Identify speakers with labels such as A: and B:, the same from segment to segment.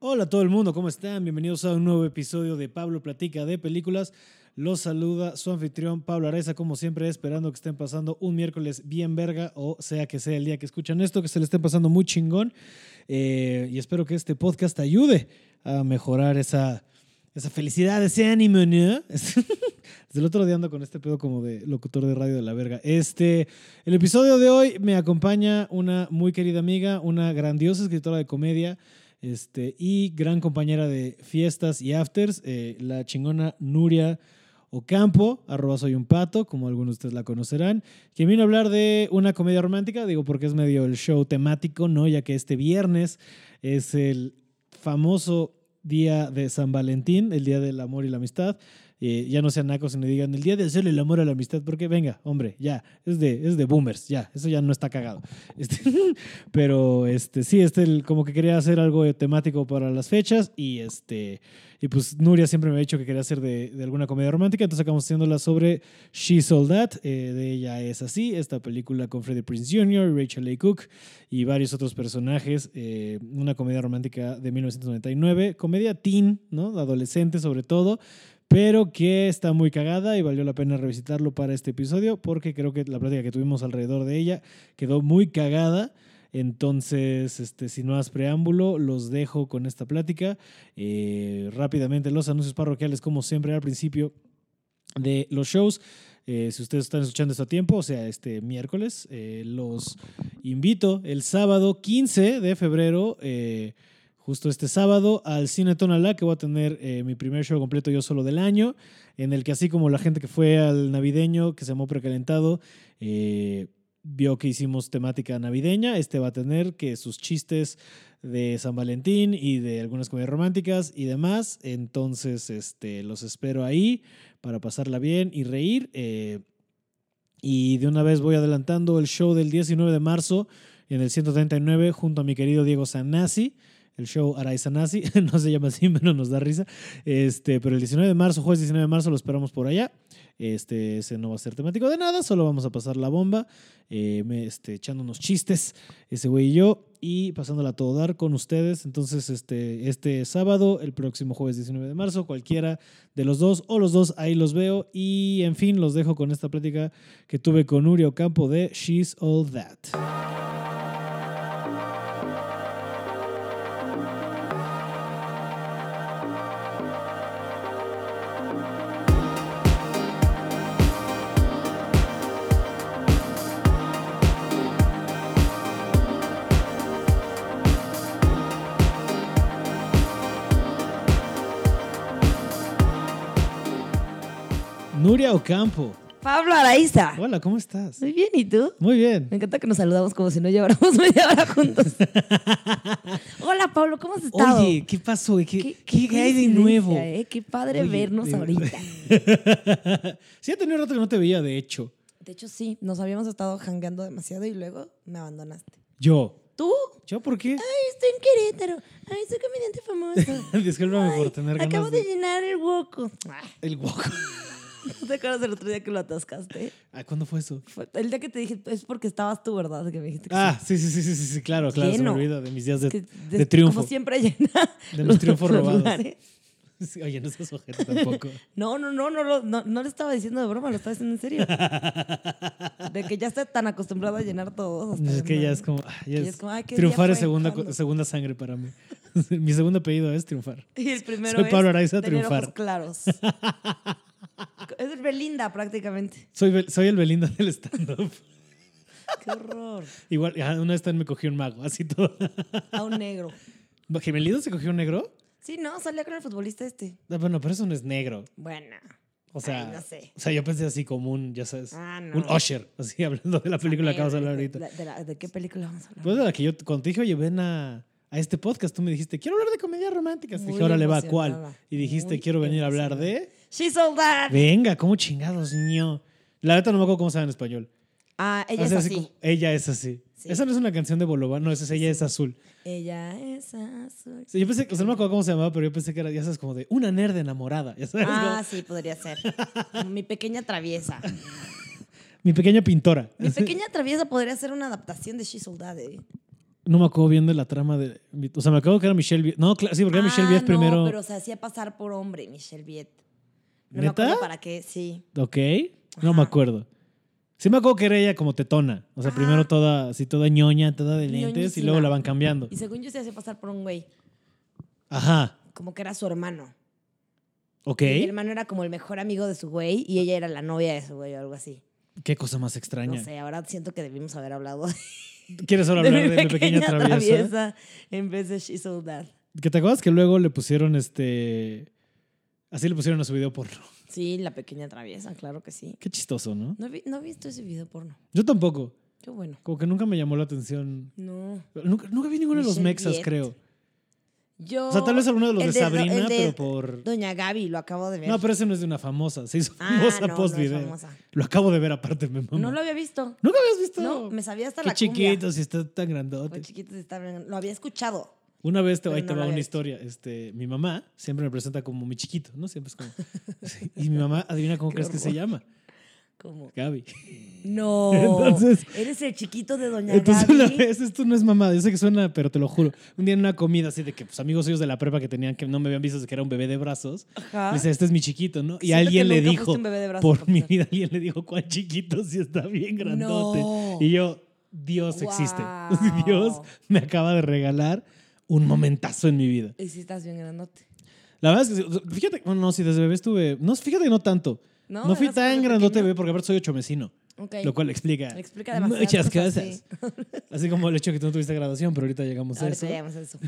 A: Hola a todo el mundo, ¿cómo están? Bienvenidos a un nuevo episodio de Pablo Platica de Películas. Los saluda su anfitrión Pablo Areza, como siempre, esperando que estén pasando un miércoles bien verga, o sea que sea el día que escuchan esto, que se le estén pasando muy chingón. Eh, y espero que este podcast ayude a mejorar esa, esa felicidad, ese ánimo, ¿no? Desde el otro día ando con este pedo como de locutor de radio de la verga. Este, el episodio de hoy me acompaña una muy querida amiga, una grandiosa escritora de comedia este, y gran compañera de fiestas y afters, eh, la chingona Nuria Ocampo, arroba soy un pato, como algunos de ustedes la conocerán, que vino a hablar de una comedia romántica, digo porque es medio el show temático, ¿no? Ya que este viernes es el famoso día de San Valentín, el día del amor y la amistad. Eh, ya no sean nacos y me digan el día de hacerle el amor a la amistad, porque venga, hombre, ya, es de, es de boomers, ya, eso ya no está cagado. Este, pero este, sí, este, como que quería hacer algo temático para las fechas y este. Y pues Nuria siempre me ha dicho que quería hacer de, de alguna comedia romántica, entonces acabamos haciéndola sobre She Sold That, eh, de ella es así, esta película con Freddie Prince Jr., Rachel A. Cook y varios otros personajes, eh, una comedia romántica de 1999, comedia teen, ¿no? Adolescente sobre todo, pero que está muy cagada y valió la pena revisitarlo para este episodio porque creo que la plática que tuvimos alrededor de ella quedó muy cagada. Entonces, este, sin más preámbulo, los dejo con esta plática. Eh, rápidamente, los anuncios parroquiales, como siempre, al principio de los shows. Eh, si ustedes están escuchando esto a tiempo, o sea, este miércoles, eh, los invito el sábado 15 de febrero, eh, justo este sábado, al Cine Tonalá, que voy a tener eh, mi primer show completo yo solo del año, en el que así como la gente que fue al navideño, que se llamó Precalentado, eh, vio que hicimos temática navideña, este va a tener que sus chistes de San Valentín y de algunas comedias románticas y demás. Entonces, este, los espero ahí para pasarla bien y reír. eh, y de una vez voy adelantando el show del 19 de marzo en el 139 junto a mi querido Diego Sanasi. El show Aray Sanasi, no se llama así, pero nos da risa. Este, pero el 19 de marzo, jueves 19 de marzo, lo esperamos por allá. Este, ese no va a ser temático de nada, solo vamos a pasar la bomba, eh, este, echando unos chistes, ese güey y yo, y pasándola a todo dar con ustedes. Entonces, este, este sábado, el próximo jueves 19 de marzo, cualquiera de los dos o los dos, ahí los veo. Y en fin, los dejo con esta plática que tuve con Nuria Ocampo de She's All That. Ocampo.
B: Pablo Araiza.
A: Hola, ¿cómo estás?
B: Muy bien, ¿y tú?
A: Muy bien.
B: Me encanta que nos saludamos como si no lleváramos media hora juntos. Hola, Pablo, ¿cómo has estado?
A: Oye, ¿qué pasó? ¿Qué, qué, hay de nuevo?
B: eh? Qué padre
A: Oye,
B: vernos
A: de-
B: ahorita.
A: sí, ha tenido rato que no te veía, de hecho.
B: De hecho, sí, nos habíamos estado jangueando demasiado y luego me abandonaste.
A: Yo.
B: ¿Tú?
A: ¿Yo por qué?
B: Ay, estoy en Querétaro. Ay, soy comediante famoso.
A: Discúlpame por tener ganas
B: Acabo de
A: de...
B: llenar el hueco.
A: El guaco.
B: ¿No te acuerdas del otro día que lo atascaste?
A: Ah, ¿Cuándo fue eso?
B: Fue- el día que te dije, es porque estabas tú, ¿verdad? Que me dijiste que
A: Ah, sí, sí, sí, sí, sí, claro, claro, se me
B: Lleno.
A: olvida de mis días de.
B: Que
A: de triunfo.
B: Como siempre llena.
A: De mis triunfos robados. Sí, Oye, no seas ojete tampoco.
B: No, no, no, no, no, no le estaba diciendo de broma, lo estaba diciendo en serio. De que ya está tan acostumbrado a llenar todo. hasta
A: Es que
B: no-
A: ya es como... ah, ya
B: Y
A: es-
B: es como, ay, ¿qué
A: triunfar es segunda,
B: ¿Cuándo?
A: segunda sangre para mí. Mi segundo apellido es triunfar.
B: Y el primero
A: Soy
B: es
A: Pablo Araiza,
B: tener
A: triunfar.
B: ojos claros. Es Belinda prácticamente.
A: Soy, soy el Belinda del stand-up.
B: Qué horror.
A: Igual, ah, una vez también me cogió un mago, así todo.
B: A un negro.
A: ¿Gemelino se cogió un negro?
B: Sí, no, salía con el futbolista este.
A: Ah, bueno, pero eso no es negro.
B: Bueno.
A: O sea,
B: Ay, no sé.
A: o sea, yo pensé así como un, ya sabes,
B: Ah, no.
A: un Usher, así hablando de la película que vamos a hablar ahorita.
B: De, de la- ¿de qué película vamos a hablar?
A: Pues de la que yo, cuando te dije, oye, ven a, a este podcast, tú me dijiste, quiero hablar de comedias románticas.
B: Muy
A: dije, órale, va, ¿cuál? Y dijiste,
B: muy
A: quiero venir a hablar de...
B: She's all that.
A: Venga, ¿cómo chingados, niño? La neta no me acuerdo cómo se llama en español.
B: Ah, ella es así.
A: como- ella es así.
B: Sí.
A: Esa no es una canción de Bolova, no, esa es Ella es azul.
B: Ella es azul.
A: Sí, yo pensé, o sea, no me acuerdo cómo se llamaba, pero yo pensé que era, ya sabes, como de una nerd enamorada. Ya sabes,
B: Ah, sí, podría ser. Mi pequeña traviesa.
A: Mi pequeña pintora.
B: Mi pequeña traviesa podría ser una adaptación de She's All That, ¿eh?
A: No me acuerdo bien de la trama de. O sea, me acuerdo que era Michelle Viet. No, sí, porque era Michelle
B: Ah,
A: Viet
B: no,
A: primero.
B: pero se hacía pasar por hombre, Michelle Viet. No me acuerdo para qué, sí.
A: Ok. No me acuerdo. Sí me acuerdo que era ella como tetona. O sea,
B: Ajá.
A: primero toda, así toda ñoña, toda de lentes, y luego la van cambiando.
B: Y según yo se hacía pasar por un güey,
A: Ajá.
B: como que era su hermano.
A: Ok.
B: Y mi hermano era como el mejor amigo de su güey y ella era la novia de su güey o algo así.
A: Qué cosa más extraña.
B: No sé, ahora siento que debimos haber hablado
A: ¿Quieres
B: de,
A: hablar de mi pequeña traviesa?
B: en vez de She's All That.
A: ¿Que te acuerdas que luego le pusieron este. Así le pusieron a su video porno?
B: Sí, la pequeña traviesa, claro que sí.
A: Qué chistoso, ¿no?
B: No, vi- no he visto ese video porno.
A: Yo tampoco.
B: Qué bueno.
A: Como que nunca me llamó la atención.
B: No.
A: Nunca, nunca vi ninguno de los mexas,
B: Viet.
A: creo.
B: Yo.
A: O sea, tal vez alguno de los de Sabrina,
B: de
A: pero por.
B: Doña Gaby, lo acabo de ver.
A: No, pero ese no es de una famosa. Se hizo
B: Ah,
A: famosa
B: no, no
A: post
B: es
A: video.
B: famosa.
A: Lo acabo de ver aparte, me mama.
B: No lo había visto.
A: ¿Nunca habías visto?
B: No, me sabía hasta
A: Qué
B: la cumbia.
A: chiquito, si está tan grandote.
B: chiquito, sí estaba bien. Lo había escuchado.
A: Una vez te, ahí
B: no
A: te va una historia. Este, mi mamá siempre me presenta como mi chiquito, ¿no? Siempre es como. Sí, Y mi mamá, adivina cómo
B: Qué
A: crees que se llama.
B: Como,
A: Gaby.
B: no.
A: Entonces-
B: Eres el chiquito de Doña
A: Entonces
B: Gaby.
A: una vez, esto no es mamada, yo sé que suena, pero te lo juro. Un día en una comida así de que pues, amigos suyos de la prepa que tenían que no me habían visto que era un bebé de brazos.
B: Ajá.
A: Dice, este es mi chiquito, ¿no? Y
B: Siento
A: alguien le dijo,
B: un bebé de brazos,
A: por mi vida, alguien le dijo, ¿cuál chiquito? Si está bien grandote.
B: No.
A: Y yo, Dios existe.
B: Guau.
A: Dios me acaba de regalar un momentazo en mi vida.
B: Y sí estás bien grandote.
A: La verdad es que, fíjate, bueno, no, si desde bebé estuve, no, fíjate que no tanto.
B: No,
A: No, fui tan grandote bebé porque aparte soy ochomecino.
B: Ok.
A: Lo cual explica,
B: Explica
A: muchas
B: cosas,
A: cosas. Así como el hecho de que tú no tuviste graduación, pero ahorita llegamos a eso.
B: llegamos a eso.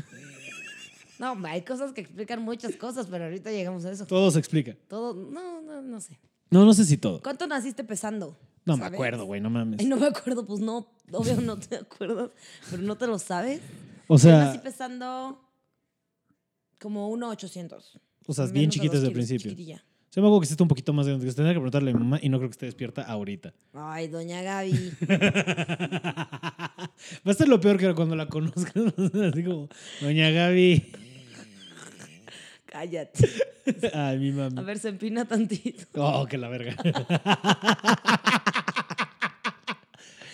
B: No, hay cosas que explican muchas cosas, pero ahorita llegamos a eso.
A: Todo se explica.
B: Todo, no, no, no sé.
A: No, no sé si todo.
B: ¿Cuánto naciste pesando?
A: No me acuerdo, güey, no mames.
B: Ay, no me acuerdo, pues no, obvio no te acuerdas, pero no te lo sabes.
A: O
B: Yo nací
A: sea,
B: pesando como 1,800.
A: o sea, bien
B: dos
A: desde el principio.
B: chiquitilla.
A: Se me acuerdo que está un poquito más grande. que Tendría que preguntarle a mi mamá y no creo que esté despierta ahorita.
B: Ay, doña Gaby.
A: Va a ser lo peor que cuando la conozcan. Así como, Doña Gaby.
B: Cállate.
A: Ay, mi
B: A
A: mami.
B: ver, se empina tantito.
A: Oh, que la verga.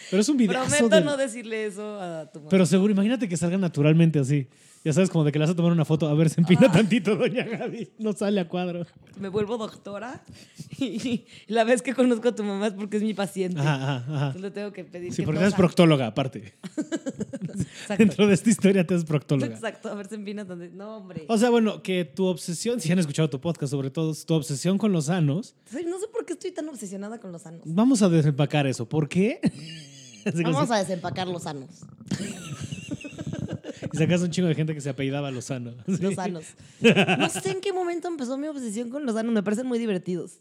A: Pero es un video.
B: Prometo no decirle eso a tu mamá.
A: Pero seguro, imagínate que salga naturalmente así. Ya sabes, como de que le vas a tomar una foto. A ver, se empina
B: Ah.
A: tantito, doña Gaby. No sale a cuadro.
B: Me vuelvo doctora y la vez que conozco a tu mamá es porque es mi paciente.
A: Ajá, ajá, ajá.
B: Entonces le tengo que pedir
A: Sí,
B: que
A: porque eres proctóloga, aparte. Dentro de esta historia te es proctóloga.
B: Exacto, a ver, se empina tantito. No, hombre.
A: O sea, bueno, que tu obsesión, si han escuchado tu podcast, sobre todo, tu obsesión con los sanos,
B: no sé por qué estoy tan obsesionada con los sanos.
A: vamos a desempacar eso. ¿Por qué?
B: Vamos a desempacar los sanos.
A: Y sacas un chingo de gente que se apellidaba Lozano. Sí.
B: Los sanos. No sé en qué momento empezó mi obsesión con los sanos. Me parecen muy divertidos.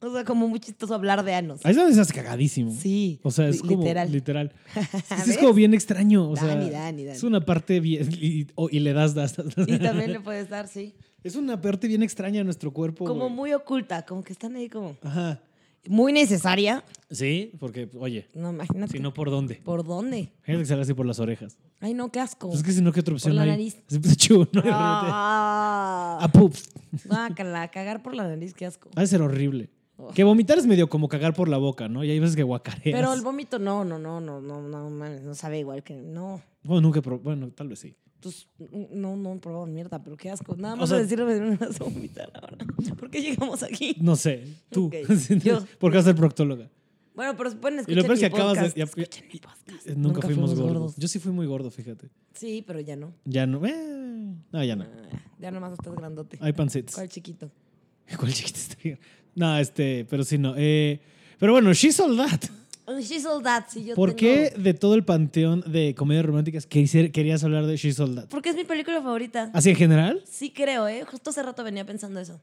B: O sea, como muy chistoso hablar de anos.
A: Ahí es donde estás cagadísimo.
B: Sí.
A: O sea, es como
B: literal.
A: literal. Es, es como bien extraño. O sea,
B: Dani, Dani, Dani.
A: Es una parte bien. Y, le das, das, das.
B: Y también le puede estar, sí.
A: Es una parte bien extraña de nuestro cuerpo.
B: Como muy oculta, como que están ahí como
A: Ajá.
B: Muy necesaria.
A: Sí, porque, oye,
B: No, imagínate.
A: si no, ¿por dónde?
B: ¿Por dónde?
A: Imagínate que salga así por las orejas.
B: Ay, no, qué asco.
A: Pues es que si no, ¿qué otra opción
B: la
A: hay?
B: nariz.
A: Así, pues, chu, ¿no?
B: Ah,
A: Ah, pups.
B: guácala, cagar por la nariz, qué asco.
A: Ha de ser horrible.
B: Oh.
A: Que vomitar es medio como cagar por la boca, ¿no? Y hay veces que guacareas.
B: Pero el vómito no, no, no, no, no, no, mames, no sabe igual que no.
A: Bueno, nunca he prob- Bueno, tal vez sí.
B: Pues no, no probado mierda, pero qué asco. Nada
A: O
B: más
A: sea-
B: de decirme me vas a vomitar ahora. ¿Por qué llegamos aquí?
A: No sé. Tú.
B: Ok,
A: Sí,
B: yo.
A: ¿Por qué vas a ser proctóloga?
B: Bueno, pero pueden
A: Y lo
B: escuchar
A: peor es que
B: mi
A: acabas
B: podcast.
A: de. ya-
B: Escuchen mi podcast.
A: eh, nunca, fuimos, gordos. Yo sí fui muy gordo, fíjate.
B: Sí, pero ya no.
A: Ya no. eh, no, ya no.
B: Ah, Ya nomás estás grandote.
A: Hay pancitos.
B: ¿Cuál chiquito?
A: ¿Cuál chiquito está bien? No, este, pero sí, no. Eh, pero bueno, She's All That.
B: She's all that. Sí, yo
A: ¿Por
B: tengo-
A: qué de todo el panteón de comedias románticas querías hablar de She's All That?
B: Porque es mi película favorita.
A: ¿Así en general?
B: Sí creo, ¿eh? Justo hace rato venía pensando eso.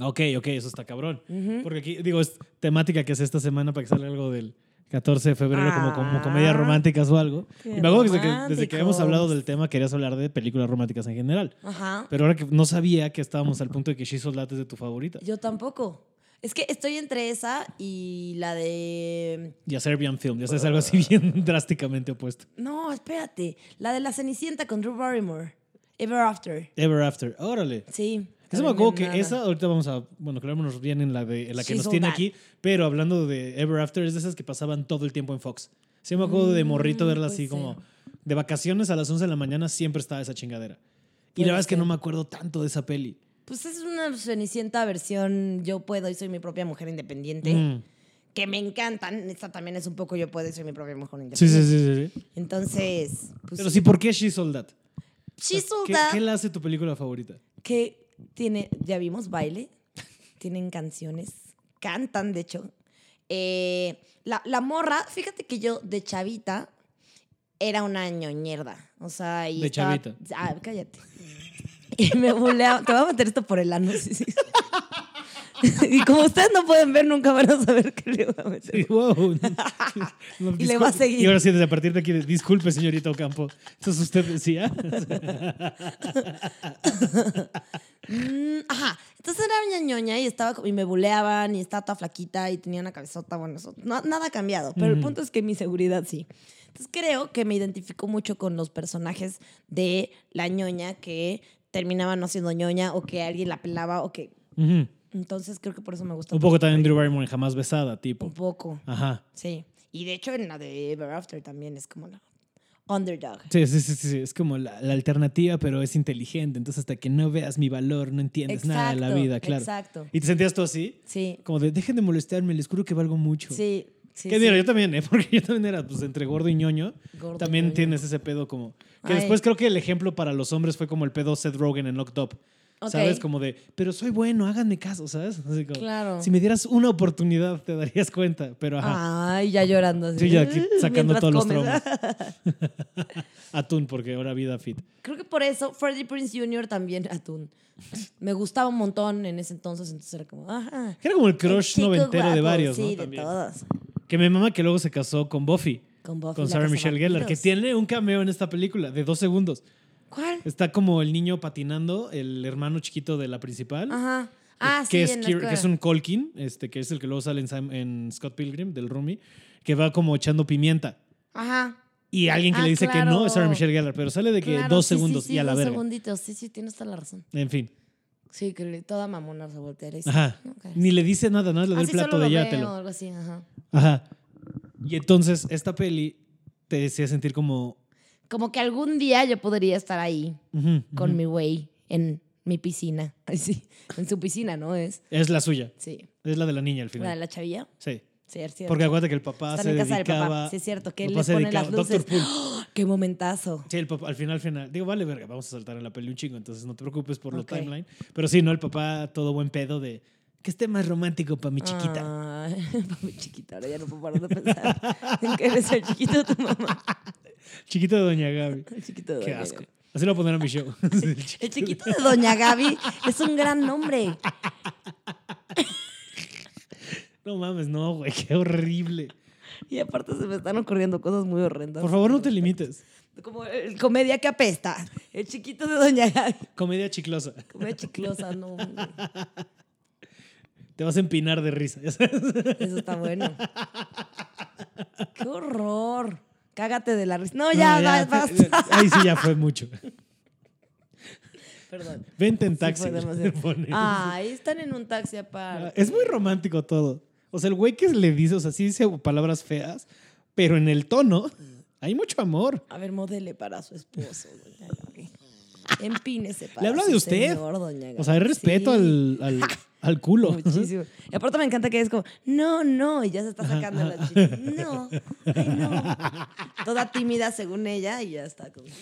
A: Ok, ok, eso está cabrón.
B: Ujú.
A: Porque aquí, digo, es temática que es esta semana para que salga algo del 14 de febrero como, como
B: Ah.
A: comedias románticas o algo. Y me acuerdo que desde, que desde que habíamos hablado del tema querías hablar de películas románticas en general.
B: Ajá.
A: Pero ahora que no sabía que estábamos al punto de que She's All That es de tu favorita.
B: Yo tampoco. Es que estoy entre esa y la de...
A: Y a Serbian Film, ya sabes, algo así bien drásticamente opuesto.
B: No, espérate. La de la Cenicienta con Drew Barrymore. Ever After.
A: Ever After, órale.
B: Sí.
A: Eso me acuerdo que esa, ahorita vamos a, bueno, clavémonos bien en la, de, en la que
B: She's
A: nos tiene
B: that.
A: aquí, pero hablando de Ever After, es de esas que pasaban todo el tiempo en Fox. Sí me acuerdo de morrito
B: Mm,
A: verla así como, De vacaciones a las 11 de la mañana siempre estaba esa chingadera. Y la verdad es que no me acuerdo tanto de esa peli.
B: Pues es una Cenicienta versión yo puedo y soy mi propia mujer independiente.
A: Mm.
B: Que me encantan. Esta también es un poco yo puedo y soy mi propia mujer independiente.
A: sí, sí, sí, sí.
B: Entonces, pues,
A: Pero sí, ¿por qué She Sold That?
B: She Sold
A: ¿Qué,
B: That,
A: ¿Qué la hace tu película favorita?
B: que tiene, ya vimos, baile, tienen canciones, cantan, de hecho. Eh, la, la morra, fíjate que yo de chavita era una ñoñerda. O sea, y
A: De
B: estaba-
A: chavita.
B: Ah, cállate. Y me buleaba. Te voy a meter esto por el ano. sí, sí. Y como ustedes no pueden ver, nunca van a saber qué le voy a meter.
A: Sí, wow. No,
B: Y le va a seguir.
A: Y ahora sí, desde a partir de aquí, disculpe, señorita Ocampo. Entonces usted decía.
B: Mm, ajá. Entonces era una ñoña y estaba y me buleaban y estaba toda flaquita y tenía una cabezota. Bueno, eso, no- nada ha cambiado. Pero el
A: Ujú.
B: punto es que mi seguridad sí. Entonces creo que me identifico mucho con los personajes de la ñoña que terminaba no siendo ñoña o que alguien la pelaba o que. Entonces creo que por eso me gusta.
A: Un poco también Drew Barrymore Jamás Besada, tipo.
B: Un poco.
A: Ajá.
B: Sí. Y de hecho en la de Ever After también es como la underdog.
A: Sí, sí, sí, sí. Es como la, la alternativa, pero es inteligente. Entonces, hasta que no veas mi valor, no entiendes nada de la vida, claro.
B: Exacto.
A: ¿Y te sentías tú así?
B: Sí.
A: Como de, dejen de molestarme, les juro que valgo mucho.
B: Sí. Sí.
A: que
B: sí.
A: mira, yo también, ¿eh? Porque yo también era, pues, entre gordo y ñoño.
B: Gordo y
A: también
B: ñoño.
A: tienes ese pedo como... Que
B: Ay.
A: después creo que el ejemplo para los hombres fue como el pedo Seth Rogen en Locked Up. ¿Sabes? Como de, pero soy bueno, háganme caso, ¿sabes? Así como,
B: Claro.
A: Si me dieras una oportunidad, te darías cuenta. Pero ajá.
B: Ay, ya llorando. así.
A: Sí, ya aquí sacando todos los
B: comes.
A: Atún, porque ahora vida fit.
B: Creo que por eso Freddie Prince Jr. también atún. Me gustaba un montón en ese entonces, entonces era como, ajá.
A: Era como el crush noventero de varios,
B: Sí,
A: ¿no?
B: de todos.
A: Que mi mamá que luego se casó con Buffy.
B: Con Buffy,
A: con Sarah Michelle Gellar, que tiene un cameo en esta película de dos segundos.
B: ¿Cuál?
A: Está como el niño patinando, el hermano chiquito de la principal.
B: Ajá. Ah,
A: que,
B: sí,
A: es, que es un Colkin, este, que es el que luego sale en, Sam- en Scott Pilgrim, del Roomie, que va como echando pimienta.
B: Ajá.
A: Y alguien que
B: Ah,
A: le dice que no es Sarah
B: claro.
A: Michelle Gellar, pero sale de que
B: Claro,
A: dos
B: sí, sí,
A: segundos
B: sí,
A: y a la
B: dos
A: verga.
B: segunditos. Sí, sí, tienes toda la razón.
A: En fin.
B: Sí, que toda mamona se voltea y dice,
A: Ajá.
B: ok.
A: Ni le dice nada, nada, le da
B: Ah,
A: el
B: sí,
A: plato de ya, te lo-
B: algo así, ajá.
A: Ajá. Y entonces esta peli te decía sentir como.
B: Como que algún día yo podría estar ahí con mi güey en mi piscina. Sí, en su piscina, ¿no? Es,
A: Es la suya.
B: sí.
A: Es la de la niña al
B: La de
A: final.
B: la chavilla.
A: Sí.
B: Sí, es cierto.
A: Porque acuérdate que el papá
B: Están
A: se
B: en casa del
A: dedicaba.
B: papá. Sí, es cierto. Que él les pone las luces.
A: Poole.
B: ¡Oh! ¡Qué momentazo!
A: Sí, el papá, al final, al final. Digo, vale, verga, vamos a saltar en la peli un chingo, entonces no te preocupes por
B: Ok.
A: lo timeline. Pero sí, ¿no? El papá, todo buen pedo de que esté más romántico para mi chiquita.
B: Para mi chiquita. Ahora ya no puedo parar de pensar en que eres el chiquito de tu mamá.
A: Chiquito de Doña Gaby.
B: El chiquito de
A: Qué
B: Doña
A: asco.
B: Gaby.
A: Así lo poner a mi show. El chi-
B: El chiquito de Doña Gaby es un gran nombre.
A: No mames, no, güey, qué horrible.
B: Y aparte se me están ocurriendo cosas muy horrendas.
A: Por favor, no te limites.
B: Como el comedia que apesta. El chiquito de Doña Gaby.
A: Comedia chiclosa.
B: Comedia chiclosa, no.
A: Te vas a empinar de risa. ya.
B: Eso está bueno. ¡Qué horror! Cágate de la risa. No, ya,
A: No,
B: va- basta.
A: Ahí sí ya fue mucho.
B: Perdón.
A: Vente en
B: Sí
A: taxi.
B: demasiado.
A: pone.
B: Ay, están en un taxi aparte.
A: Es muy romántico todo. O sea, el güey que le dice, o sea, sí dice palabras feas, pero en el tono hay mucho amor.
B: A ver, modele para su esposo, doña Gaby. Empínese para
A: Le habla de usted.
B: señor, doña Gaby.
A: O sea, hay respeto
B: Sí,
A: al, al, al culo.
B: Muchísimo. Y aparte me encanta que es como, no, no, y ya se está sacando la chica. No, ay, no. Toda tímida según ella y ya está como, ya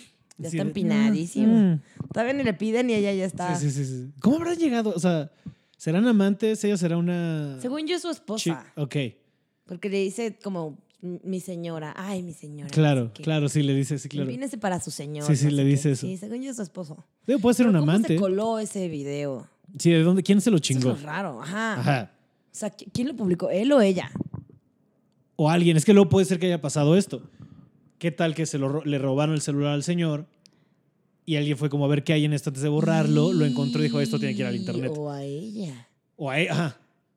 A: Sí,
B: está
A: de-
B: empinadísimo.
A: Mm.
B: Todavía ni le piden y ella ya está.
A: Sí, sí, sí. ¿Cómo habrán llegado? O sea, ¿serán amantes? ¿Ella será una...?
B: Según yo es su esposa.
A: Ok,
B: Porque le dice como, mi señora, ay, mi señora.
A: claro, claro, sí, le dice, sí, claro.
B: Empínese para su señor.
A: Sí, sí, le dice eso.
B: Sí, según yo es su esposo.
A: Digo, puede ser
B: Pero
A: un
B: ¿cómo
A: amante.
B: se coló ese video?
A: Sí, ¿de dónde? ¿Quién se lo
B: Eso
A: chingó?
B: es raro, ajá.
A: Ajá.
B: O sea, ¿qui- ¿quién lo publicó? ¿Él o ella?
A: O alguien. Es que luego puede ser que haya pasado esto. ¿Qué tal que se lo, le robaron el celular al señor y alguien fue como a ver qué hay en esto antes de borrarlo, lo encontró y dijo, esto tiene que ir al internet.
B: O a ella.
A: O a él, ajá.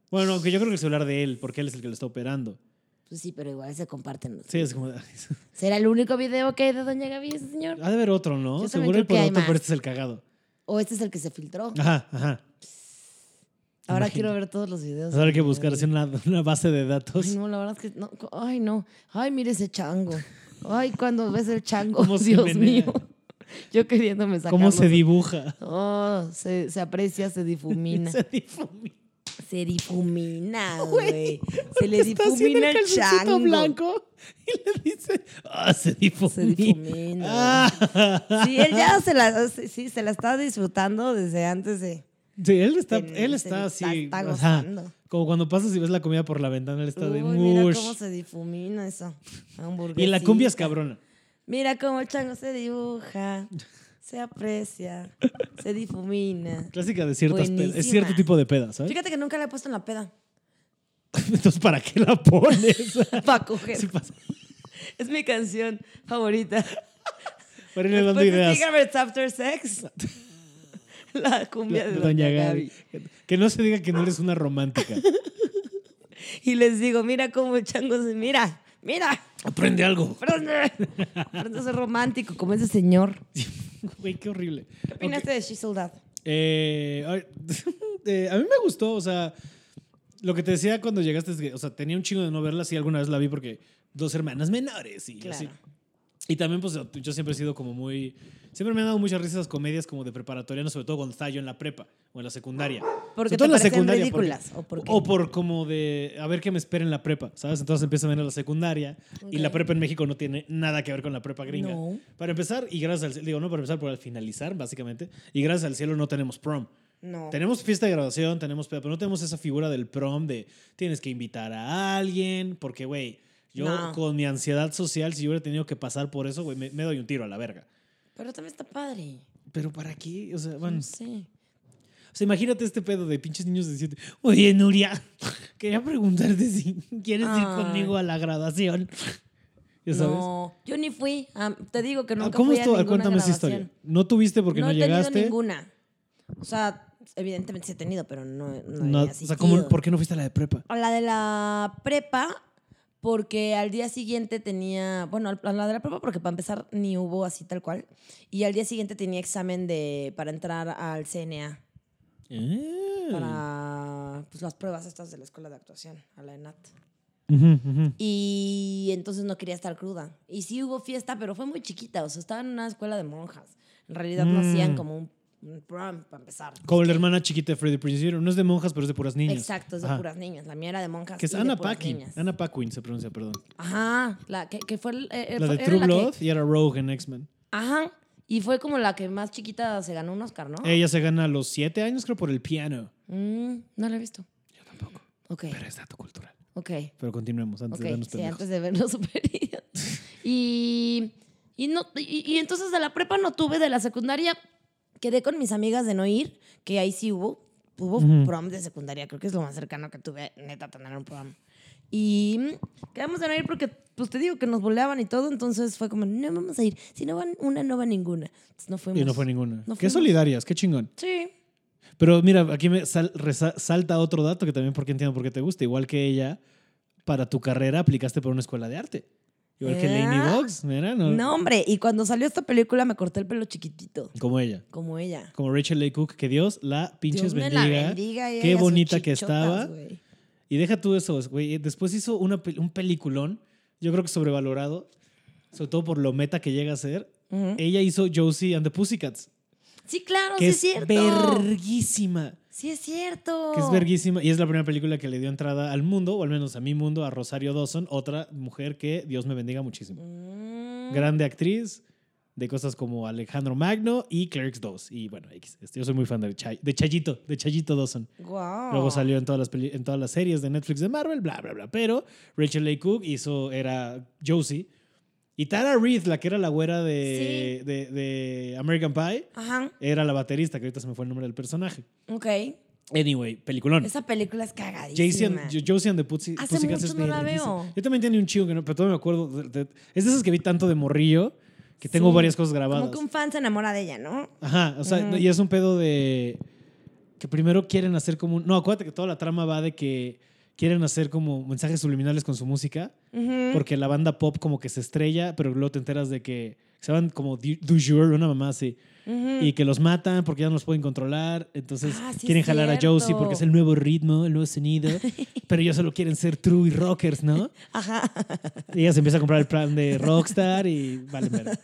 A: Bueno, aunque yo creo que el celular de él, porque él es el que lo está operando.
B: Pues sí, pero igual se comparten los
A: Sí, es como...
B: ¿Será el único video que hay de Doña Gaby ese señor?
A: Ha de haber otro, ¿no?
B: Yo
A: Seguro hay otro, pero este es el cagado.
B: ¿O este es el que se filtró?
A: Ajá, ajá.
B: Ahora quiero ver todos los videos.
A: Ahora hay que
B: de
A: buscar
B: Gaby.
A: así una, una base de datos.
B: Ay, no, la verdad es que no. Ay, no. Ay, mire ese chango. Ay, cuando ves el chango,
A: ¿Cómo se
B: Dios mío. Yo queriéndome sacar.
A: ¿Cómo se dibuja?
B: Oh, se, se aprecia, se difumina.
A: Se difumina.
B: Se difumina,
A: Güey.
B: Se le
A: Está
B: difumina el chango.
A: blanco y le dice, ah, se difumina.
B: Se difumina.
A: Ah.
B: Sí, él ya se la, sí, se la está disfrutando desde antes de.
A: Sí, él está, él está
B: está-
A: así.
B: está gozando.
A: Como cuando pasas y ves la comida por la ventana, él está de
B: Uy, mira
A: mush.
B: cómo se difumina eso.
A: Y la cumbia es cabrona.
B: Mira cómo el chango se dibuja, se aprecia, se difumina.
A: Clásica de ciertas pedas. Es
B: Buenísima.
A: cierto tipo de pedas, ¿sabes?
B: Fíjate que nunca la he puesto en la peda.
A: Entonces, ¿para qué la pones?
B: Para coger.
A: Sí.
B: Es mi canción favorita.
A: Para irle dando ideas.
B: Cigarettes After Sex. La cumbia
A: La-
B: de
A: de
B: Doña, Gaby.
A: Que, que no se diga que no eres una romántica.
B: Y les digo, mira cómo el chango se mira. Mira.
A: Aprende algo.
B: Aprende. Aprende a ser romántico como ese señor.
A: Güey, qué horrible.
B: ¿Qué opinaste de Out?
A: Eh, eh, a mí me gustó, o sea, lo que te decía cuando llegaste es que, o sea, tenía un chingo de no verla, sí, alguna vez la vi porque dos hermanas menores y
B: Claro.
A: así. Y también, pues, yo siempre he sido como muy... Siempre me han dado muchas risas esas comedias como de preparatoria, no sobre todo cuando estaba yo en la prepa o en la secundaria.
B: Porque te
A: en la secundaria,
B: ridículas.
A: porque-
B: ¿O por qué?
A: o por como de a ver qué me espera en la prepa, ¿sabes? Entonces empiezo a ver a la secundaria y la prepa en México no tiene nada que ver con la prepa gringa.
B: No.
A: Para empezar, y gracias al digo, no para empezar, por al finalizar, básicamente, y gracias al cielo no tenemos prom.
B: No.
A: Tenemos fiesta de graduación, tenemos pero no tenemos esa figura del prom de tienes que invitar a alguien, porque, güey, yo
B: No.
A: con mi ansiedad social, si yo hubiera tenido que pasar por eso, güey, me, me doy un tiro a la verga.
B: Pero también está padre.
A: Pero ¿para qué? O sea, bueno,
B: No sé.
A: o sea, imagínate este pedo de pinches niños de 17. Oye, Nuria, quería preguntarte si quieres ir
B: Ay.
A: conmigo a la graduación. ¿Ya sabes?
B: No, yo ni fui. Ah, te digo que
A: Ah,
B: nunca
A: ¿Cómo
B: fui a ninguna
A: Cuéntame esa historia. No tuviste porque no,
B: no he tenido
A: llegaste.
B: ninguna. O sea, evidentemente sí he tenido, pero no, no,
A: No, o sea, ¿cómo-. ¿por qué no fuiste a la de prepa?
B: A la de la prepa, porque al día siguiente tenía, bueno, a la de la prepa porque para empezar ni hubo así tal cual, y al día siguiente tenía examen de, para entrar al CNA, para pues, las pruebas estas de la escuela de actuación, a la ENAT. Y entonces no quería estar cruda. Y sí hubo fiesta, pero fue muy chiquita, o sea, estaba en una escuela de monjas. En realidad no
A: Mm.
B: hacían como un, para empezar.
A: Como la hermana chiquita de Freddie Prinze. No es de monjas, pero es de puras niñas.
B: Exacto, es de
A: Ajá.
B: puras niñas. La mía era de monjas.
A: Que es Anna Paquin. Anna Paquin se pronuncia, perdón.
B: Ajá, la que, que fue el- eh,
A: La
B: fue-
A: de True
B: que-
A: Blood y era Rogue en X-Men.
B: Ajá. Y fue como la que más chiquita se ganó un Oscar, ¿no?
A: Ella se gana a los siete años, creo, por el piano.
B: Mm, no la he visto.
A: Yo tampoco.
B: Ok,
A: Pero es dato cultural.
B: ok,
A: Pero continuemos antes
B: ok.
A: de vernos
B: Sí,
A: pendejos.
B: antes de vernos superior. y, y, no, y, y entonces de la prepa no tuve, de la secundaria quedé con mis amigas de no ir, que ahí sí hubo. Hubo prom de secundaria, creo que es lo más cercano que tuve, neta, a tener un prom. Y quedamos de no ir porque, pues te digo que nos boleaban y todo, entonces fue como, no vamos a ir. Si no van una, no va ninguna. Entonces no fuimos.
A: Y no fue ninguna.
B: No
A: qué solidarias, qué chingón.
B: Sí.
A: Pero mira, aquí me sal- resa- salta otro dato que también porque entiendo por qué te gusta. Igual que ella, para tu carrera aplicaste por una escuela de arte. Igual que Laney
B: Ah.
A: Boggs, mira, ¿no?
B: No, hombre, y cuando salió esta película me corté el pelo chiquitito,
A: Como ella.
B: como ella.
A: Como Rachel Leigh Cook, que Dios la pinches
B: Dios me
A: bendiga.
B: la bendiga.
A: Qué bonita que estaba. Y deja tú eso, güey. Después hizo una, un peliculón, yo creo que sobrevalorado, sobre todo por lo meta que llega a ser. Ella hizo Josie and the Pussycats,
B: Sí, claro,
A: que
B: sí
A: es
B: es cierto.
A: verguísima.
B: Sí es cierto.
A: Que es verguísima. Y es la primera película que le dio entrada al mundo, o al menos a mi mundo, a Rosario Dawson, otra mujer que Dios me bendiga muchísimo.
B: Mm.
A: Grande actriz de cosas como Alejandro Magno y Clerks 2. Y bueno, X. Este, Yo soy muy fan de, Chay- de Chayito, de Chayito Dawson.
B: Guau.
A: Luego salió en todas, las peli- en todas las series de Netflix de Marvel, bla, bla, bla. Pero Rachel Leigh Cook hizo, era Josie. Y Tara Reid, la que era la güera de, de, de American Pie,
B: Ajá,
A: era la baterista, que ahorita se me fue el nombre del personaje.
B: ok.
A: Anyway, peliculón.
B: Esa película es cagadísima.
A: Josie and, Jo- Josie and the Pussy,
B: Hace
A: Pussycats
B: mucho no la veo.
A: Yo también tenía un chico que no, pero todavía me acuerdo. de- de- es de esas que vi tanto de morrillo que tengo
B: Sí,
A: varias cosas grabadas.
B: Como que un fan se enamora de ella, ¿no?
A: Ajá, o sea, y es un pedo de que primero quieren hacer como un... No, acuérdate que toda la trama va de que quieren hacer como mensajes subliminales con su música, porque la banda pop como que se estrella, pero luego te enteras de que se llaman como du du jour, una mamá así. Y que los matan porque ya no los pueden controlar. Entonces
B: Ah, sí,
A: quieren jalar a Josie porque es el nuevo ritmo, el nuevo sonido. pero ellos solo quieren ser true y rockers, ¿no?
B: Ajá.
A: Y ella se empieza a comprar el plan de Rockstar y vale, ver.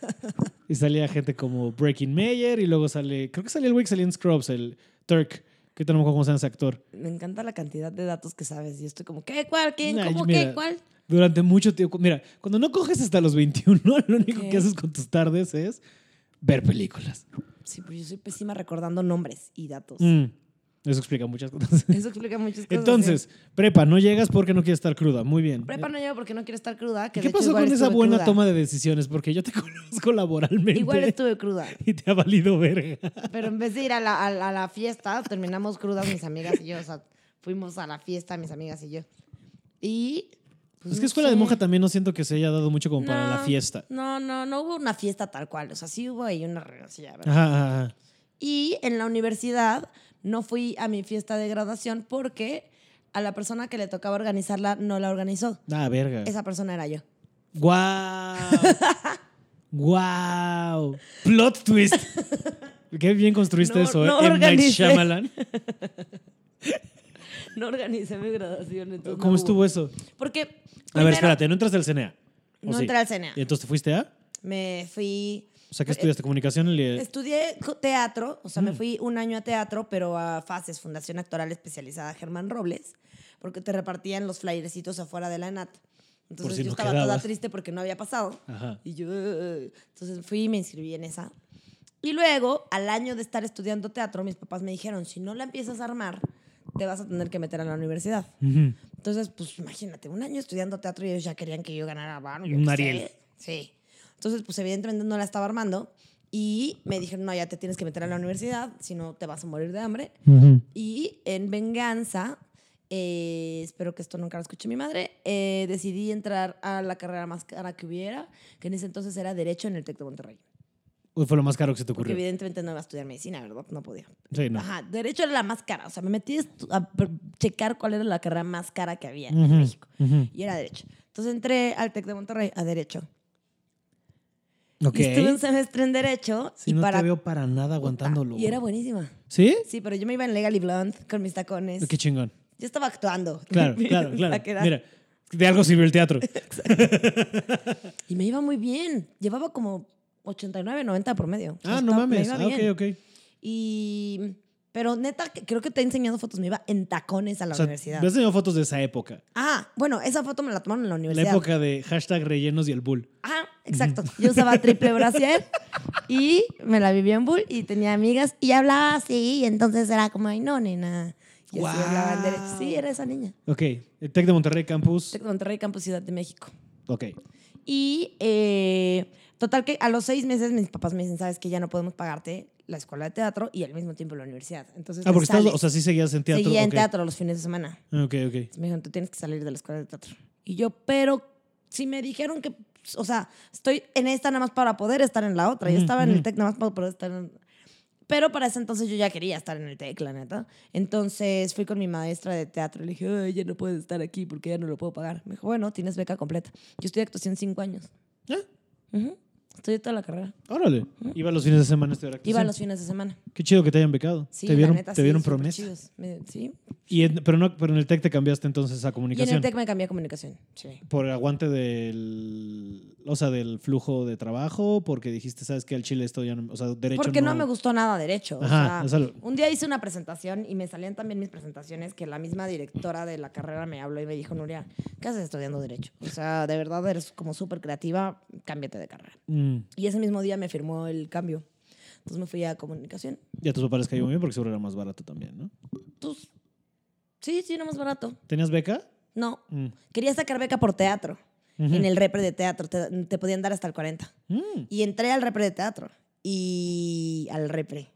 A: Y salía gente como Breaking Mayer y luego sale, creo que sale el güey que salía en Scrubs, el Turk, me acuerdo cómo se ese actor.
B: Me encanta la cantidad de datos que sabes. Y estoy como, ¿qué? ¿Cuál? ¿Quién?
A: Nah,
B: ¿Cómo?
A: mira,
B: ¿Qué? ¿Cuál?
A: Durante mucho tiempo, mira, cuando no coges hasta los 21, lo único
B: ¿Qué?
A: que haces con tus tardes es ver películas.
B: Sí, pero yo soy pésima recordando nombres y datos.
A: Mm, eso explica muchas cosas.
B: Eso explica muchas cosas.
A: Entonces, prepa, no llegas porque no quieres estar cruda. Muy bien.
B: ¿sí? Prepa no llevo porque no quiero estar cruda. Que
A: ¿Qué
B: de
A: pasó con esa buena
B: cruda.
A: toma de decisiones? Porque yo te conozco laboralmente
B: Igual estuve cruda.
A: y te ha valido verga.
B: Pero en vez de ir a la, a a la fiesta, terminamos crudas mis amigas y yo. O sea, fuimos a la fiesta mis amigas y yo. Y. pues,
A: Es
B: no
A: que escuela de
B: sé.
A: monja también no siento que se haya dado mucho como para la
B: No,
A: fiesta.
B: No, no, no hubo una fiesta tal cual. O sea, sí hubo ahí una.
A: Ajá, ajá, ajá.
B: Y en la universidad no fui a mi fiesta de graduación porque a la persona que le tocaba organizarla no la organizó.
A: Ah, verga.
B: Esa persona era yo.
A: ¡Guau! ¡Guau! Plot twist. Qué bien construiste
B: No,
A: eso, ¿eh?
B: no
A: M. Night. Shyamalan.
B: No organicé mi graduación. entonces
A: ¿Cómo
B: no
A: estuvo
B: hubo.
A: eso?
B: Porque.
A: A ver, espérate, ¿no entraste al CNA? ¿O
B: No
A: sí?
B: entré al CNA.
A: ¿Y entonces te fuiste a?
B: Me fui.
A: O sea, ¿qué estudiaste? ¿Comunicación? y-
B: Estudié teatro, o sea, me
A: Mm.
B: fui un año a teatro, pero a Fases, Fundación Actoral Especializada Germán Robles, porque te repartían los flyercitos afuera de la ENAT. Entonces
A: si
B: yo
A: no
B: estaba toda
A: quedabas.
B: triste porque no había pasado.
A: Ajá.
B: Y yo, entonces fui y me inscribí en esa. Y luego, al año de estar estudiando teatro, mis papás me dijeron, si no la empiezas a armar, te vas a tener que meter a la universidad. Entonces, pues imagínate, un año estudiando teatro y ellos ya querían que yo ganara varo.
A: Un Ariel.
B: Sí. Entonces, pues evidentemente no la estaba armando. Y me dijeron, no, ya te tienes que meter a la universidad, si no te vas a morir de hambre. Y en venganza, eh, espero que esto nunca lo escuche mi madre, eh, decidí entrar a la carrera más cara que hubiera, que en ese entonces era Derecho en el TEC de Monterrey.
A: Uy, Fue lo más caro que se te
B: Porque
A: ocurrió.
B: evidentemente no iba a estudiar medicina, ¿verdad? No podía.
A: Sí, no.
B: Ajá, Derecho era la más cara. O sea, me metí a checar cuál era la carrera más cara que había en México. Y era Derecho. Entonces entré al TEC de Monterrey a Derecho. Y estuve un semestre en Derecho.
A: Sí,
B: y
A: no
B: para...
A: te veo para nada aguantándolo.
B: Y era buenísima.
A: ¿Sí?
B: Sí, pero yo me iba en Legally Blonde con mis tacones.
A: Qué chingón.
B: Yo estaba actuando.
A: Claro, claro, claro. Mira, de algo sirvió el teatro.
B: Y me iba muy bien. Llevaba como 89, 90 por medio. O sea,
A: Ah, no mames. Ah, ok, ok.
B: Y... Pero neta, creo que te he enseñado fotos. Me iba en tacones a la
A: O sea,
B: universidad.
A: me has enseñado fotos de esa época.
B: Ah, bueno, esa foto me la tomaron en la
A: La
B: universidad.
A: época de hashtag rellenos y el bull.
B: Ah, exacto. Yo usaba triple brasier y me la vivía en bull y tenía amigas y hablaba así. Y entonces era como, ay, no, nena. Y así hablaba en derecho. Sí, era esa niña.
A: Ok. El Tec de Monterrey Campus.
B: Tec de Monterrey, Campus Ciudad de México.
A: Ok.
B: Y eh, total que a los seis meses mis papás me dicen, sabes que ya no podemos pagarte la escuela de teatro y al mismo tiempo la universidad. Entonces
A: Ah, porque estás, o sea, sí seguías en teatro.
B: Seguía en
A: ok.
B: teatro los fines de semana.
A: Ah, Ok, ok.
B: Me dijeron, tú tienes que salir de la escuela de teatro. Y yo, pero si me dijeron que, o sea, estoy en esta nada más para poder estar en la otra. Yo estaba en
A: ujú.
B: el TEC nada más para poder estar en... Pero para ese entonces yo ya quería estar en el TEC, la neta. Entonces fui con mi maestra de teatro y le dije, Ay, ya no puedes estar aquí porque ya no lo puedo pagar. Me dijo, bueno, tienes beca completa. Yo estudié actuación cinco años.
A: Ah,
B: Ujú. Estudié toda la carrera.
A: órale. Iba los fines de semana a estudiar
B: Iba
A: actuación.
B: los fines de semana.
A: Qué chido que te hayan becado.
B: Sí,
A: te vieron,
B: la neta,
A: te
B: sí,
A: vieron
B: súper
A: promesa.
B: chidos. Me- sí.
A: Y en- pero, no, pero en el TEC te cambiaste entonces a
B: Y en
A: comunicación.
B: el TEC me cambié a comunicación. Sí.
A: Por aguante del. O sea, del flujo de trabajo, porque dijiste, ¿sabes qué? El Chile esto ya no. O sea, derecho.
B: Porque no, me gustó nada derecho. o
A: Ajá,
B: sea,
A: eso lo-
B: un día hice una presentación y me salían también mis presentaciones que la misma directora de la carrera me habló y me dijo, Nuria, ¿qué haces estudiando derecho? O sea, de verdad eres como súper creativa, cámbiate de carrera.
A: Mm,
B: Y ese mismo día me firmó el cambio. Entonces me fui a comunicación.
A: Y a tus papás les cayó muy bien porque seguro era más barato también, ¿no?
B: Entonces, sí, sí, era más barato.
A: ¿Tenías beca?
B: No,
A: Mm.
B: quería sacar beca por teatro.
A: Ujú.
B: En el repre de teatro te, te podían dar hasta el 40.
A: Mm.
B: Y entré al repre de teatro. Y al repre.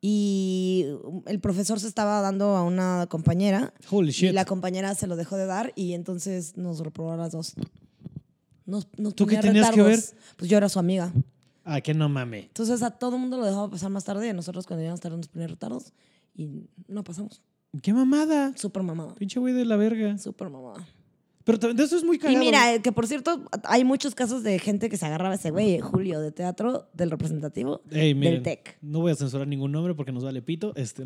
B: Y el profesor se estaba dando a una compañera.
A: Holy
B: Y
A: shit.
B: la compañera se lo dejó de dar y entonces nos reprobó a las dos. Nos, nos
A: ¿Tú qué tenías que
B: retardos. Pues yo era su amiga.
A: Ah, que no mame.
B: Entonces a todo el mundo lo dejaba pasar más tarde y a nosotros cuando íbamos tarde nos ponía retardos y no pasamos.
A: ¡Qué mamada!
B: Súper mamada.
A: Pinche güey de la verga.
B: Súper mamada.
A: Pero también de eso es muy
B: Y
A: cagado.
B: mira, eh, que por cierto, hay muchos casos de gente que se agarraba a ese güey, Julio, de teatro, del representativo,
A: miren,
B: del TEC.
A: No voy a censurar ningún nombre porque nos vale pito. Este.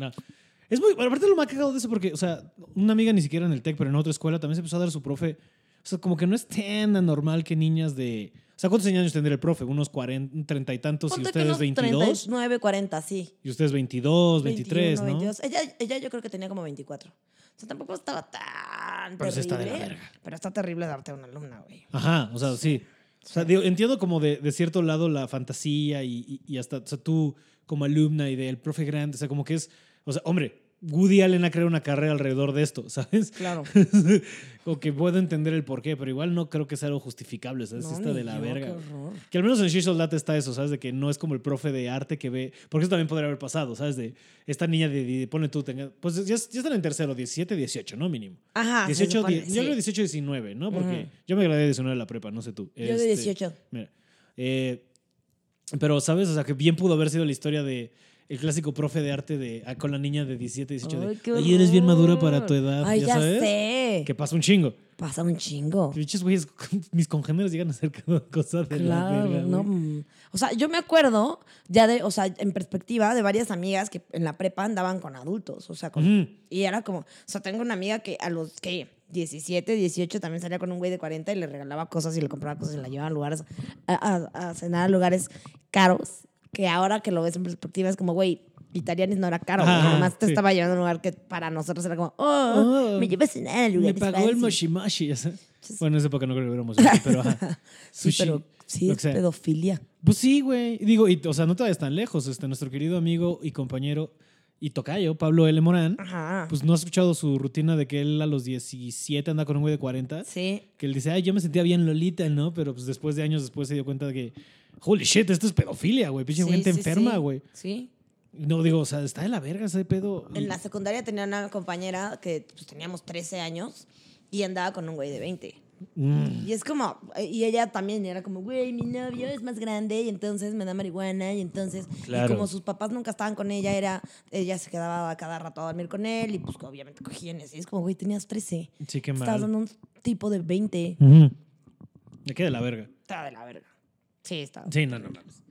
A: Es muy. Aparte, lo más cagado de eso porque, o sea, una amiga ni siquiera en el TEC, pero en otra escuela también se empezó a dar a su profe. O sea, como que no es tan anormal que niñas de. O sea, ¿cuántos años tendría el profe? ¿Unos 40, 30 y tantos y
B: Ponte
A: ustedes
B: unos
A: 22?
B: 39, 40, sí.
A: Y ustedes 22, 23,
B: 21,
A: ¿no?
B: 22. Ella, ella yo creo que tenía como 24. O sea, tampoco estaba tan
A: Pero sí está de la
B: terrible.
A: verga.
B: Pero está terrible darte a una alumna, güey.
A: Ajá, o sea, sí. O sea, digo, entiendo como de, de cierto lado la fantasía y, y- y hasta, o sea, tú como alumna y del profe grande, o sea, como que es, o sea, hombre, Woody Allen ha creado una carrera alrededor de esto, ¿sabes?
B: Claro.
A: como que puedo entender el porqué, pero igual no creo que sea algo justificable, ¿sabes?
B: No,
A: está de la
B: yo,
A: verga. Que al menos en She's Soldat está eso, ¿sabes? De que no es como el profe de arte que ve. Porque eso también podría haber pasado, ¿sabes? De esta niña de. de- pone tú, tenga, pues ya, ya están en tercero, 17, 18, ¿no? Mínimo.
B: Ajá. Ah, se
A: 18,
B: supone, sí.
A: yo creo 18, 19, ¿no? Porque
B: Ujú.
A: yo me gradué de 19 de la prepa, no sé tú.
B: Yo de
A: Este,
B: 18.
A: Mira. eh, pero, ¿sabes? O sea, que bien pudo haber sido la historia de. El clásico profe de arte de, ah, con la niña de 17, 18
B: Ay,
A: de. Oye, eres bien madura para tu edad.
B: Ay,
A: ya,
B: ya,
A: sabes.
B: sé.
A: Que pasa un chingo.
B: Pasa un chingo.
A: Güeyes, mis congéneres llegan a hacer cada cosa de la
B: Claro,
A: verga,
B: no.
A: güey.
B: mm. O sea, yo me acuerdo ya de, o sea, en perspectiva de varias amigas que en la prepa andaban con adultos, o sea, con, y era como, o sea, tengo una amiga que a los que 17, 18 también salía con un güey de 40 y le regalaba cosas y le compraba cosas y la llevaba a lugares, a, a- a cenar a lugares caros, que ahora que lo ves en perspectiva es como, güey, Italianis no era caro, nomás te
A: sí.
B: estaba llevando a un lugar que para nosotros era como, oh,
A: Oh,
B: me llevas a cenar a
A: Me pagó el
B: fancy".
A: Moshimashi. ya sabes. Bueno, en esa época no creo que hubiéramos visto, pero ajá.
B: Sí,
A: Sushi,
B: pero sí es pedofilia.
A: Pues sí, güey. Digo, y, o sea, no te vayas tan lejos. Este, nuestro querido amigo y compañero y tocayo, Pablo L. Morán,
B: Ajá.
A: pues no has escuchado su rutina de que él a los 17 anda con un güey de 40.
B: sí.
A: Que él dice, ay, yo me sentía bien Lolita, ¿no? Pero pues después de años después se dio cuenta de que, holy shit, esto es pedofilia, güey. Pinche
B: Sí,
A: gente
B: sí,
A: enferma, güey.
B: Sí.
A: No, digo, o sea, está de la verga ese pedo.
B: En la secundaria tenía una compañera que pues, teníamos 13 años y andaba con un güey de 20.
A: Mm.
B: Y es como, y ella también era como, güey, mi novio es más grande y entonces me da marihuana y entonces,
A: Claro.
B: y como sus papás nunca estaban con ella, era, ella se quedaba cada rato a dormir con él y pues obviamente cogían y. Es como, güey, tenías 13.
A: Sí, qué
B: Estabas
A: mal.
B: dando un tipo de 20.
A: Ujú. Me queda de la verga.
B: Estaba de la verga. Sí, estaba.
A: Sí, no, no mames.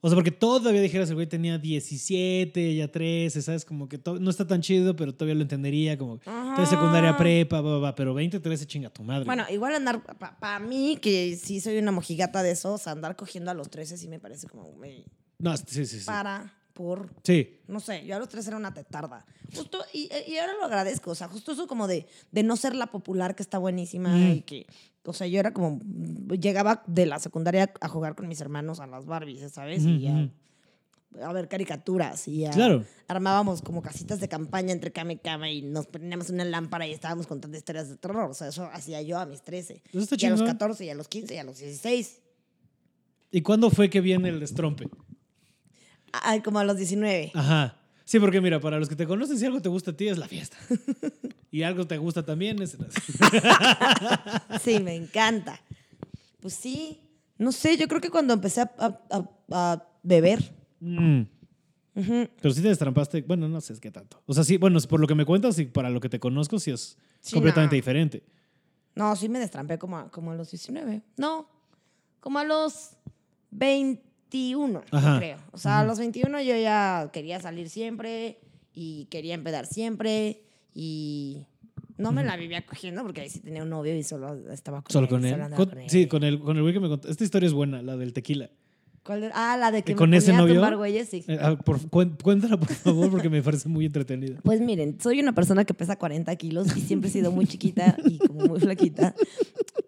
A: O sea, porque todavía dijeras, el güey tenía 17, ya 13, ¿sabes? Como que no está tan chido, pero todavía lo entendería. Como,
B: Ajá.
A: secundaria prepa, va, va, va, pero 20, 13, chinga tu madre.
B: Bueno, igual andar, para mí, que sí soy una mojigata de eso, o sea, andar cogiendo a los 13 sí me parece como, güey,
A: No, sí, sí, sí.
B: para, por,
A: Sí.
B: no sé, yo a los 13 era una tetarda. Justo, y, y ahora lo agradezco, o sea, justo eso como de, de no ser la popular que está buenísima
A: Mm.
B: y que, o sea, yo era como, llegaba de la secundaria a jugar con mis hermanos a las Barbies, ¿sabes? Y ya,
A: ujú.
B: a ver caricaturas y a-
A: Claro.
B: armábamos como casitas de campaña entre cama y cama y nos poníamos una lámpara y estábamos contando historias de terror. O sea, eso hacía yo a mis 13.
A: Eso está
B: y a los
A: chingón.
B: 14, y a los 15, y a los 16.
A: ¿Y cuándo fue que viene el destrompe?
B: Ay, como a los 19.
A: Ajá. Sí, porque mira, para los que te conocen, si algo te gusta a ti es la fiesta. y algo te gusta también es...
B: Sí, me encanta. Pues sí, no sé, yo creo que cuando empecé a, a- a- a beber.
A: Mm. Pero sí te destrampaste, bueno, no sé es qué tanto. O sea, sí, bueno, por lo que me cuentas y para lo que te conozco, sí es
B: Sí,
A: completamente
B: no.
A: diferente.
B: No, sí me destrampé como a, como a los 19. No, como a los 21, yo
A: Ajá.
B: creo. O sea, a los 21 yo ya quería salir siempre y quería empedar siempre y no me la vivía cogiendo porque ahí sí tenía un novio y solo estaba con
A: Solo
B: él.
A: con él.
B: solo
A: Con-
B: con él.
A: sí, con el, con el güey que me contó. Esta historia es buena, la del tequila.
B: ¿Cuál era? Ah, la de que
A: ¿Y
B: me
A: con ese novio?
B: tumbar güeyes, sí.
A: Eh, ah, por- cuéntala, por favor, porque me parece muy entretenida.
B: Pues miren, soy una persona que pesa 40 kilos y siempre he sido muy chiquita y como muy flaquita.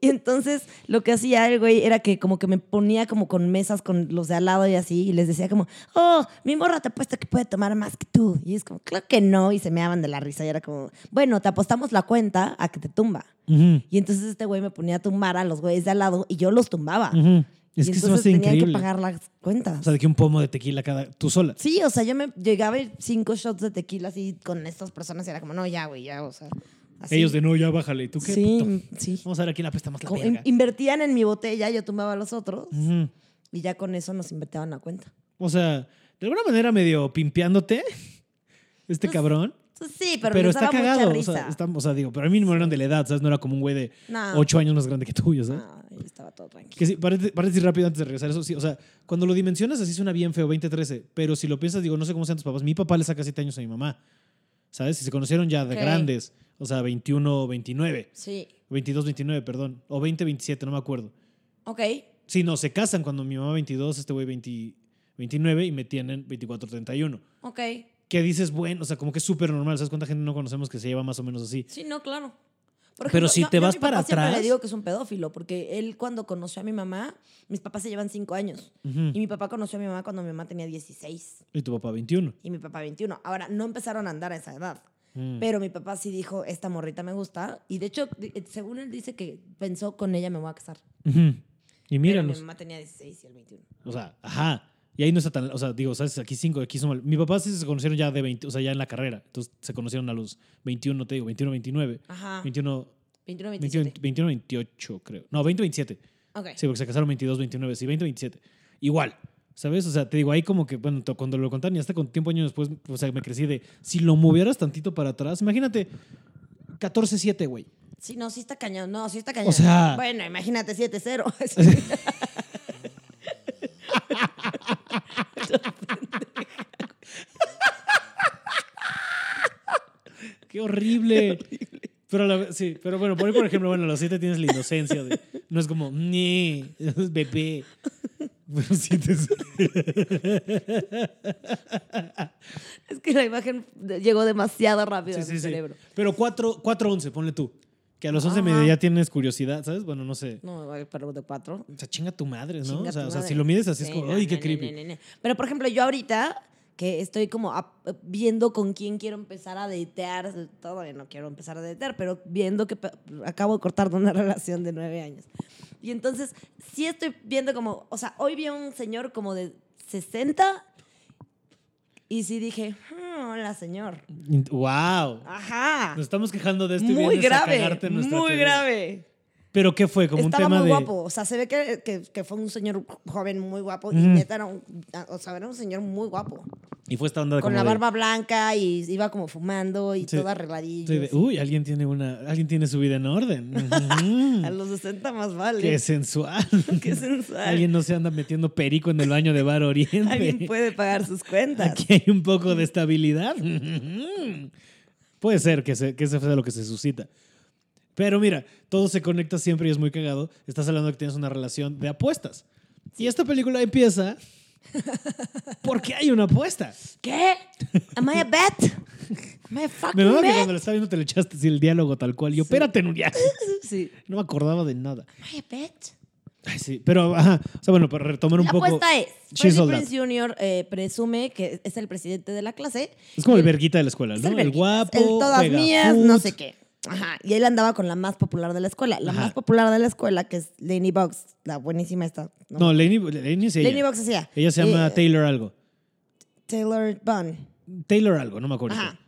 B: Y entonces lo que hacía el güey era que como que me ponía como con mesas con los de al lado y así y les decía como, oh, mi morra te apuesta que puede tomar más que tú. Y es como, claro que no. Y se me daban de la risa y era como, bueno, te apostamos la cuenta a que te tumba. Y entonces este güey me ponía a tumbar a los güeyes de al lado y yo los tumbaba.
A: ujú. Es
B: y
A: que eso
B: entonces
A: hace
B: tenían
A: increíble.
B: que pagar las cuentas.
A: O sea, de que un pomo de tequila cada. Tú sola.
B: Sí, o sea, yo me llegaba ir cinco shots de tequila así con estas personas y era como, no, ya, güey, ya, o sea. así.
A: Ellos de no, ya bájale. ¿Y tú qué?
B: Sí,
A: puto?
B: sí.
A: Vamos a ver a quién apesta más la
B: Como
A: verga.
B: in- invertían en mi botella, yo tomaba a los otros y ya con eso nos inventaban la cuenta.
A: O sea, de alguna manera medio pimpeándote, este
B: Pues,
A: cabrón.
B: Pues Sí, pero,
A: Pero está cagado.
B: mucha
A: O sea, está- o sea, digo, pero a mí no eran de la edad, ¿sabes? No era como un güey de
B: No.
A: ocho años más grande que tú, ¿sabes?
B: Ay, estaba todo tranquilo.
A: Que sí, paréntesis paréntesis rápido antes de regresar eso, sí, o sea, cuando lo dimensionas así suena bien feo, 20-13, pero si lo piensas, digo, no sé cómo sean tus papás, mi papá le saca 7 años a mi mamá, ¿sabes? Si se conocieron ya de
B: Ok.
A: grandes, o sea, 21, 29,
B: Sí.
A: 22, 29, perdón, o 20, 27, no me acuerdo.
B: Ok.
A: Sí, no, se casan cuando mi mamá 22, este güey 20 29 y me tienen 24, 31.
B: Ok.
A: Que dices, bueno, o sea, como que es súper normal, ¿sabes cuánta gente no conocemos que se lleva más o menos así?
B: Sí, no, claro. Por
A: Pero si
B: yo-
A: te
B: yo a
A: vas
B: mi papá
A: para
B: siempre
A: atrás-
B: le digo que es un pedófilo, porque él cuando conoció a mi mamá, mis papás se llevan cinco años.
A: Ujú.
B: Y mi papá conoció a mi mamá cuando mi mamá tenía 16
A: Y tu papá 21.
B: y mi papá 21. Ahora, no empezaron a andar a esa edad.
A: Mm.
B: Pero mi papá sí dijo, esta morrita me gusta. Y de hecho, eh, según él dice que pensó con ella me voy a casar.
A: Ujú. Y
B: Pero mi
A: míranos.
B: mamá tenía 16 y él 21.
A: O sea, ajá. Y ahí no está tan. O sea, digo, ¿sabes? Aquí cinco, aquí son. Mi papá sí se conocieron ya de 20, o sea, ya en la carrera. Entonces se conocieron a los 21, te digo, 21, 29.
B: Ajá.
A: 21,
B: 21,
A: 21,
B: 27.
A: 21, 28, creo. No, 20, 27.
B: Ok.
A: Sí, porque se casaron 22, 29. Sí, 20, 27. Igual. ¿Sabes? O sea, te digo, ahí como que, bueno, cuando lo contaron y hasta con tiempo años después, o sea, me crecí de. Si lo movieras tantito para atrás, imagínate. 14, 7, güey.
B: Sí, no, sí está cañón. No, sí está cañón.
A: O sea-
B: Bueno, imagínate 7-0.
A: Qué horrible. Pero a la vez- sí, pero bueno, por ahí, por ejemplo, bueno, a los 7 tienes la inocencia de. No es como, ni, es bebé. Pero sí te-
B: es que la imagen llegó demasiado rápido
A: Sí,
B: a
A: sí,
B: mi
A: sí.
B: cerebro.
A: Pero 4, 4 11, ponle tú. Que a los 11
B: Ajá.
A: medio ya tienes curiosidad, ¿sabes? Bueno, no sé.
B: No, pero de 4.
A: O sea, chinga tu madre, ¿no?
B: Chinga
A: o sea, o sea, si lo mides así es como, ¡ay, qué creepy!
B: Pero, por ejemplo, yo ahorita que estoy como ap- viendo con quién quiero empezar a datear, todavía no quiero empezar a datear, pero viendo que acabo de cortar de una relación de nueve años. Y entonces, sí estoy viendo como, o sea, hoy vi a un señor como de 60 y sí dije, "Hmm, hola, señor.
A: ¡Wow!
B: Ajá.
A: Nos estamos quejando de esto y
B: Muy
A: a
B: grave,
A: cagarte en
B: muy
A: teoría.
B: grave.
A: ¿Pero qué fue? Como
B: Estaba
A: un tema
B: muy
A: de...
B: guapo. O sea, se ve que, que, que fue un señor joven muy guapo. Y neta era un, o sea, era un señor muy guapo.
A: Y fue esta onda de
B: Con
A: como
B: la
A: de-
B: barba blanca y iba como fumando y
A: Sí.
B: todo arregladillo.
A: sí, Uy, alguien tiene una... Alguien tiene su vida en orden.
B: A los 60 más vale.
A: Qué sensual.
B: Qué sensual.
A: Alguien no se anda metiendo perico en el baño de Bar Oriente.
B: Alguien puede pagar sus cuentas.
A: Aquí hay un poco de estabilidad. Puede ser que, se, que ese sea lo que se suscita. Pero mira, todo se conecta siempre y es muy cagado. Estás hablando de que tienes una relación de apuestas. Y esta película empieza porque hay una apuesta.
B: ¿Qué? ¿Am I a bet? ¿Am I a fucking
A: Me mama que
B: bet?
A: cuando lo estaba viendo te le echaste así el diálogo tal cual. Y yo, espérate, Nuria.
B: Sí.
A: No me acordaba de nada.
B: ¿Am I a bet?
A: Ay, sí. Pero, ajá. O sea, bueno, para retomar un
B: La
A: poco.
B: apuesta es, Freddie. Prince Jr. eh, presume que es el presidente de la clase.
A: Es como el
B: él-
A: verguita de la escuela,
B: Es
A: ¿no? El,
B: verguitas,
A: guapo.
B: el todas mías, no sé qué. Ajá. Y él andaba con la más popular de la escuela. La
A: Ajá.
B: más popular de la escuela, que es Laney Box, la buenísima esta.
A: No, Lainey, Lainey es ella.
B: Laney Box hacía.
A: Ella se llama
B: eh,
A: Taylor algo.
B: Taylor Bunn.
A: Taylor algo, no me acuerdo.
B: Ajá.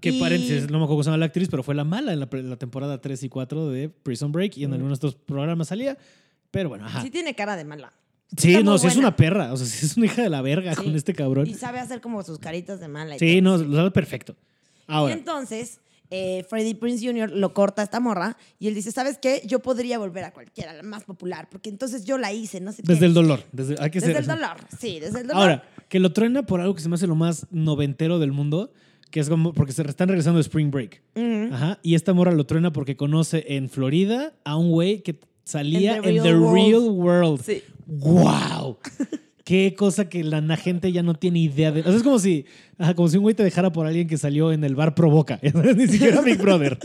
A: Que
B: Y-
A: paréntesis, no me acuerdo cómo se llama la actriz, pero fue la mala en la, temporada 3 y 4 de Prison Break y en algunos de estos programas salía. Pero bueno, ajá.
B: Sí tiene cara de mala.
A: Sí,
B: está
A: no, sí es una perra. O sea, sí es una hija de la verga
B: Sí.
A: con este cabrón.
B: Y sabe hacer como sus caritas de mala. y
A: Sí,
B: todo.
A: no, lo sabe perfecto.
B: Y
A: Ahora,
B: entonces, eh, Freddie Prince Jr. lo corta a esta morra y él dice, ¿sabes qué? Yo podría volver a cualquiera, la más popular, porque entonces yo la hice, no sé qué.
A: desde el dolor. Desde, hay que
B: Desde
A: ser-
B: el dolor, sí, desde el dolor.
A: Ahora, que lo truena por algo que se me hace lo más noventero del mundo, que es como porque se están regresando de Spring Break. Ajá. Y esta morra lo truena porque conoce en Florida a un güey que salía
B: En the real world.
A: World.
B: Sí.
A: ¡Wow! Qué cosa que la gente ya no tiene idea de. O sea, es como si, ajá, como si un güey te dejara por alguien que salió en el bar Provoca. Ni siquiera Big Brother.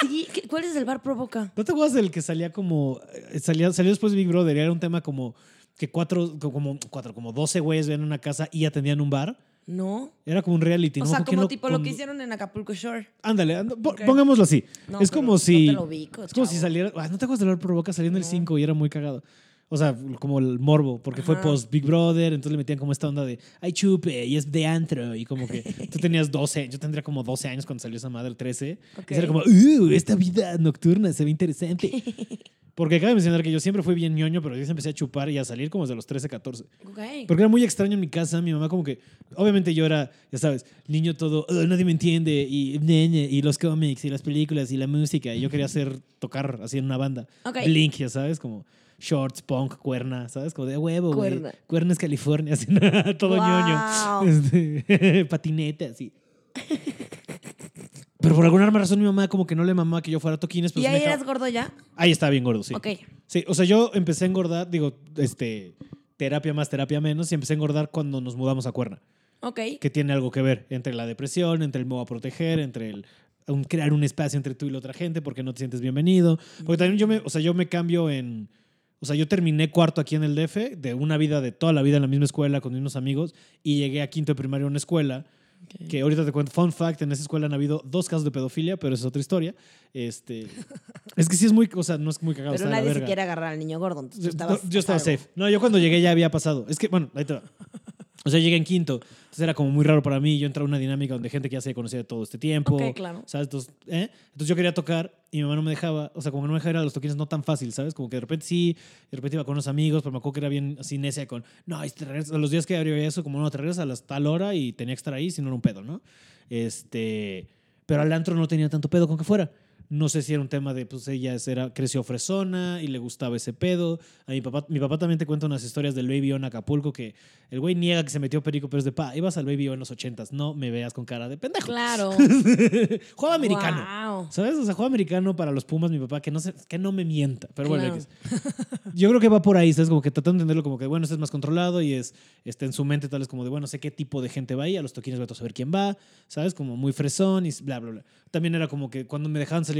B: Sí, ¿qué- ¿cuál es el bar provoca?
A: ¿No te acuerdas del que salía como. eh, Salía, salió después de Big Brother y era un tema como que cuatro, como cuatro, como 12 güeyes ven una casa y atendían un bar?
B: No.
A: Era como un reality.
B: O
A: ¿no?
B: sea,
A: Porque
B: como
A: no-
B: tipo lo
A: con-
B: que hicieron en Acapulco Shore.
A: Ándale, pongámoslo así.
B: No,
A: es como
B: no
A: si.
B: te lo ubico,
A: es como si saliera. ah, ¿No te acuerdas del bar Provoca saliendo el 5 y era muy cagado? O sea, como el morbo, porque fue
B: Ajá.
A: post Big Brother, entonces le metían como esta onda de ay chupe y es de antro y como que tú tenías 12, yo tendría como 12 años cuando salió esa madre, el 13.
B: Ok.
A: Y era como, uh, esta vida nocturna se ve interesante. Porque cabe mencionar que yo siempre fui bien ñoño, pero yo empecé a chupar y a salir como desde los 13, 14.
B: Ok.
A: Porque era muy extraño en mi casa, mi mamá como que, obviamente yo era, ya sabes, niño todo, "Oh, nadie me entiende, y, y los cómics, y las películas, y la música, y yo quería hacer, tocar así en una banda.
B: Ok.
A: Blink, ya sabes, como shorts, punk, cuerna, ¿sabes? Como de huevo, güey.
B: Cuerna.
A: Cuerna es California, así, todo ñoño. Este, patinete, así. Pero por alguna razón mi mamá como que no le mamá que yo fuera a toquines. Pues
B: ¿Y ahí eras gordo ya?
A: Ahí estaba bien gordo, sí.
B: Ok.
A: Sí, o sea, yo empecé a engordar, digo, este, terapia más, terapia menos, y empecé a engordar cuando nos mudamos a Cuerna,
B: Ok.
A: que tiene algo que ver entre la depresión, entre el voy a proteger, entre el un- crear un espacio entre tú y la otra gente porque no te sientes bienvenido. Porque también yo me, o sea, yo me cambio en, o sea, yo terminé cuarto aquí en el DF, de una vida de toda la vida en la misma escuela con unos amigos, y llegué a quinto de primaria a una escuela que ahorita te cuento, fun fact, en esa escuela han habido dos casos de pedofilia, pero esa es otra historia. Este, es que sí es muy, o sea, no es muy cagado.
B: Pero nadie se quiere agarrar al niño gordo. Entonces tú
A: Yo-
B: estabas
A: yo estaba safe. No, yo cuando llegué ya había pasado. Es que, bueno, ahí te va. O sea, llegué en quinto. Entonces era como muy raro para mí. Yo entré a una dinámica donde gente que ya se conocía de todo este tiempo.
B: Ok, claro.
A: ¿Sabes? Entonces, ¿eh? Entonces yo quería tocar y mi mamá no me dejaba. O sea, como que no me dejaba ir a los toquines no tan fácil, ¿sabes? Como que de repente sí, de repente iba con unos amigos, pero me acuerdo que era bien así necia con, no, y te regresas- a los días que había eso, como no, te regresas a las tal hora y tenía que estar ahí, si no era un pedo, ¿no? Este, pero al antro no tenía tanto pedo con que fuera. No sé si era un tema de, pues ella era, creció fresona y le gustaba ese pedo. A mi papá, mi papá también te cuenta unas historias del Baby O en Acapulco que el güey niega que se metió perico, pero es de, pa, ibas al Baby O en los ochentas, no me veas con cara de pendejo.
B: Claro.
A: Juego americano.
B: Guau.
A: ¿Sabes? O sea, juego americano para los Pumas, mi papá, que no, se, que no me mienta. Pero bueno,
B: Claro.
A: Yo creo que va por ahí, ¿sabes? Como que tratando de entenderlo como que, bueno, este es más controlado y es este, en su mente tal vez como de, bueno, sé qué tipo de gente va ahí, a los toquines voy a saber quién va, ¿sabes? Como muy fresón y bla, bla, bla. También era como que cuando me dejaban salir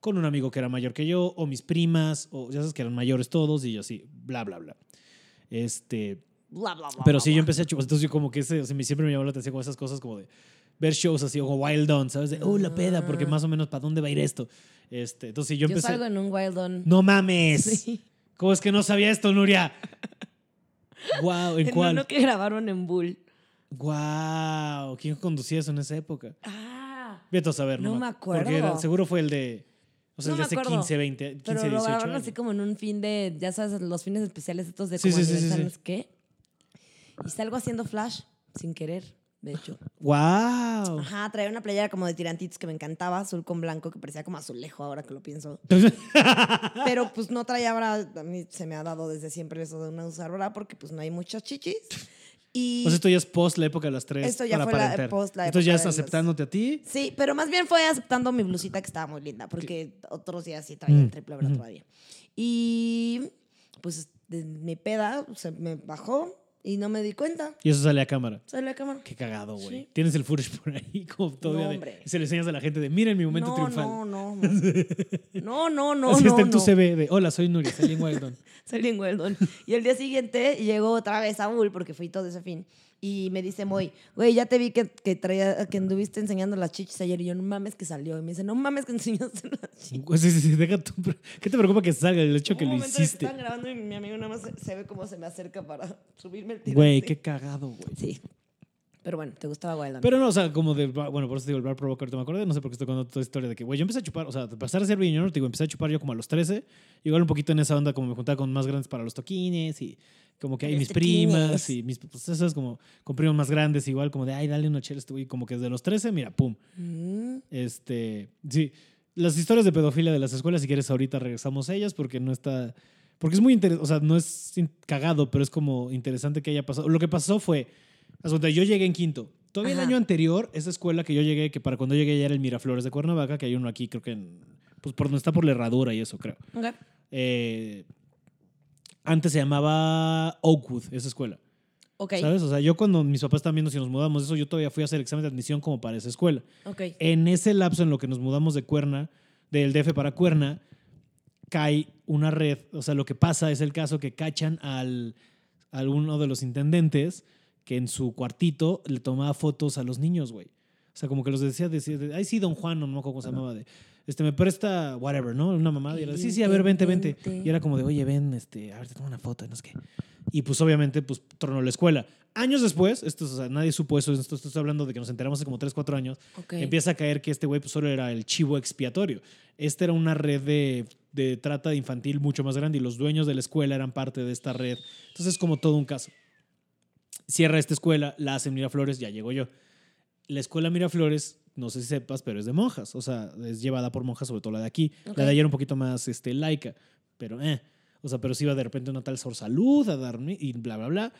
A: con un amigo que era mayor que yo, o mis primas, o ya sabes que eran mayores todos y yo así, bla, bla, bla. Este,
B: Bla, bla, bla,
A: pero sí, yo empecé a chupar. Entonces, yo como que ese, o sea, siempre me llamó la atención con esas cosas como de ver shows así, o Wild On, ¿sabes? De, oh, la peda, porque
B: Ah.
A: más o menos para dónde va a ir esto. Este, entonces, yo
B: Yo,
A: empecé.
B: salgo en un Wild On.
A: No mames.
B: Sí.
A: ¿Cómo es que no sabía esto, Nuria? Wow, ¿en
B: En
A: cuál?
B: uno que grabaron en Bull.
A: Wow, ¿quién conducía eso en esa época?
B: Ah.
A: Vete a saber,
B: No
A: ¿no?
B: me
A: Porque era-
B: acuerdo.
A: seguro fue el de. O sea,
B: No
A: el de
B: me
A: hace
B: acuerdo.
A: 15, 20, 15,
B: Pero lo
A: 18
B: grabaron
A: años.
B: así como en un fin de, ya sabes, los fines especiales estos de
A: Sí,
B: como
A: sí, sí, sí,
B: qué. Y salgo haciendo flash sin querer, de hecho.
A: ¡Wow!
B: Ajá, traía una playera como de tirantitos que me encantaba, azul con blanco, que parecía como azulejo ahora que lo pienso. Pero pues no traía bra, a mí se me ha dado desde siempre eso de no usar bra porque pues no hay muchas chichis. Y
A: O sea, esto ya es post la época de las tres.
B: Esto ya
A: para
B: fue la- post la
A: Entonces ya
B: época
A: estás
B: los-
A: aceptándote a ti.
B: sí, pero más bien fue aceptando mi blusita que estaba muy linda, porque otros días sí traía
A: Mm,
B: el triple bra
A: ujú.
B: todavía. Y pues de mi peda se me bajó y no me di cuenta.
A: Y eso sale a cámara.
B: Sale la cámara.
A: Qué cagado, güey.
B: Sí.
A: Tienes el footage por ahí, como todavía.
B: No,
A: de- se le enseñas a la gente de, miren mi momento
B: no,
A: triunfal.
B: no, no, no. No, no, no,
A: Así
B: no,
A: está en tu. CV de, hola, soy Nuria, salí en Wildon.
B: Salí en Weldon. Y el día siguiente llegó otra vez a Bull porque fui todo ese fin. Y me dice Moy, güey, ya te vi que, que, traía, que anduviste enseñando las chichis ayer. Y yo, no mames que salió. Y me dice, no mames que enseñaste las chichis.
A: sí, sí, sí, deja tu... ¿Qué te preocupa que salga el hecho que lo
B: que
A: hiciste?
B: Estaban grabando y mi amigo nada más se, se ve cómo se me acerca para subirme el tirante.
A: Güey, qué cagado, güey.
B: Sí. Pero bueno, ¿te gustaba Weldon?
A: Pero no, o sea, como de, bueno, por eso te digo, el bar provoca, ahorita me acordé, no sé por qué estoy contando toda esta historia de que, güey, yo empecé a chupar, o sea, de pasar a ser viñón, te digo, empecé a chupar yo como a los 13, igual un poquito en esa onda, como me juntaba con más grandes para los toquines y como que hay mis
B: toquines.
A: primas y mis, pues esas como, con primos más grandes, igual como de, ay, dale una chela este güey, como que desde los 13, mira, pum.
B: Mm,
A: Este, sí, las historias de pedofilia de las escuelas, si quieres, ahorita regresamos a ellas porque no está, porque es muy interesante, o sea, no es cagado, pero es como interesante que haya pasado. Lo que pasó fue, cuenta, yo llegué en quinto. Todavía el
B: Ajá.
A: año anterior, esa escuela que yo llegué, que para cuando llegué ya era el Miraflores de Cuernavaca, que hay uno aquí, creo que en, pues por donde está por la herradura y eso, creo.
B: ok.
A: Eh, antes se llamaba Oakwood, esa escuela.
B: Ok.
A: ¿Sabes? O sea, yo cuando mis papás estaban viendo si nos mudamos, eso yo todavía fui a hacer examen de admisión como para esa escuela.
B: Ok.
A: En ese lapso en lo que nos mudamos de Cuerna, del DF para Cuerna, cae una red. O sea, lo que pasa es el caso que cachan al, a uno de los intendentes que en su cuartito le tomaba fotos a los niños, güey. O sea, como que los decía, decía, ay, sí, don Juan, no me acuerdo cómo se llamaba, de, este, me presta whatever, ¿no? Una mamada. Y era, sí, sí, a ver, vente, vente. Y era como de, oye, ven, este, a ver, te tomo una foto, no sé qué. Y pues obviamente, pues tronó la escuela. Años después, esto, o sea, nadie supo eso, esto, esto estoy hablando de que nos enteramos hace como 3, 4 años,
B: Ok.
A: empieza a caer que este güey pues, solo era el chivo expiatorio. Esta era una red de de trata infantil mucho más grande y los dueños de la escuela eran parte de esta red. Entonces es como todo un caso. Cierra esta escuela, la hacen Miraflores, ya llego yo. La escuela Miraflores, no sé si sepas, pero es de monjas, o sea, es llevada por monjas, sobre todo la de aquí.
B: Ok.
A: La de era un poquito más este, laica, pero eh. O sea, pero sí iba de repente una tal Sor Salud a darme y bla, bla, bla.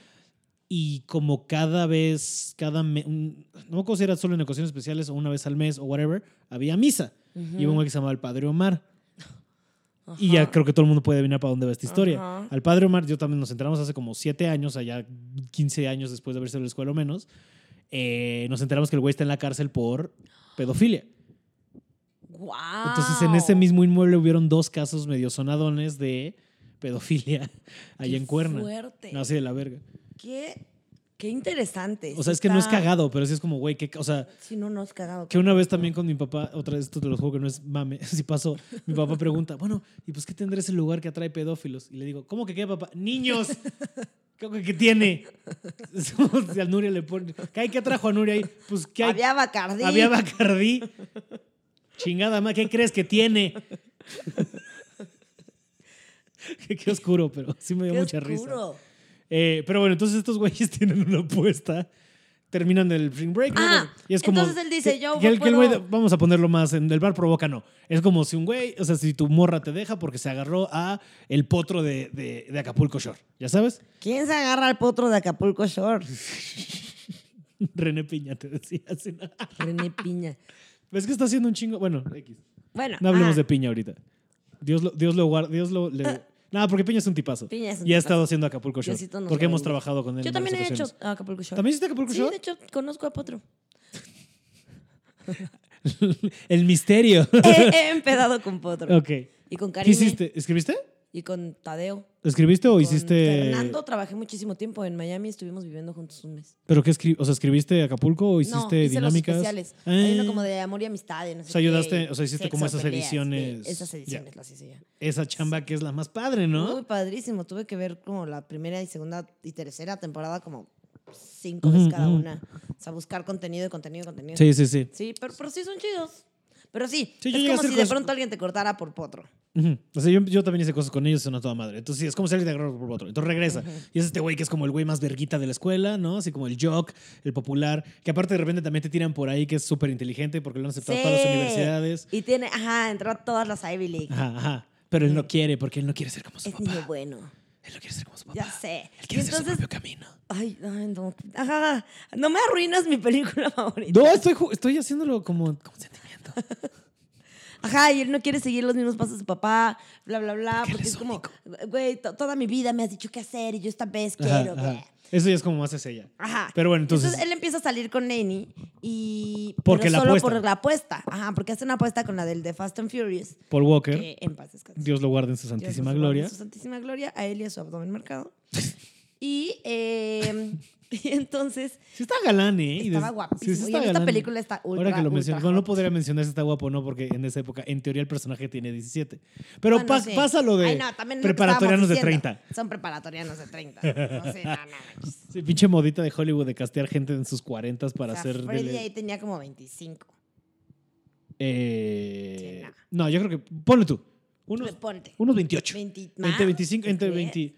A: Y como cada vez, cada me- un- no me acuerdo si era solo en ocasiones especiales o una vez al mes o whatever, había misa. Y hubo un güey que se llamaba el Padre Omar. Y ya creo que todo el mundo puede adivinar para dónde va esta historia.
B: Ajá.
A: Al Padre Omar, yo también nos enteramos hace como siete años, allá 15 años después de haber salido de la escuela o menos. eh, nos enteramos que el güey está en la cárcel por pedofilia.
B: ¡Wow!
A: Entonces, en ese mismo inmueble hubieron dos casos medio sonadones de pedofilia allá en Cuerna.
B: Fuerte.
A: No, así de la verga.
B: Qué, qué interesante.
A: O sea, es que no es cagado, pero sí es como, güey, que, o sea,
B: Sí, no, no es cagado.
A: que una vez también con mi papá, otra vez esto te lo juro que no es mame, si pasó, mi papá pregunta, bueno, ¿y pues qué tendrá ese lugar que atrae pedófilos? Y le digo, ¿cómo que qué, papá? ¡Niños! ¿Qué, qué tiene? A Nuria le pone, ¿qué hay que trajo a Nuria ahí? Pues, ¿qué hay?
B: Había Bacardí.
A: Había Bacardí. Chingada más, ¿qué crees que tiene? qué, qué oscuro, pero sí me dio
B: Qué
A: mucha risa. Eh, pero bueno, entonces estos güeyes tienen una apuesta. Terminan el spring break.
B: Ah,
A: y es como,
B: entonces él dice, yo
A: que el, que el güey,
B: puedo-
A: vamos a ponerlo más en el bar provoca, no. Es como si un güey, o sea, si tu morra te deja porque se agarró a el potro de, de- de Acapulco Shore. ¿Ya sabes?
B: ¿Quién se agarra al potro de Acapulco Shore?
A: René Piña te decía. así.
B: René Piña.
A: Es que está haciendo un chingo. Bueno, X.
B: Bueno.
A: No hablemos
B: ah,
A: de Piña ahorita. Dios lo, Dios lo guarda. Dios lo. Le... Nada, porque Piña es un tipazo.
B: Piña es un
A: y ha estado haciendo Acapulco Shore. Porque hemos trabajado con él.
B: Yo
A: en
B: también he hecho. Acapulco Shore.
A: ¿También hiciste Acapulco
B: Sí,
A: Shore?
B: de hecho, conozco a Potro.
A: el misterio.
B: he, he empedado con Potro.
A: ok.
B: Y con
A: ¿Qué
B: Karime.
A: hiciste? ¿Escribiste?
B: Y con Tadeo.
A: ¿Escribiste o
B: Con
A: hiciste.?
B: Fernando trabajé muchísimo tiempo en Miami. Estuvimos viviendo juntos un mes.
A: ¿Pero qué escribiste? O sea, ¿escribiste Acapulco o
B: no,
A: hiciste
B: hice
A: dinámicas?
B: los especiales. Hay uno como de amor y amistad. y no sé
A: O sea,
B: qué,
A: ayudaste- o sea, hiciste como esas
B: peleas,
A: ediciones.
B: esas ediciones las hice ya.
A: Esa chamba que es la más padre, ¿no?
B: Muy padrísimo. Tuve que ver como la primera y segunda y tercera temporada como cinco veces cada una. O sea, buscar contenido y contenido y contenido.
A: Sí, sí, sí.
B: Sí, pero, pero sí son chidos. Pero sí,
A: Sí,
B: es como si de pronto alguien te cortara por potro.
A: O sea, yo, yo también hice cosas con ellos, son a toda madre. Entonces, sí, es como si alguien te agarró por otro. Entonces regresa. Y es este güey que es como el güey más verguita de la escuela, ¿no? Así como el jock, el popular, que aparte de repente también te tiran por ahí, que es súper inteligente porque lo han aceptado todas las
B: Sí.
A: universidades.
B: Y tiene, ajá, entró a todas las Ivy League.
A: Ajá, ajá. Pero él no quiere porque él no quiere ser como su
B: Es
A: papá.
B: niño bueno.
A: Él no quiere ser como su papá.
B: Ya sé.
A: Él quiere hacer su
B: entonces,
A: propio camino.
B: ay, ay, no. Ajá, no me arruinas mi película favorita.
A: No, estoy, estoy haciéndolo como, como sentimiento.
B: Ajá, y él no quiere seguir los mismos pasos de su papá, bla, bla, bla.
A: Porque
B: Porque
A: es
B: como, güey, to- toda mi vida me has dicho qué hacer y yo esta vez
A: Ajá,
B: quiero.
A: ajá. Eso ya es como más es ella.
B: Ajá.
A: Pero bueno, entonces-
B: él empieza a salir con Nani y.
A: Porque
B: pero
A: la
B: solo
A: apuesta.
B: por la apuesta. Ajá, porque hace una apuesta con la del de Fast and Furious.
A: Paul Walker,
B: Que en paz descanse.
A: Dios lo guarde en su
B: Dios
A: santísima
B: los guarde en
A: gloria.
B: Su santísima gloria, a él y a su abdomen marcado. y, eh, y entonces
A: Sí está galán, ¿eh? Y
B: estaba guapísimo.
A: sí, sí
B: y
A: está
B: en esta
A: galán.
B: película está ultra,
A: Ahora que lo bueno, no
B: hot.
A: podría mencionar si está guapo o no, porque en esa época, en teoría, el personaje tiene 17. Pero
B: Bueno,
A: pa-
B: sí.
A: pasa lo de
B: Ay, no,
A: preparatorianos de
B: estábamos
A: 30.
B: diciendo. Son preparatorianos de 30. No sé, no, no. manches.
A: Sí, pinche modita de Hollywood de castear gente en sus 40 para
B: O sea,
A: hacer.
B: Freddy
A: dele-
B: ahí tenía como 25.
A: Eh,
B: Sí,
A: no, yo creo que. Ponle tú. Unos,
B: Pues ponte.
A: unos 28.
B: 20
A: entre
B: más,
A: 25, entre
B: ¿tú crees?
A: 20.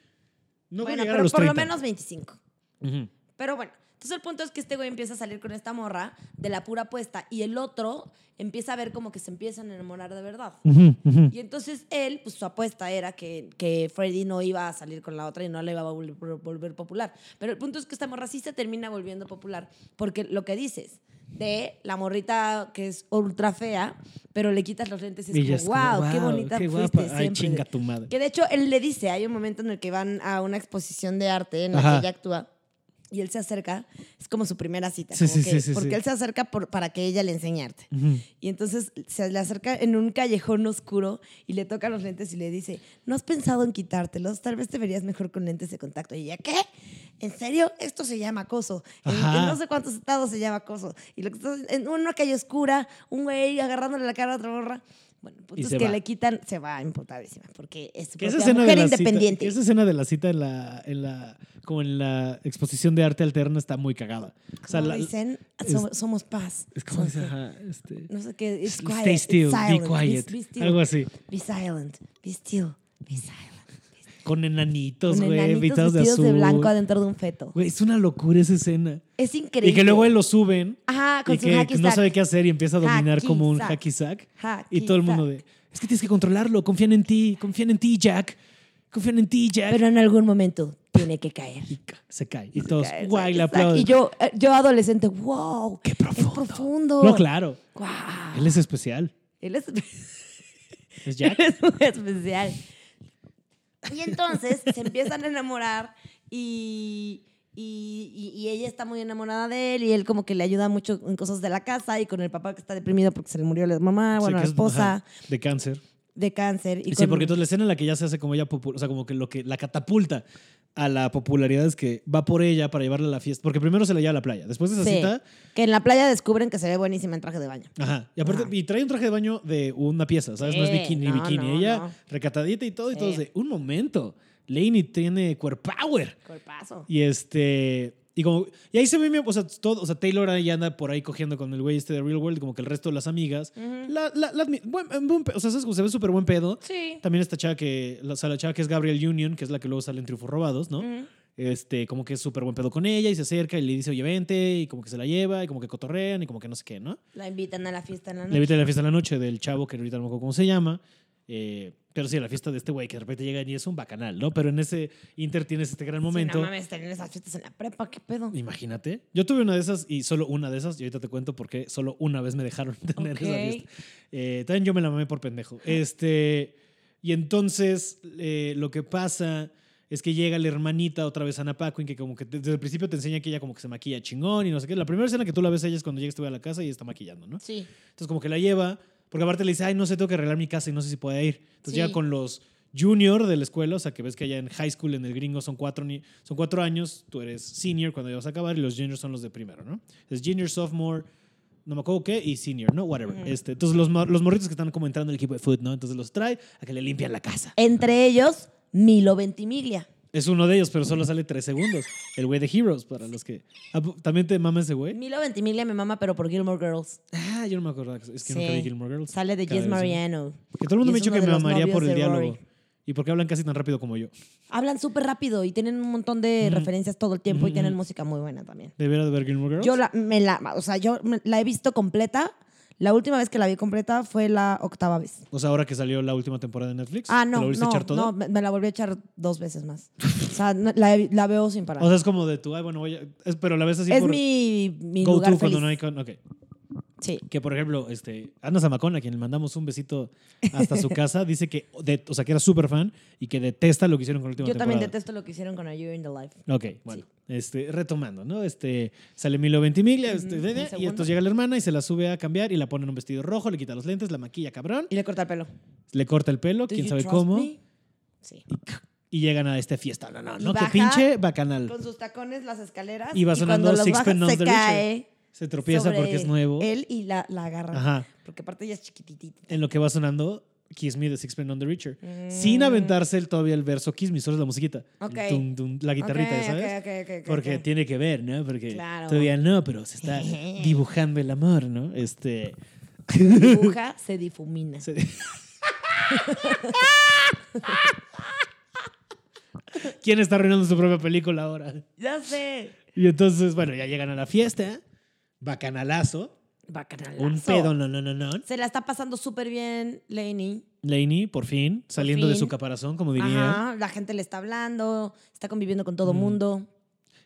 A: No
B: bueno,
A: llegar
B: pero
A: a los
B: por
A: 30.
B: lo menos 25.
A: Ujú.
B: Pero bueno, entonces el punto es que este güey empieza a salir con esta morra de la pura apuesta y el otro empieza a ver como que se empiezan a enamorar de verdad. Y entonces él, pues su apuesta era que, que Freddy no iba a salir con la otra y no la iba a volver, volver popular. Pero el punto es que esta morra sí se termina volviendo popular. Porque lo que dices, de la morrita que es ultra fea, pero le quitas los lentes y es
A: Y ya
B: como, wow, qué
A: "Guau,
B: bonita
A: qué
B: fuiste
A: guapa". Ay,
B: siempre.
A: chinga tu madre.
B: Que de hecho él le dice, hay un momento en el que van a una exposición de arte en la
A: Ajá.
B: que ella actúa y él se acerca, es como su primera cita,
A: Sí,
B: como
A: sí,
B: que-
A: sí,
B: porque él se acerca por- para que ella le enseñe arte.
A: Ujú.
B: Y entonces se le acerca en un callejón oscuro y le toca los lentes y le dice, ¿no has pensado en quitártelos? Tal vez te verías mejor con lentes de contacto. Y ella, ¿qué? ¿En serio? Esto se llama acoso. En, en no sé cuántos estados se llama acoso. Y lo que está- en una calle oscura, un güey agarrándole la cara a otra morra. Bueno, pues es que
A: va.
B: le quitan, se va imputadísima, porque es su propia mujer
A: cita,
B: independiente.
A: esa escena de la cita en la, en la, como en la exposición de arte alterna está muy cagada. O sea, la-
B: dicen,
A: es-
B: somos, paz.
A: es como dice, ajá, este,
B: No sé qué, it's quiet,
A: stay
B: it's
A: still,
B: silent,
A: be
B: be-
A: quiet,
B: be still,
A: algo así.
B: Be silent, be still, be silent.
A: Con enanitos, güey, pintados de azul.
B: de blanco adentro de un feto.
A: Güey, es una locura esa escena.
B: Es increíble.
A: Y que luego él lo suben
B: Ajá, con
A: y
B: su
A: que
B: hacky
A: no sabe qué hacer y empieza a dominar
B: Hacky
A: como un
B: sack.
A: hacky sack.
B: Hacky
A: Y todo el mundo de, es que tienes que controlarlo, confían en ti, confían en ti, Jack. Confían en ti, Jack.
B: Pero en algún momento tiene que caer.
A: Y ca- se cae. Y todos,
B: Cae,
A: guay, le aplauden.
B: Y yo, eh, yo adolescente, wow.
A: Qué profundo.
B: Es profundo.
A: No, claro.
B: Wow.
A: Él es especial.
B: Él es,
A: Es Jack.
B: él es muy especial. Y entonces se empiezan a enamorar y, y, y- y ella está muy enamorada de él y él como que le ayuda mucho en cosas de la casa y con el papá que está deprimido porque se le murió la mamá,
A: Sí,
B: bueno,
A: que
B: la
A: es-
B: esposa
A: ajá, de cáncer.
B: de cáncer. Y
A: sí,
B: con-
A: porque entonces la escena en la que ya se hace como ella popular, o sea, como que lo que la catapulta a la popularidad es que va por ella para llevarla a la fiesta. Porque primero se la lleva a la playa. Después de esa
B: Sí,
A: cita,
B: que en la playa descubren que se ve buenísima en traje de baño.
A: Ajá. Y aparte,
B: Ajá.
A: y trae un traje de baño de una pieza, ¿sabes? no es
B: Sí,
A: bikini ni
B: no,
A: bikini.
B: no,
A: Ella
B: no.
A: recatadita y todo, y
B: Sí.
A: todos de un momento. Laney tiene core power.
B: Cuerpazo.
A: Y este. Y como. Y ahí se ve, o sea, todo, o sea, Taylor ahí anda por ahí cogiendo con el güey este de Real World, como que el resto de las amigas. La, la, la buen- buen o sea, se ve súper buen pedo.
B: Sí.
A: También esta chava que. La, o sea, la chava que es Gabriel Union, que es la que luego sale en Triunfos Robados, ¿no? Este, como que es súper buen pedo con ella y se acerca y le dice, oye, vente, y como que se la lleva, y como que cotorrean, y como que no sé qué, ¿no?
B: La invitan a la fiesta en la noche.
A: invita a la fiesta de la noche del chavo, que ahorita no me acuerdo cómo se llama. Eh, pero sí, la fiesta de este güey que de repente llega y es un bacanal, ¿no? Pero en ese Inter tienes este gran momento.
B: Sí, no mames, tener esas fiestas en la prepa, ¿qué pedo?
A: Imagínate. Yo tuve una de esas y solo una de esas, y ahorita te cuento por qué solo una vez me dejaron tener esa
B: Ok.
A: fiesta. Eh, también yo me la mamé por pendejo. Este, y entonces eh, lo que pasa es que llega la hermanita otra vez Ana Paquin, que como que desde el principio te enseña que ella como que se maquilla chingón y no sé qué. La primera escena que tú la ves a ella es cuando llega este a la casa y está maquillando, ¿no?
B: Sí.
A: Entonces como que la lleva, porque aparte le dice, ay, no sé, tengo que arreglar mi casa y no sé si puede ir. Entonces
B: Sí.
A: llega con los junior de la escuela, o sea, que ves que allá en high school, en el gringo, son cuatro, son cuatro años, tú eres senior cuando ya vas a acabar y los juniors son los de primero, ¿no? Es junior, sophomore, no me acuerdo qué, y senior, ¿no? Whatever. Este, entonces los, los morritos que están como entrando al equipo de foot, ¿no? Entonces los trae a que le limpian la casa.
B: Entre ellos, Milo Ventimiglia.
A: Es uno de ellos, pero solo sale tres segundos. El güey de Heroes, para los que... Ah, ¿También te mama ese güey?
B: Milo Ventimiglia me mama, pero por Gilmore Girls.
A: Ah, yo no me acuerdo. Es que
B: Sí.
A: nunca vi Gilmore Girls.
B: Sale de Jess. Mariano.
A: Que todo el mundo me ha dicho que me amaría por el diálogo.
B: Rory.
A: ¿Y por qué hablan casi tan rápido como yo?
B: Hablan súper rápido y tienen un montón de
A: Ujú.
B: referencias todo el tiempo y tienen
A: ujú.
B: música muy buena también.
A: ¿Debería de ver Gilmore Girls?
B: Yo la, me la, o sea, yo me- la he visto completa. La última vez que la vi completa fue la octava vez.
A: O sea, ahora que salió la última temporada de Netflix.
B: Ah,
A: ¿te
B: no,
A: la volviste
B: no,
A: a echar toda?
B: no, me, me la volví a echar dos veces más. O sea, no- la, veo sin parar.
A: O sea, es como de tu, ay, bueno, voy a... es- pero la ves así
B: es
A: por
B: mi, mi
A: go
B: lugar
A: to
B: feliz.
A: cuando no hay con...
B: Sí.
A: Que, por ejemplo, este, Ana Zamacón, a quien le mandamos un besito hasta su casa, dice que, de- o sea, que era súper fan y que detesta lo que hicieron con la última
B: Yo también detesto lo que hicieron con A Year in the Life.
A: Ok, bueno, este, retomando, ¿no? Este, sale Milo Ventimiglia, este, de- de- y entonces llega la hermana y se la sube a cambiar y la pone en un vestido rojo, le quita los lentes, la maquilla cabrón,
B: Y le corta el pelo.
A: le corta el pelo, quién sabe cómo,
B: me? Sí.
A: y, y llegan a esta fiesta. No, no,
B: Y
A: no, que pinche bacanal.
B: Con sus tacones las escaleras.
A: Y va sonando
B: cuando los
A: Sixpence
B: baja, se
A: the Richer. Se tropieza porque es nuevo.
B: Él y la, la agarra.
A: Ajá.
B: Porque aparte ella es chiquititita.
A: En lo que va sonando Kiss Me de Sixpence on the Richer. Sin
B: Mm.
A: aventarse el, todavía el verso Kiss Me, solo es la musiquita. El
B: Ok.
A: tum, tum, la guitarrita,
B: Ok,
A: ¿sabes?
B: ok, ok, ok, ok,
A: Porque tiene que ver, ¿no? Porque
B: Claro.
A: todavía no, pero se está dibujando el amor, ¿no? Este.
B: Dibuja, se difumina.
A: se- ¿Quién está arruinando su propia película ahora?
B: Ya sé.
A: Y entonces, bueno, ya llegan a la fiesta. Bacanalazo.
B: Bacanalazo.
A: Un pedo, no, no, no, no.
B: Se la está pasando súper bien, Lainey.
A: Laney, por fin, saliendo de su caparazón, como diría.
B: Ajá, la gente le está hablando, está conviviendo con todo
A: Mm.
B: mundo.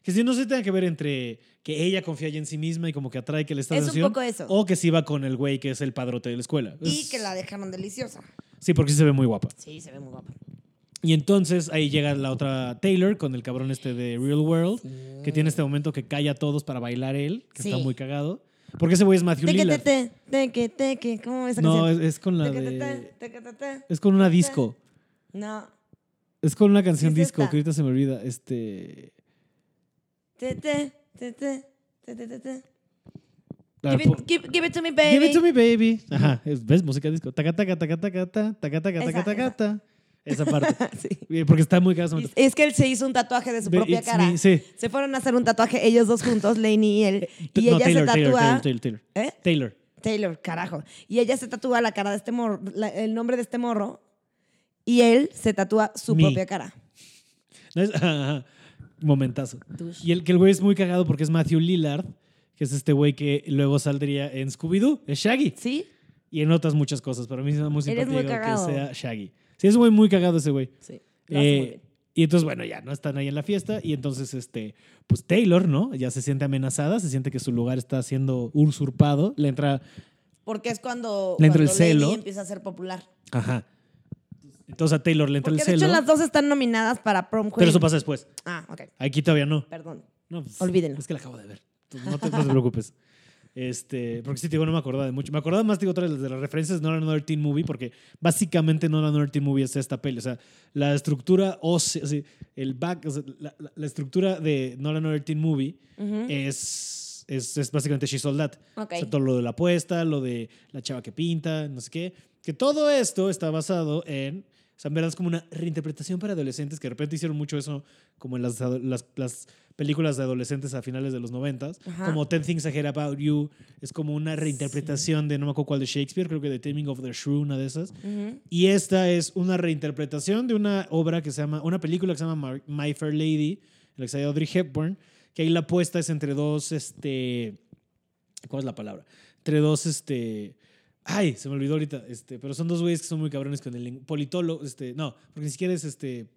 A: Que si no se tenga que ver entre que ella confía ya en sí misma y como que atrae que le está
B: Es un poco eso.
A: O que sí va con el güey que es el padrote de la escuela.
B: Y
A: Es-
B: que la dejaron deliciosa.
A: Sí, porque sí se ve muy guapa.
B: Sí, se ve muy guapa.
A: Y entonces ahí llega la otra Taylor con el cabrón este de Real World, que tiene este momento que calla a todos para bailar él, que
B: Sí.
A: está muy cagado. Porque ese güey es Matthew Lillard.
B: teque, teque. ¿Cómo es esa
A: No, es,
B: canción?
A: es con la
B: Teque,
A: de...
B: teque.
A: Es con una disco.
B: No.
A: Es con una canción
B: es
A: disco
B: esta.
A: que ahorita se me olvida. Este...
B: Tete, tete, tete.
A: Ah,
B: Give it, give- give it to me, baby.
A: Give it to me, baby. Ajá, es- ¿ves? Música disco. Taca, taca, taca, taca, ta, taca, taca, taca,
B: Esa,
A: taca,
B: esa.
A: parte.
B: Sí.
A: Eh, Porque está muy
B: Y
A: momento.
B: Es que él se hizo un tatuaje de su propia cara.
A: Me, sí.
B: Se fueron a hacer un tatuaje ellos dos juntos, Lainey y él. Y
A: No,
B: ella
A: Taylor,
B: se tatúa.
A: Taylor, Taylor, Taylor.
B: ¿Eh?
A: Taylor.
B: Taylor, carajo. Y ella se tatúa la cara de este morro, la- el nombre de este morro. Y él se tatúa su
A: Me.
B: propia cara.
A: ¿No es? Ajá. Momentazo. Y el que el güey es muy cagado porque es Matthew Lillard, que es este güey que luego saldría en Scooby-Doo, es Shaggy.
B: ¿Sí?
A: Y en otras muchas cosas, pero a mí me da muy simpático que sea Shaggy. Sí, es un güey muy cagado ese güey.
B: Sí. Lo hace muy
A: Eh,
B: bien.
A: y entonces, bueno, ya no están ahí en la fiesta. Y entonces, este, pues Taylor, ¿no? Ya se siente amenazada, se siente que su lugar está siendo usurpado. Le entra.
B: Porque es cuando,
A: Le entra el
B: cuando
A: celo.
B: empieza a ser popular.
A: Ajá. Entonces a Taylor le entra
B: Porque
A: el
B: de
A: celo.
B: hecho las dos están nominadas para Prom Queen.
A: Pero eso pasa después.
B: Ah, ok.
A: Aquí todavía no.
B: Perdón.
A: No, pues,
B: Olvídenlo.
A: Es que la acabo de ver. Entonces, no, te, no te preocupes. Este, porque sí, digo, no me acordaba de mucho. Me acordaba más, digo, otra vez de las referencias de Nolan Another Teen Movie, porque básicamente Nolan Another Teen Movie es esta peli. O sea, la estructura ósea, así, el back, o sea, la, la- la estructura de Nolan Another Teen Movie
B: Ujú.
A: es, es, es básicamente She Sold That.
B: Ok.
A: O sea, todo lo de la apuesta, lo de la chava que pinta, no sé qué. Que todo esto está basado en. O sea, en verdad es como una reinterpretación para adolescentes, que de repente hicieron mucho eso, como en las, las, las películas de adolescentes a finales de los noventas. Como Ten Things I Hate About You, es como una reinterpretación de, no me acuerdo cuál de Shakespeare, creo que de Taming of the Shrew, una de esas.
B: Ujú.
A: Y esta es una reinterpretación de una obra que se llama, una película que se llama My Fair Lady, en la que sale Audrey Hepburn, que ahí la apuesta es entre dos, este, ¿cuál es la palabra? Entre dos, este, ay, se me olvidó ahorita, este, pero son dos güeyes que son muy cabrones con el politólogo, este, no, porque ni siquiera es, este,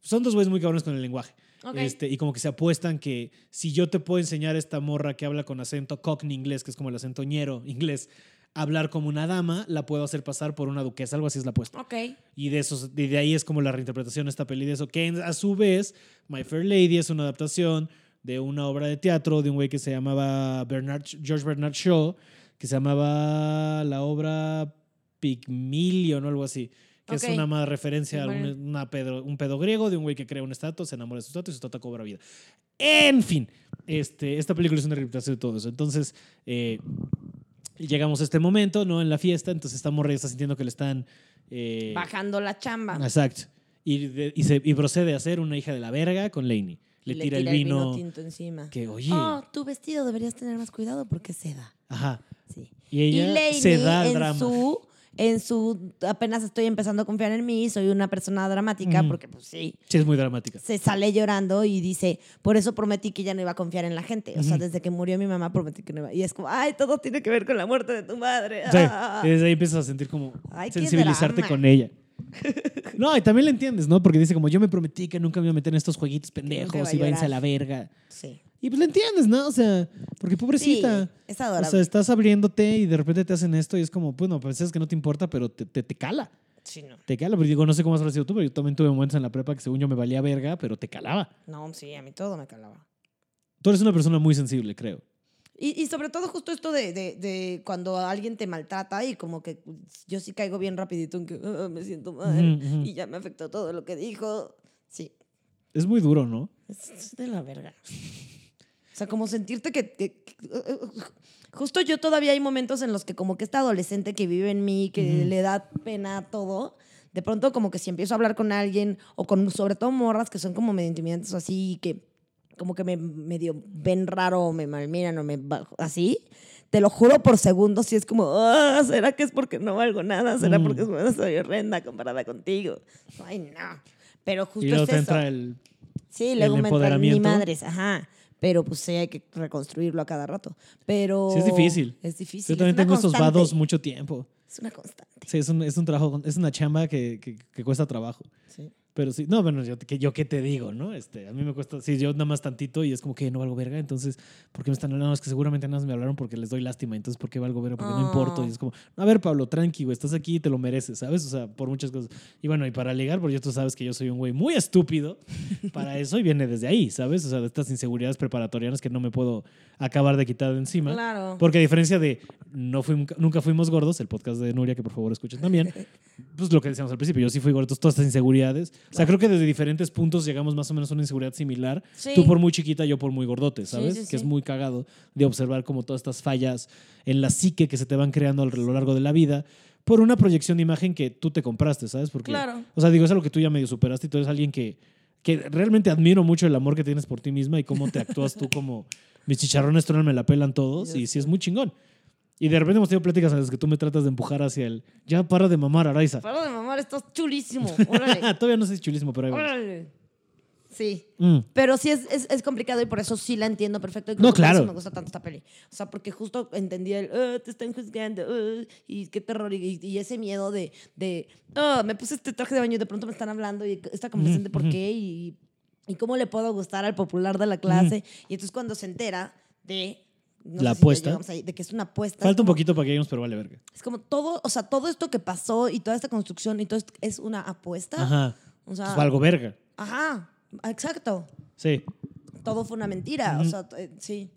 A: son dos güeyes muy cabrones con el lenguaje. Este, y como que se apuestan que si yo te puedo enseñar esta morra que habla con acento cockney inglés, que es como el acento ñero inglés, hablar como una dama, la puedo hacer pasar por una duquesa, algo así es la apuesta.
B: Ok.
A: Y de, esos, de de ahí es como la reinterpretación de esta peli de eso, que a su vez, My Fair Lady es una adaptación de una obra de teatro de un güey que se llamaba Bernard, George Bernard Shaw, que se llamaba la obra Pygmalion o algo así, que
B: Ok.
A: es una más referencia a un,
B: Bueno.
A: una pedo- un pedo griego de un güey que crea una estatua, se enamora de su estatua y su estatua cobra vida. En fin, este, esta película es una reinterpretación de todo eso. Entonces, eh, llegamos a este momento, ¿no? En la fiesta, entonces esta morra ya está sintiendo que le están... eh,
B: Bajando la chamba.
A: Exacto. Y, de- y, se, y procede a ser una hija de la verga con Laney. Le,
B: Y
A: tira, el vino.
B: tinto encima.
A: que, oye.
B: Oh, tu vestido deberías tener más cuidado porque seda.
A: Ajá.
B: Sí.
A: Y ella
B: Lainey,
A: se da
B: en
A: drama.
B: su en su apenas estoy empezando a confiar en mí, soy una persona dramática porque pues sí,
A: Sí, es muy dramática.
B: se sale llorando y dice, por eso prometí que ya no iba a confiar en la gente. O sea, desde que murió mi mamá prometí que no iba. Y es como, ay, todo tiene que ver con la muerte de tu madre.
A: Sí,
B: Ah.
A: y desde ahí empiezas a sentir como
B: Ay,
A: sensibilizarte con ella. No, y también le entiendes, ¿no? Porque dice como yo me prometí que nunca me iba a meter en estos jueguitos pendejos y váyanse a la verga.
B: Sí.
A: Y pues le entiendes, ¿no? O sea, porque pobrecita.
B: Sí, es
A: o
B: adorable.
A: sea, estás abriéndote y de repente te hacen esto y es como, bueno, pensás que no te importa, pero te, te, te cala.
B: Sí, no.
A: Te cala, pero digo, no sé cómo has sido tú, pero yo también tuve momentos en la prepa que según yo me valía verga, pero te calaba.
B: No, sí, a mí todo me calaba.
A: Tú eres una persona muy sensible, creo.
B: Y, y sobre todo justo esto de, de, de cuando alguien te maltrata y como que yo sí caigo bien rapidito en que "Ah, me siento mal y ya me afectó todo lo que dijo. Sí,
A: Es muy duro, ¿no?
B: es, es de la verga. O sea, como sentirte que, que- que- Justo yo todavía hay momentos en los que como que este adolescente que vive en mí, que
A: Ujú.
B: le da pena todo, de pronto como que si empiezo a hablar con alguien o con sobre todo morras que son como medio intimidantes o así, que como que me medio ven raro o me malmiran o me bajo, así, te lo juro por segundos y es como, "Ah, ¿será que es porque no valgo nada? ¿Será
A: Mm.
B: porque soy horrenda comparada contigo? Ay, no. Pero justo
A: y luego
B: es
A: te
B: eso.
A: entra el...
B: Sí, luego
A: el
B: me ni
A: empoderamiento.
B: madres, ajá. Pero pues sí, hay que reconstruirlo a cada rato. Pero.
A: Sí, es difícil.
B: Es difícil.
A: Yo también
B: es
A: tengo estos vados mucho tiempo.
B: Es una constante.
A: Sí, es un, es un trabajo, es una chamba que, que, que cuesta trabajo.
B: Sí.
A: Pero sí, no, bueno, yo, que, yo qué te digo, ¿no? Este, a mí me cuesta, sí, yo nada más tantito y es como que no valgo verga, entonces, ¿por qué me están hablando? Es que seguramente nada más me hablaron porque les doy lástima, entonces, ¿por qué valgo verga? Porque no importo.
B: Ah.
A: Y es como, a ver, Pablo, tranqui, güey, estás aquí y te lo mereces, ¿sabes? O sea, por muchas cosas. Y bueno, y para ligar, porque tú sabes que yo soy un güey muy estúpido para eso y viene desde ahí, ¿sabes? O sea, de estas inseguridades preparatorianas que no me puedo acabar de quitar de encima.
B: Claro.
A: Porque a diferencia de no fui, nunca fuimos gordos, el podcast de Nuria, que por favor escuchen también, pues lo que decíamos al principio, yo sí fui gordo, todas estas inseguridades O sea, creo que desde diferentes puntos llegamos más o menos a una inseguridad similar.
B: Sí.
A: Tú por muy chiquita, yo por muy gordote, ¿sabes?
B: sí,
A: Que es muy cagado de observar como todas estas fallas en la psique que se te van creando a lo largo de la vida por una proyección de imagen que tú te compraste, ¿sabes? Porque,
B: Claro.
A: o sea, digo, es algo que tú ya medio superaste y tú eres alguien que, que realmente admiro mucho el amor que tienes por ti misma y cómo te actúas tú como mis chicharrones truenan, me la pelan todos y sí es muy chingón. Y de repente hemos tenido pláticas en las que tú me tratas de empujar hacia el ya para de mamar, Araiza.
B: Para de mamar, estás chulísimo. Órale.
A: Todavía no sé si chulísimo, pero ahí vamos.
B: Órale. Sí.
A: Mm.
B: Pero sí es, es, es complicado y por eso sí la entiendo perfecto. Y
A: No, claro.
B: me gusta tanto esta peli. O sea, porque justo entendía el, "Ah, te están juzgando, ah", y qué terror, y, y ese miedo de, de "Ah, me puse este traje de baño y de pronto me están hablando, y esta conversación de por qué, y, y cómo le puedo gustar al popular de la clase. Y entonces cuando se entera de... no
A: La
B: sé si
A: apuesta.
B: llegamos ahí, de que es una apuesta. es
A: Falta un
B: como-
A: poquito para que lleguemos, pero vale verga.
B: Es como todo, o sea, todo esto que pasó y toda esta construcción y todo esto es una apuesta.
A: Ajá.
B: O sea,
A: Pues valgo verga.
B: Ajá, exacto.
A: Sí.
B: Todo fue una mentira. O sea, eh, sí.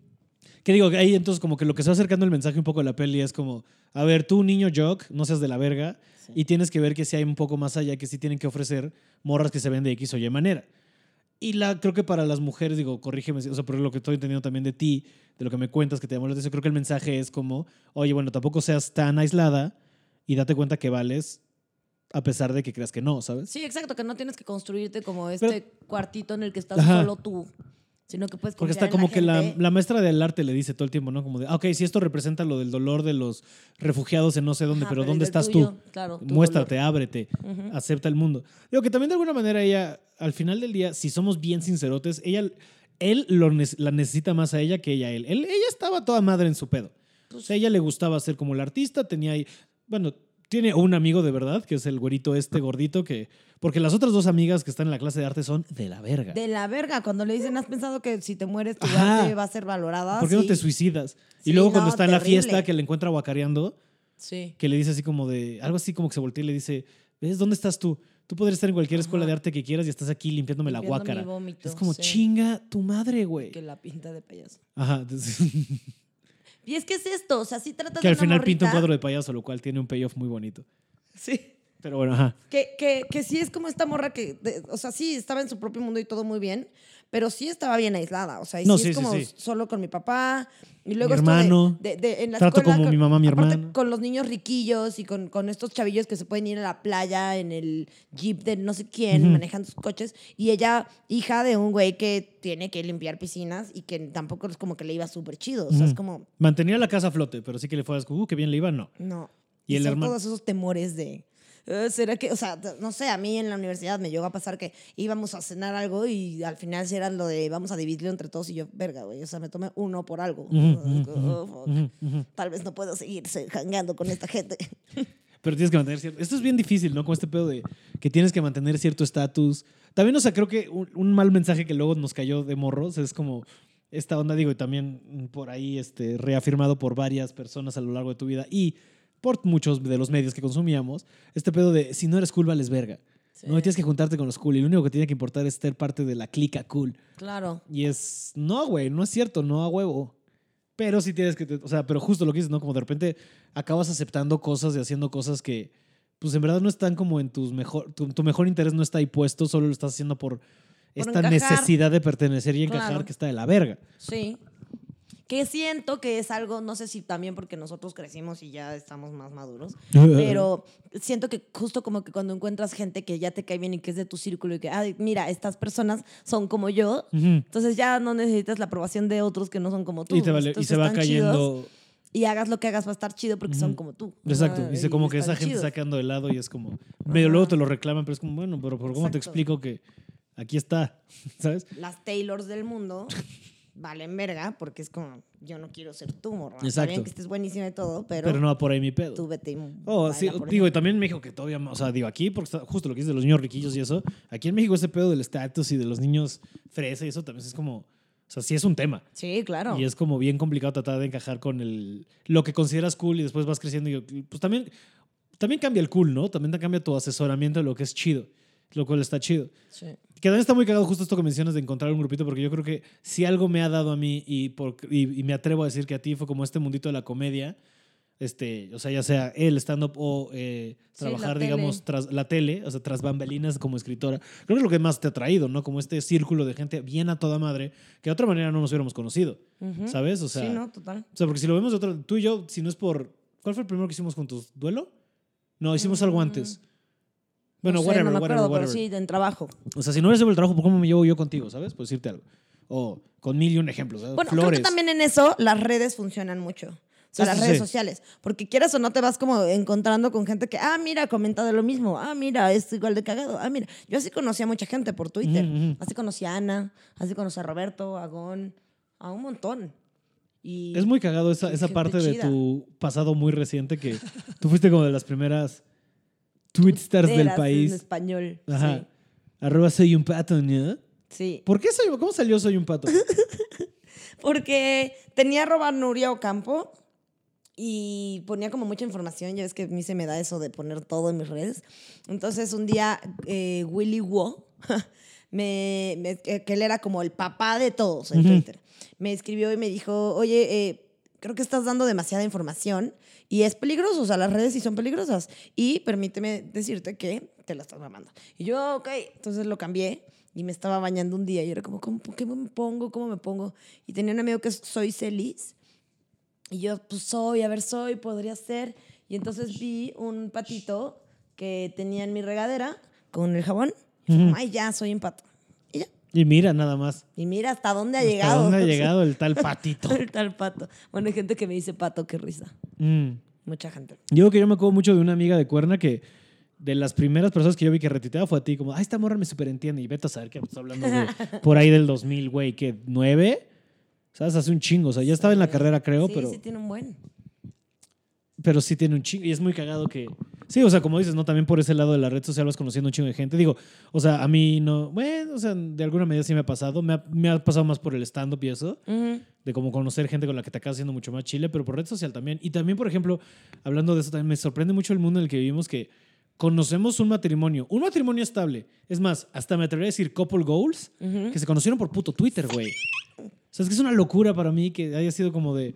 A: Que digo, ahí entonces como que lo que está acercando el mensaje un poco de la peli es como, a ver, tú niño jock, no seas de la verga y tienes que ver que sí hay un poco más allá, que sí tienen que ofrecer morras que se ven de X o Y manera. Y la, creo que para las mujeres, digo, corrígeme, o sea, por lo que estoy entendiendo también de ti, de lo que me cuentas, que te llamó la atención, creo que el mensaje es como, oye, bueno, tampoco seas tan aislada y date cuenta que vales a pesar de que creas que no, ¿sabes?
B: Sí, exacto, que no tienes que construirte como este cuartito en el que estás
A: Ajá.
B: solo tú, sino que puedes
A: Porque está
B: en
A: como que la, la maestra del arte le dice todo el tiempo, ¿no? Como de, ah, ok, si esto representa lo del dolor de los refugiados en no sé dónde,
B: Ajá,
A: pero, ¿dónde estás
B: tuyo,
A: tú?
B: Claro,
A: Muéstrate,
B: dolor.
A: ábrete, acepta el mundo. Digo que también de alguna manera ella, al final del día, si somos bien sincerotes, ella, él lo la necesita más a ella que ella a él. Él- Ella estaba toda madre en su pedo.
B: Pues
A: O sea, a ella le gustaba ser como el artista, tenía ahí, bueno, tiene un amigo de verdad, que es el güerito este gordito, que, porque las otras dos amigas que están en la clase de arte son de la verga.
B: De la verga, cuando le dicen, ¿has pensado que si te mueres tu
A: Ajá.
B: arte va a ser valorada?
A: ¿Por qué no te suicidas? y luego cuando está en la fiesta, que le encuentra guacareando,
B: Sí.
A: que le dice así como de, algo así como que se voltea y le dice, ¿ves dónde estás tú? Tú podrías estar en cualquier escuela de arte que quieras y estás aquí limpiándome la guácara.
B: vómito,
A: Es como
B: sí.
A: chinga tu madre, güey.
B: Que la pinta de payaso.
A: Ajá. entonces-
B: Y es que es esto, o sea, sí trata
A: que
B: de
A: al
B: una
A: final pinta un
B: morrita-
A: cuadro de payaso, lo cual tiene un payoff muy bonito.
B: Sí.
A: Pero bueno, ajá.
B: Que, que, que sí es como esta morra que, de- o sea, sí estaba en su propio mundo y todo muy bien, pero sí estaba bien aislada. O sea, y
A: No,
B: sí,
A: sí,
B: es como
A: sí.
B: solo con mi papá. Y luego
A: Mi
B: esto de-
A: hermano.
B: De, de- en la
A: Trato
B: escuela
A: como
B: con-
A: mi mamá, mi hermano.
B: Con los niños riquillos y con, con estos chavillos que se pueden ir a la playa en el jeep de no sé quién,
A: Ujú.
B: manejando sus coches. Y ella, hija de un güey que tiene que limpiar piscinas y que tampoco es como que le iba súper chido. O sea, es
A: Ujú.
B: como,
A: Mantenía la casa a flote, pero sí que le fue así, uh, qué bien le iba, no.
B: no.
A: Y
B: Y,
A: el
B: son
A: hermano-
B: todos esos temores de. "Eh, ¿Será que.? O sea, no sé, a mí en la universidad me llegó a pasar que íbamos a cenar algo y al final sí era lo de vamos a dividirlo entre todos y yo, verga, güey. O sea, me tomé uno por algo. Oh. Tal vez no puedo seguir se- jangueando con esta gente.
A: Pero tienes que mantener cierto. Esto es bien difícil, ¿no? Con este pedo de que tienes que mantener cierto estatus. También, o sea, creo que un, un mal mensaje que luego nos cayó de morros es como esta onda, digo, y también por ahí este, reafirmado por varias personas a lo largo de tu vida y por muchos de los medios que consumíamos, este pedo de si no eres cool, vales verga. No, tienes que juntarte con los cool y lo único que tiene que importar es ser parte de la clica cool.
B: Claro.
A: Y es, no, güey, no es cierto, no a huevo. Pero sí tienes que, o sea, pero justo lo que dices, ¿no? Como de repente acabas aceptando cosas y haciendo cosas que, pues en verdad no están como en tus mejor, tu, tu mejor interés no está ahí puesto, solo lo estás haciendo por, esta
B: encajar.
A: necesidad de pertenecer y encajar
B: Claro.
A: que está de la verga.
B: Sí. Que siento que es algo, no sé si también porque nosotros crecimos y ya estamos más maduros, pero siento que justo como que cuando encuentras gente que ya te cae bien y que es de tu círculo y que, ay, mira, estas personas son como yo,
A: Ujú.
B: entonces ya no necesitas la aprobación de otros que no son como tú.
A: Y, te vale- y se va cayendo.
B: y hagas lo que hagas va a estar chido porque son
A: Ujú.
B: como tú.
A: Exacto.
B: Ajá,
A: Dice como que esa gente está quedando de lado y es como. Medio luego te lo reclaman, pero es como, bueno, pero, pero ¿cómo te
B: Exacto.
A: explico que aquí está? ¿Sabes?
B: Las Taylors del mundo valen verga porque es como, yo no quiero ser tú, morra.
A: Exacto.
B: bien que estés buenísima y todo, pero,
A: Pero no va por ahí mi pedo.
B: tú vete y
A: Oh, sí, digo,
B: ejemplo.
A: y también en México que todavía, o sea, digo aquí, porque justo lo que dices de los niños riquillos y eso, aquí en México ese pedo del estatus y de los niños fresa y eso también es como, o sea, sí es un tema.
B: Sí, claro.
A: Y es como bien complicado tratar de encajar con el, lo que consideras cool y después vas creciendo y pues también, también cambia el cool, ¿no? También te cambia tu asesoramiento de lo que es chido, lo cual está chido.
B: Sí.
A: Que también está muy cagado justo esto que mencionas de encontrar un grupito, porque yo creo que si algo me ha dado a mí y, por, y, y me atrevo a decir que a ti fue como este mundito de la comedia, este, o sea, ya sea el stand-up o eh,
B: Sí,
A: trabajar,
B: tele.
A: digamos, tras la tele, o sea, tras bambalinas como escritora. Creo que es lo que más te ha traído, ¿no? Como este círculo de gente bien a toda madre, que de otra manera no nos hubiéramos conocido,
B: Ujú.
A: ¿sabes? O sea,
B: sí, no, total.
A: o sea, porque si lo vemos de otro, tú y yo, si no es por, ¿cuál fue el primero que hicimos juntos? ¿Duelo? No, hicimos algo
B: Mm.
A: antes. Bueno,
B: no sé,
A: whatever,
B: no me
A: whatever,
B: acuerdo,
A: whatever.
B: pero sí, en trabajo.
A: O sea, si no hubiera sido el trabajo, ¿por cómo me llevo yo contigo, sabes? Por decirte algo. O con mil y un ejemplos. ¿sabes?
B: Bueno,
A: Flores.
B: creo que también en eso las redes funcionan mucho. O sea,
A: Sí,
B: las
A: sí,
B: redes
A: sí.
B: sociales. Porque quieras o no te vas como encontrando con gente que, ah, mira, comenta de lo mismo. Ah, mira, es igual de cagado. Ah, mira. Yo así conocí a mucha gente por Twitter.
A: Ujú, ujú.
B: Así conocí a Ana, así conocí a Roberto, a Gon, a un montón. Y
A: Es muy cagado esa, esa parte de
B: chida.
A: tu pasado muy reciente que tú fuiste como de las primeras tweetstars del
B: Tuiteras En
A: país.
B: español.
A: Ajá. Arroba soy un pato, ¿no?
B: Sí. sí.
A: ¿Por qué soy, cómo salió soy un pato?
B: Porque tenía arroba Nuria Ocampo y ponía como mucha información. Ya ves que a mí se me da eso de poner todo en mis redes. Entonces un día eh, Willy Wo, me, me- que él era como el papá de todos en. Twitter, me escribió y me dijo, oye, eh, creo que estás dando demasiada información y es peligroso, o sea, las redes sí son peligrosas. Y permíteme decirte que te la estás mamando. Y yo, ok, entonces lo cambié y me estaba bañando un día y era como, ¿cómo, ¿qué me pongo? ¿Cómo me pongo? Y tenía un amigo que Soy Celis y yo, pues soy, a ver, soy, podría ser. Y entonces vi un patito que tenía en mi regadera con el jabón. Y como, ay, ya, soy un pato. Y ya.
A: Y mira, nada más.
B: Y mira hasta dónde ha
A: ¿Hasta
B: llegado.
A: dónde ha llegado el tal patito?
B: el tal pato. Bueno, hay gente que me dice pato, qué risa.
A: Mm.
B: Mucha gente.
A: Yo que yo me acuerdo mucho de una amiga de Cuerna que de las primeras personas que yo vi que retuiteaba fue a ti, como, ah, esta morra me superentiende. Y vete a saber que estás hablando de por ahí del 2000, güey, que nueve, ¿sabes? Hace un chingo. O sea, ya estaba en la carrera, creo,
B: sí,
A: pero,
B: sí tiene un buen.
A: pero sí tiene un chingo. Y es muy cagado que. Sí, o sea, como dices, ¿no? También por ese lado de la red social vas conociendo un chingo de gente. Digo, o sea, a mí no. Bueno, o sea, de alguna medida sí me ha pasado. Me ha, me ha pasado más por el stand-up y eso. De como conocer gente con la que te acabas haciendo mucho más chile, pero por red social también. Y también, por ejemplo, hablando de eso, también me sorprende mucho el mundo en el que vivimos que conocemos un matrimonio, un matrimonio estable. Es más, hasta me atrevería a decir couple goals, que se conocieron por puto Twitter, güey. O sea, es que es una locura para mí que haya sido como de.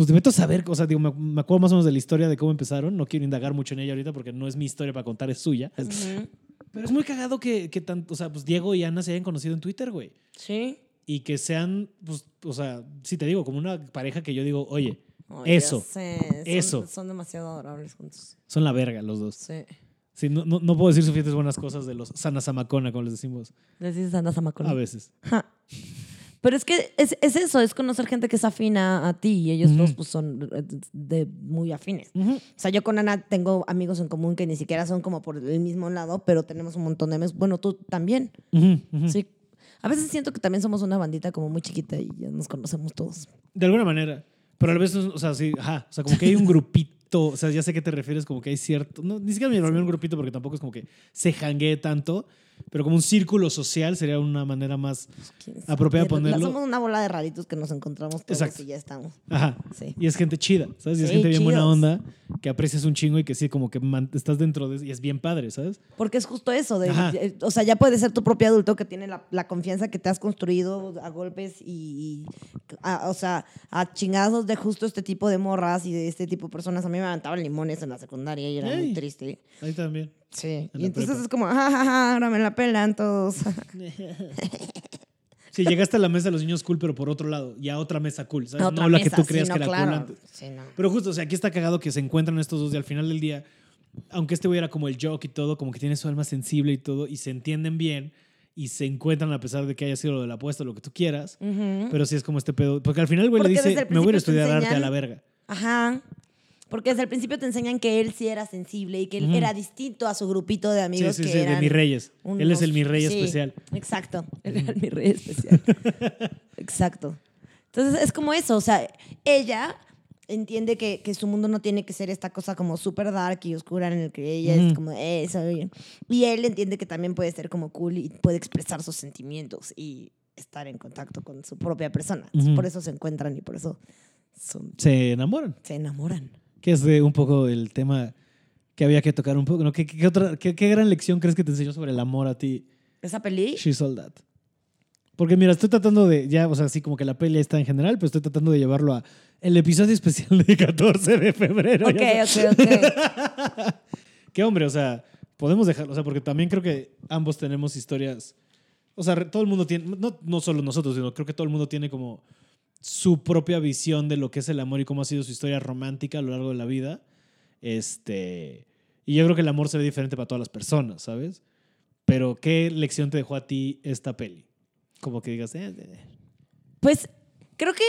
A: Pues de meto a saber, o sea, digo, me, me acuerdo más o menos de la historia de cómo empezaron. No quiero indagar mucho en ella ahorita porque no es mi historia para contar, es suya.
B: Ujú.
A: Pero es muy cagado que, que tanto, o sea, pues Diego y Ana se hayan conocido en Twitter, güey
B: Sí.
A: y que sean, pues, o sea, sí te digo, como una pareja que yo digo, oye,
B: ya
A: Eso.
B: sé, son-
A: Eso.
B: Son demasiado adorables juntos.
A: son la verga los dos.
B: Sí.
A: Sí, no, no, no puedo decir suficientes buenas cosas de los Sanasamacona, como les decimos
B: Les dices andas a
A: a veces.
B: Ja. Pero es que es, es eso, es conocer gente que es afina a ti y ellos dos pues, son eh, de, muy afines. O sea, yo con Ana tengo amigos en común que ni siquiera son como por el mismo lado, pero tenemos un montón de amigos. Bueno, tú también. Sí. A veces siento que también somos una bandita como muy chiquita y ya nos conocemos todos.
A: De alguna manera. Pero a veces, o sea, sí, ajá. O sea, como que hay un grupito, o sea, ya sé a qué te refieres, como que hay cierto. No, ni siquiera me llamaría un grupito porque tampoco es como que se janguee tanto, pero como un círculo social sería una manera más apropiada
B: La-
A: ponerlo.
B: Somos una bola de raritos que nos encontramos todos
A: Exacto.
B: y ya estamos.
A: Ajá.
B: Sí.
A: Y es gente chida, ¿sabes? Y es
B: Sí,
A: gente bien buena onda, que aprecias un chingo y que sí, como que estás dentro de y es bien padre, ¿sabes?
B: Porque es justo eso, de, eh, o sea, ya puede ser tu propio adulto que tiene la, la confianza que te has construido a golpes y, y a- o sea, a chingazos de justo este tipo de morras y de este tipo de personas. A mí me aventaban limones en la secundaria y era muy triste.
A: Ahí también.
B: Sí.
A: En
B: Y entonces
A: prepa.
B: es como, "Ja, ja, ja, ahora me la pelan todos.
A: Sí, llegaste a la mesa de los niños cool, pero por otro lado, y a otra mesa cool, ¿sabes?
B: Otra
A: no la que tú
B: sí, no,
A: que era
B: claro.
A: cool antes.
B: Sí, no.
A: Pero justo, o sea, aquí está cagado que se encuentran estos dos y al final del día, aunque este güey era como el joke y todo, como que tiene su alma sensible y todo, y se entienden bien y se encuentran a pesar de que haya sido lo de la apuesta lo que tú quieras. Pero sí es como este pedo. Porque al final el güey le dice, me voy a estudiar arte a la verga.
B: Ajá. Porque desde el principio te enseñan que él sí era sensible y que él era distinto a su grupito de
A: Sí,
B: amigos
A: sí,
B: que
A: sí, de
B: eran
A: mis reyes. Él es el mi rey
B: sí,
A: especial.
B: Exacto. Él era el mi rey especial. exacto. Entonces es como eso, o sea, ella entiende que, que su mundo no tiene que ser esta cosa como súper dark y oscura en el que ella es como eso. Y, y él entiende que también puede ser como cool y puede expresar sus sentimientos y estar en contacto con su propia persona. Por eso se encuentran y por eso son-
A: Se enamoran.
B: se enamoran.
A: Que es de un poco el tema que había que tocar un poco. ¿no? ¿Qué, qué otra, qué, qué gran lección crees que te enseñó sobre el amor a ti?
B: ¿Esa peli?
A: She's All That. Porque mira, estoy tratando de, ya, o sea, así como que la peli está en general, pero estoy tratando de llevarlo a el episodio especial de 14 de febrero.
B: Ok, ok, ok.
A: Que hombre, o sea, podemos dejarlo, o sea, porque también creo que ambos tenemos historias. O sea, todo el mundo tiene, no, no solo nosotros, sino creo que todo el mundo tiene como su propia visión de lo que es el amor y cómo ha sido su historia romántica a lo largo de la vida. Este, y yo creo que el amor se ve diferente para todas las personas, ¿sabes? Pero, ¿qué lección te dejó a ti esta peli? Como que digas, eh, eh, eh.
B: Pues creo que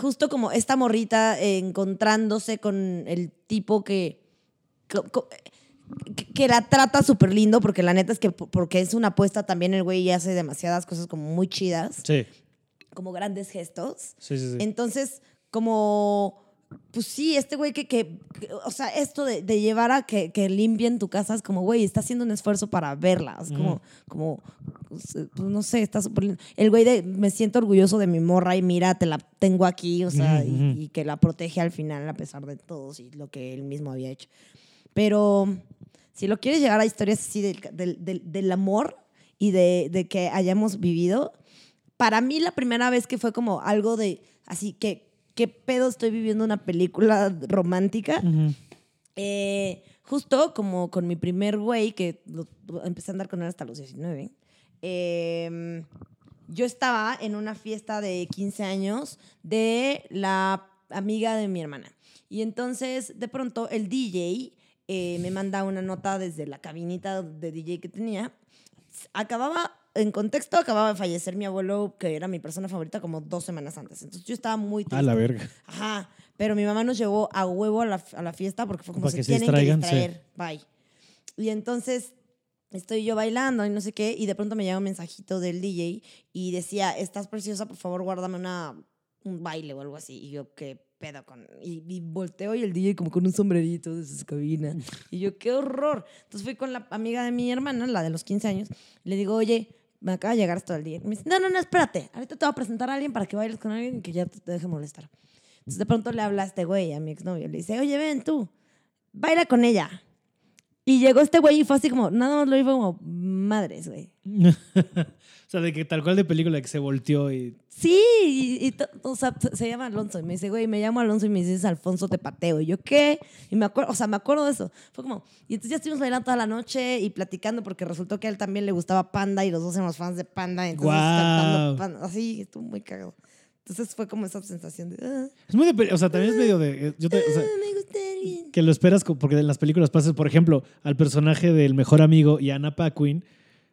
B: justo como esta morrita encontrándose con el tipo que, que, que la trata súper lindo, porque la neta es que po- porque es una apuesta también el güey hace demasiadas cosas como muy chidas,
A: sí,
B: como grandes gestos.
A: sí, sí. sí.
B: Entonces, como, pues sí, este güey que, que, que- o sea, esto de, de llevar a que, que limpien tu casa es como, güey, está haciendo un esfuerzo para verla. Es como,
A: Ujú.
B: como, pues, pues, no sé, está súper lindo. El güey de, me siento orgulloso de mi morra y mira, te la tengo aquí, o sea,
A: Ujú,
B: y-
A: ujú.
B: y, que la protege al final a pesar de todos y lo que él mismo había hecho. Pero si lo quieres llegar a historias así del, del, del- del amor y de, de que hayamos vivido, para mí la primera vez que fue como algo de, así que, ¿qué pedo estoy viviendo una película romántica? Eh, justo como con mi primer güey, que lo- empecé a andar con él hasta los 19, eh, yo estaba en una fiesta de 15 años de la amiga de mi hermana. Y entonces, de pronto, el DJ eh, me manda una nota desde la cabinita de DJ que tenía. Acababa, en contexto, acababa de fallecer mi abuelo, que era mi persona favorita, como dos semanas antes. Entonces yo estaba muy triste.
A: A la verga.
B: Ajá. Pero mi mamá nos llevó a huevo a la, a la fiesta porque fue como
A: Para
B: se
A: que se
B: tienen que distraer. Bye. Y entonces estoy yo bailando y no sé qué, y de pronto me llega un mensajito del DJ y decía, estás preciosa, por favor, guárdame una, un baile o algo así. Y yo, qué pedo con... Y, y volteo y el DJ como con un sombrerito de su cabina. Y yo, qué horror. Entonces fui con la amiga de mi hermana, la de los 15 años, y le digo, oye, me acaba de llegar esto del DJ. Me dice, no, no, no, espérate. Ahorita te voy a presentar a alguien para que bailes con alguien y que ya te deje molestar. Entonces de pronto le habla a este güey, a mi exnovio. Le dice, oye, ven tú, baila con ella. Y llegó este güey y fue así como, nada más lo hizo como, madres, güey.
A: o sea, de que tal cual de película que se volteó y.
B: Sí, y, y o sea, se- llama Alonso. Y me dice, güey, me llamo Alonso y me dices Alfonso te pateo. Y yo, ¿qué? Y me acuerdo, o sea, me acuerdo de eso. Fue como, y entonces ya estuvimos bailando toda la noche y platicando porque resultó que a él también le gustaba Panda y los dos éramos fans de Panda. Entonces cantando Panda, así, estuvo muy cagado. Entonces fue como esa sensación de, ah,
A: Es muy de. O sea, también es medio de. eh, Yo te- o sea,
B: ah, me gusta alguien.
A: que lo esperas porque en las películas pasas, por ejemplo, al personaje del mejor amigo y Anna Paquin,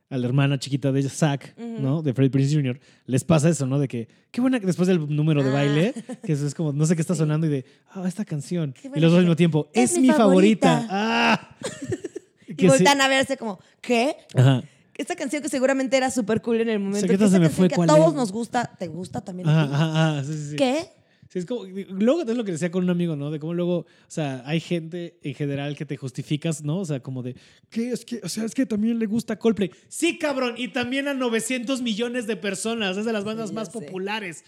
A: a la hermana chiquita de Zack,
B: Ujú.
A: ¿no? De Freddie Prinze Jr., les pasa eso, ¿no? De que, qué buena después del número de
B: Ah.
A: baile, que eso es como, no sé qué está sonando y de, ah, esta canción. Y los dos al mismo tiempo, es,
B: Es
A: mi favorita.
B: favorita.
A: ¡Ah!
B: Y
A: sí-
B: voltean a verse como, ¿qué?
A: Ajá.
B: Esta canción que seguramente era súper cool en el momento. Que
A: se me fue,
B: que a
A: ¿cuál
B: todos
A: es?
B: nos gusta, ¿te gusta también?
A: Ajá, ajá, ajá, sí, sí, sí.
B: ¿Qué?
A: Sí, es como, luego es lo que decía con un amigo, ¿no? De cómo luego, o sea, hay gente en general que te justificas, ¿no? O sea, como de, ¿qué? Es que, o sea, es que también le gusta Coldplay. Sí, cabrón, y también a 900 millones de personas, es de las bandas
B: Sí,
A: más
B: sé.
A: populares.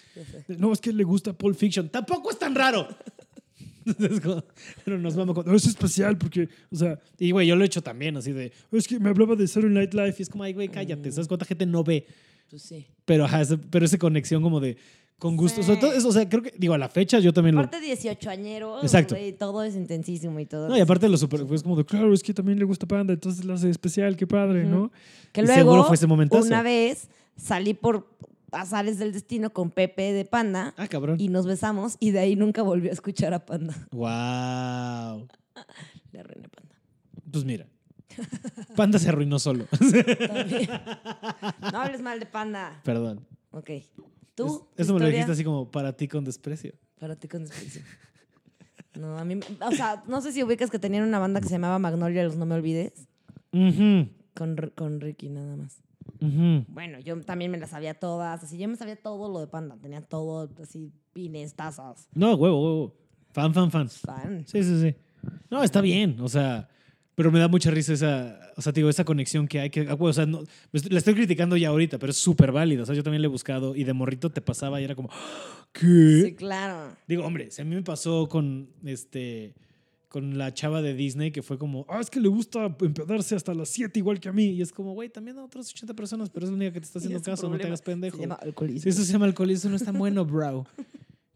A: No, es que le gusta Pulp Fiction. Tampoco es tan raro. Como- pero nos vamos con, "No, es especial porque, o sea, y güey, yo lo he hecho también, así de, es que me hablaba de Saturday Night Live y es como, ay, güey, cállate, ¿sabes cuánta gente no ve?
B: Pues sí.
A: Pero, ajá, ese- pero esa conexión como de, con gusto.
B: Sí.
A: Sobre todo, eso, o sea, creo que, digo, a la fecha yo también lo,
B: Aparte 18 añeros,
A: Exacto.
B: güey, todo es intensísimo y todo.
A: No, y aparte lo super, pues como de, claro, es que también le gusta Panda, entonces lo hace especial, qué padre. ¿no?
B: que
A: y
B: luego,
A: seguro fue ese momentazo.
B: una vez salí por azares del destino con Pepe de Panda
A: Ah, cabrón.
B: y nos besamos y de ahí nunca volvió a escuchar a Panda.
A: Wow.
B: Le arruiné Panda.
A: Pues mira. Panda se arruinó solo.
B: También. no hables mal de Panda.
A: Perdón.
B: Ok. ¿Tú?
A: Es- Eso me lo dijiste así como para ti con desprecio.
B: Para ti con desprecio. No, a mí, o sea, no sé si ubicas que tenían una banda que se llamaba Magnolia, los no me olvides, con, con Ricky nada más.
A: Ujú.
B: Bueno, yo también me las sabía todas, así yo me sabía todo lo de Panda, tenía todo, así, pines, tazas,
A: No, huevo, huevo. Fan, fan, fan.
B: fan.
A: Sí, sí, sí. No, está bien, o sea, pero me da mucha risa esa, o sea, digo, esa conexión que hay que, ah, o sea, no, la estoy criticando ya ahorita, pero es súper válida, o sea, yo también le he buscado y de morrito te pasaba y era como, ¿qué?
B: Sí, claro.
A: Digo, hombre, si a mí me pasó con este con la chava de Disney que fue como, ah, es que le gusta empedarse hasta las 7 igual que a mí. Y es como, güey, también a otras 80 personas, pero es la única que te está haciendo caso, no te hagas pendejo.
B: Se llama alcoholismo.
A: Si eso se llama alcoholismo, no es tan bueno, bro.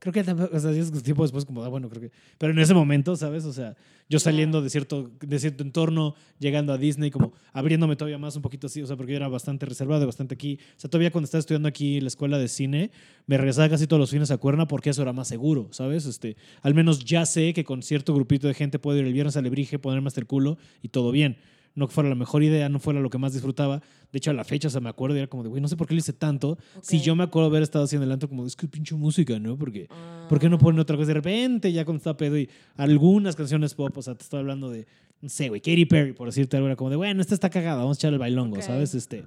A: Creo que tampoco, o sea, es tiempo después como, ah, bueno, creo que... Pero en ese momento, ¿sabes? O sea, yo saliendo de cierto, de cierto entorno, llegando a Disney, como abriéndome todavía más un poquito así, o sea, porque yo era bastante reservado, bastante aquí. O sea, todavía cuando estaba estudiando aquí en la escuela de cine, me regresaba casi todos los fines a Cuerna porque eso era más seguro, ¿sabes? Este, al menos ya sé que con cierto grupito de gente puedo ir el viernes a Lebrige, ponerme hasta el culo y todo bien no fuera la mejor idea, no fuera lo que más disfrutaba. De hecho, a la fecha, o sea, me acuerdo y era como de, güey, no sé por qué lo hice tanto. Si yo me acuerdo haber estado haciendo el antro, como, es que pinche música, ¿no? Porque, ¿por qué no ponen otra cosa? De repente, ya cuando está pedo y algunas canciones pop, o sea, te estoy hablando de, no sé, güey, Katy Perry, por decirte algo, era como de, bueno, esta está cagada, vamos a echar el bailongo, ¿sabes? Este,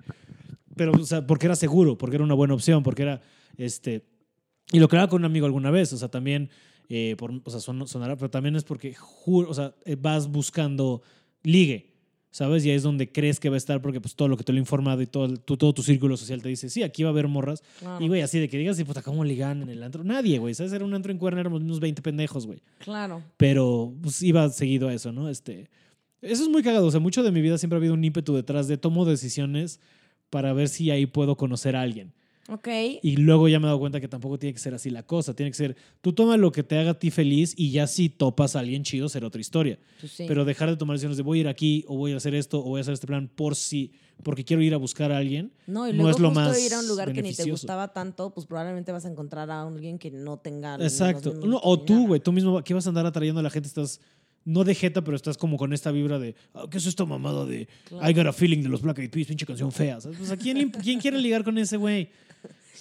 A: pero, o sea, porque era seguro, porque era una buena opción, porque era, este, y lo creaba con un amigo alguna vez, o sea, también, eh, por, o sea, sonará, pero también es porque, o sea, eh, vas buscando ligue. ¿Sabes? Y ahí es donde crees que va a estar porque pues todo lo que te lo he informado y todo, tu, todo tu círculo social te dice, sí, aquí va a haber morras. Y, güey, así de que digas, y puta, ¿cómo ligan en el antro? Nadie, güey, ¿sabes? Era un antro en Cuerna, éramos unos 20 pendejos, güey.
B: Claro.
A: Pero pues iba seguido a eso, ¿no? Este, eso es muy cagado, o sea, mucho de mi vida siempre ha habido un ímpetu detrás de tomo decisiones para ver si ahí puedo conocer a alguien.
B: Ok.
A: Y luego ya me he dado cuenta que tampoco tiene que ser así la cosa. Tiene que ser, tú toma lo que te haga a ti feliz y ya si topas a alguien chido será otra historia.
B: Pues
A: Pero dejar de tomar decisiones de voy a ir aquí o voy a hacer esto o voy a hacer este plan por si, porque quiero ir a buscar a alguien.
B: No, y luego es lo más ir a un lugar que ni te gustaba tanto, pues probablemente vas a encontrar a alguien que no tenga.
A: Exacto. o tú, güey, tú mismo, ¿qué vas a andar atrayendo a la gente? Estás no de jeta, pero estás como con esta vibra de, ah, ¿qué es esta mamada de I got a feeling de los Black Eyed Peas, pinche canción fea? Pues, ¿a quién, ¿quién quiere ligar con ese güey?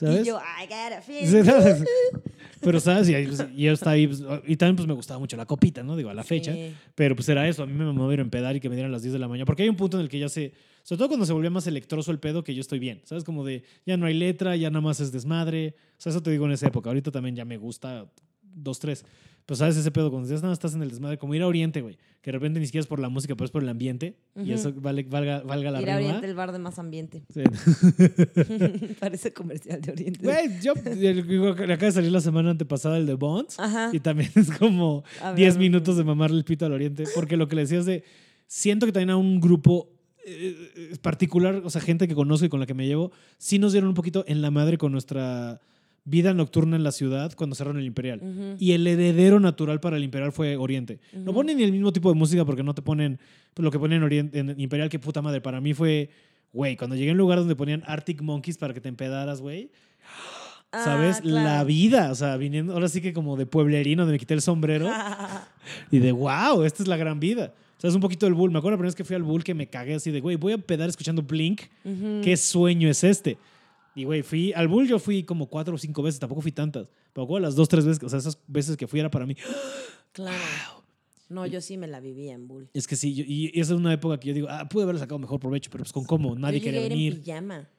B: Y yo, I got a feeling.
A: Pero, ¿sabes? Y, pues, y está ahí. Pues, y también pues me gustaba mucho la copita, ¿no? Digo, a la fecha. Pero pues era eso. A mí me mover a empedar y que me dieran las 10 de la mañana. Porque hay un punto en el que ya se... Sobre todo cuando se volvía más electroso el pedo, que yo estoy bien. ¿Sabes? Como de, ya no hay letra, ya nada más es desmadre. O sea, eso te digo en esa época. Ahorita también ya me gusta dos, tres. Pues sabes ese pedo, cuando ya nada estás en el desmadre, como ir a Oriente, güey. Que de repente ni siquiera es por la música, pero es por el ambiente. Y eso vale, valga, valga la
B: Ir a Oriente, el bar de más ambiente.
A: Sí.
B: Parece comercial de Oriente.
A: Güey, yo le acaba de salir la semana antepasada el de Bonds. Y también es como 10 minutos de mamarle el pito al Oriente. Porque lo que le decía es de. Siento que también a un grupo eh, particular, o sea, gente que conozco y con la que me llevo, sí nos dieron un poquito en la madre con nuestra vida nocturna en la ciudad cuando cerraron el Imperial. Y el heredero natural para el Imperial fue Oriente. No ponen ni el mismo tipo de música porque no te ponen pues, lo que ponen Oriente, en Imperial, que puta madre. Para mí fue, güey, cuando llegué a un lugar donde ponían Arctic Monkeys para que te empedaras, güey. Ah, ¿Sabes? La vida, o sea, viniendo, ahora sí que como de pueblerino, donde me quité el sombrero y de, wow, esta es la gran vida. O sea, es un poquito el bull. Me acuerdo la primera vez que fui al bull que me cagué así de, güey, voy a empedar escuchando Blink. ¿Qué sueño es este? Y, güey, fui al Bull, yo fui como cuatro o cinco veces, tampoco fui tantas. Pero las dos, tres veces, o sea, esas veces que fui era para mí.
B: Claro. No, yo sí me la vivía en Bull.
A: Es que sí, y esa es una época que yo digo, ah, pude haber sacado mejor provecho, pero pues con cómo, nadie quería venir.
B: en pijama.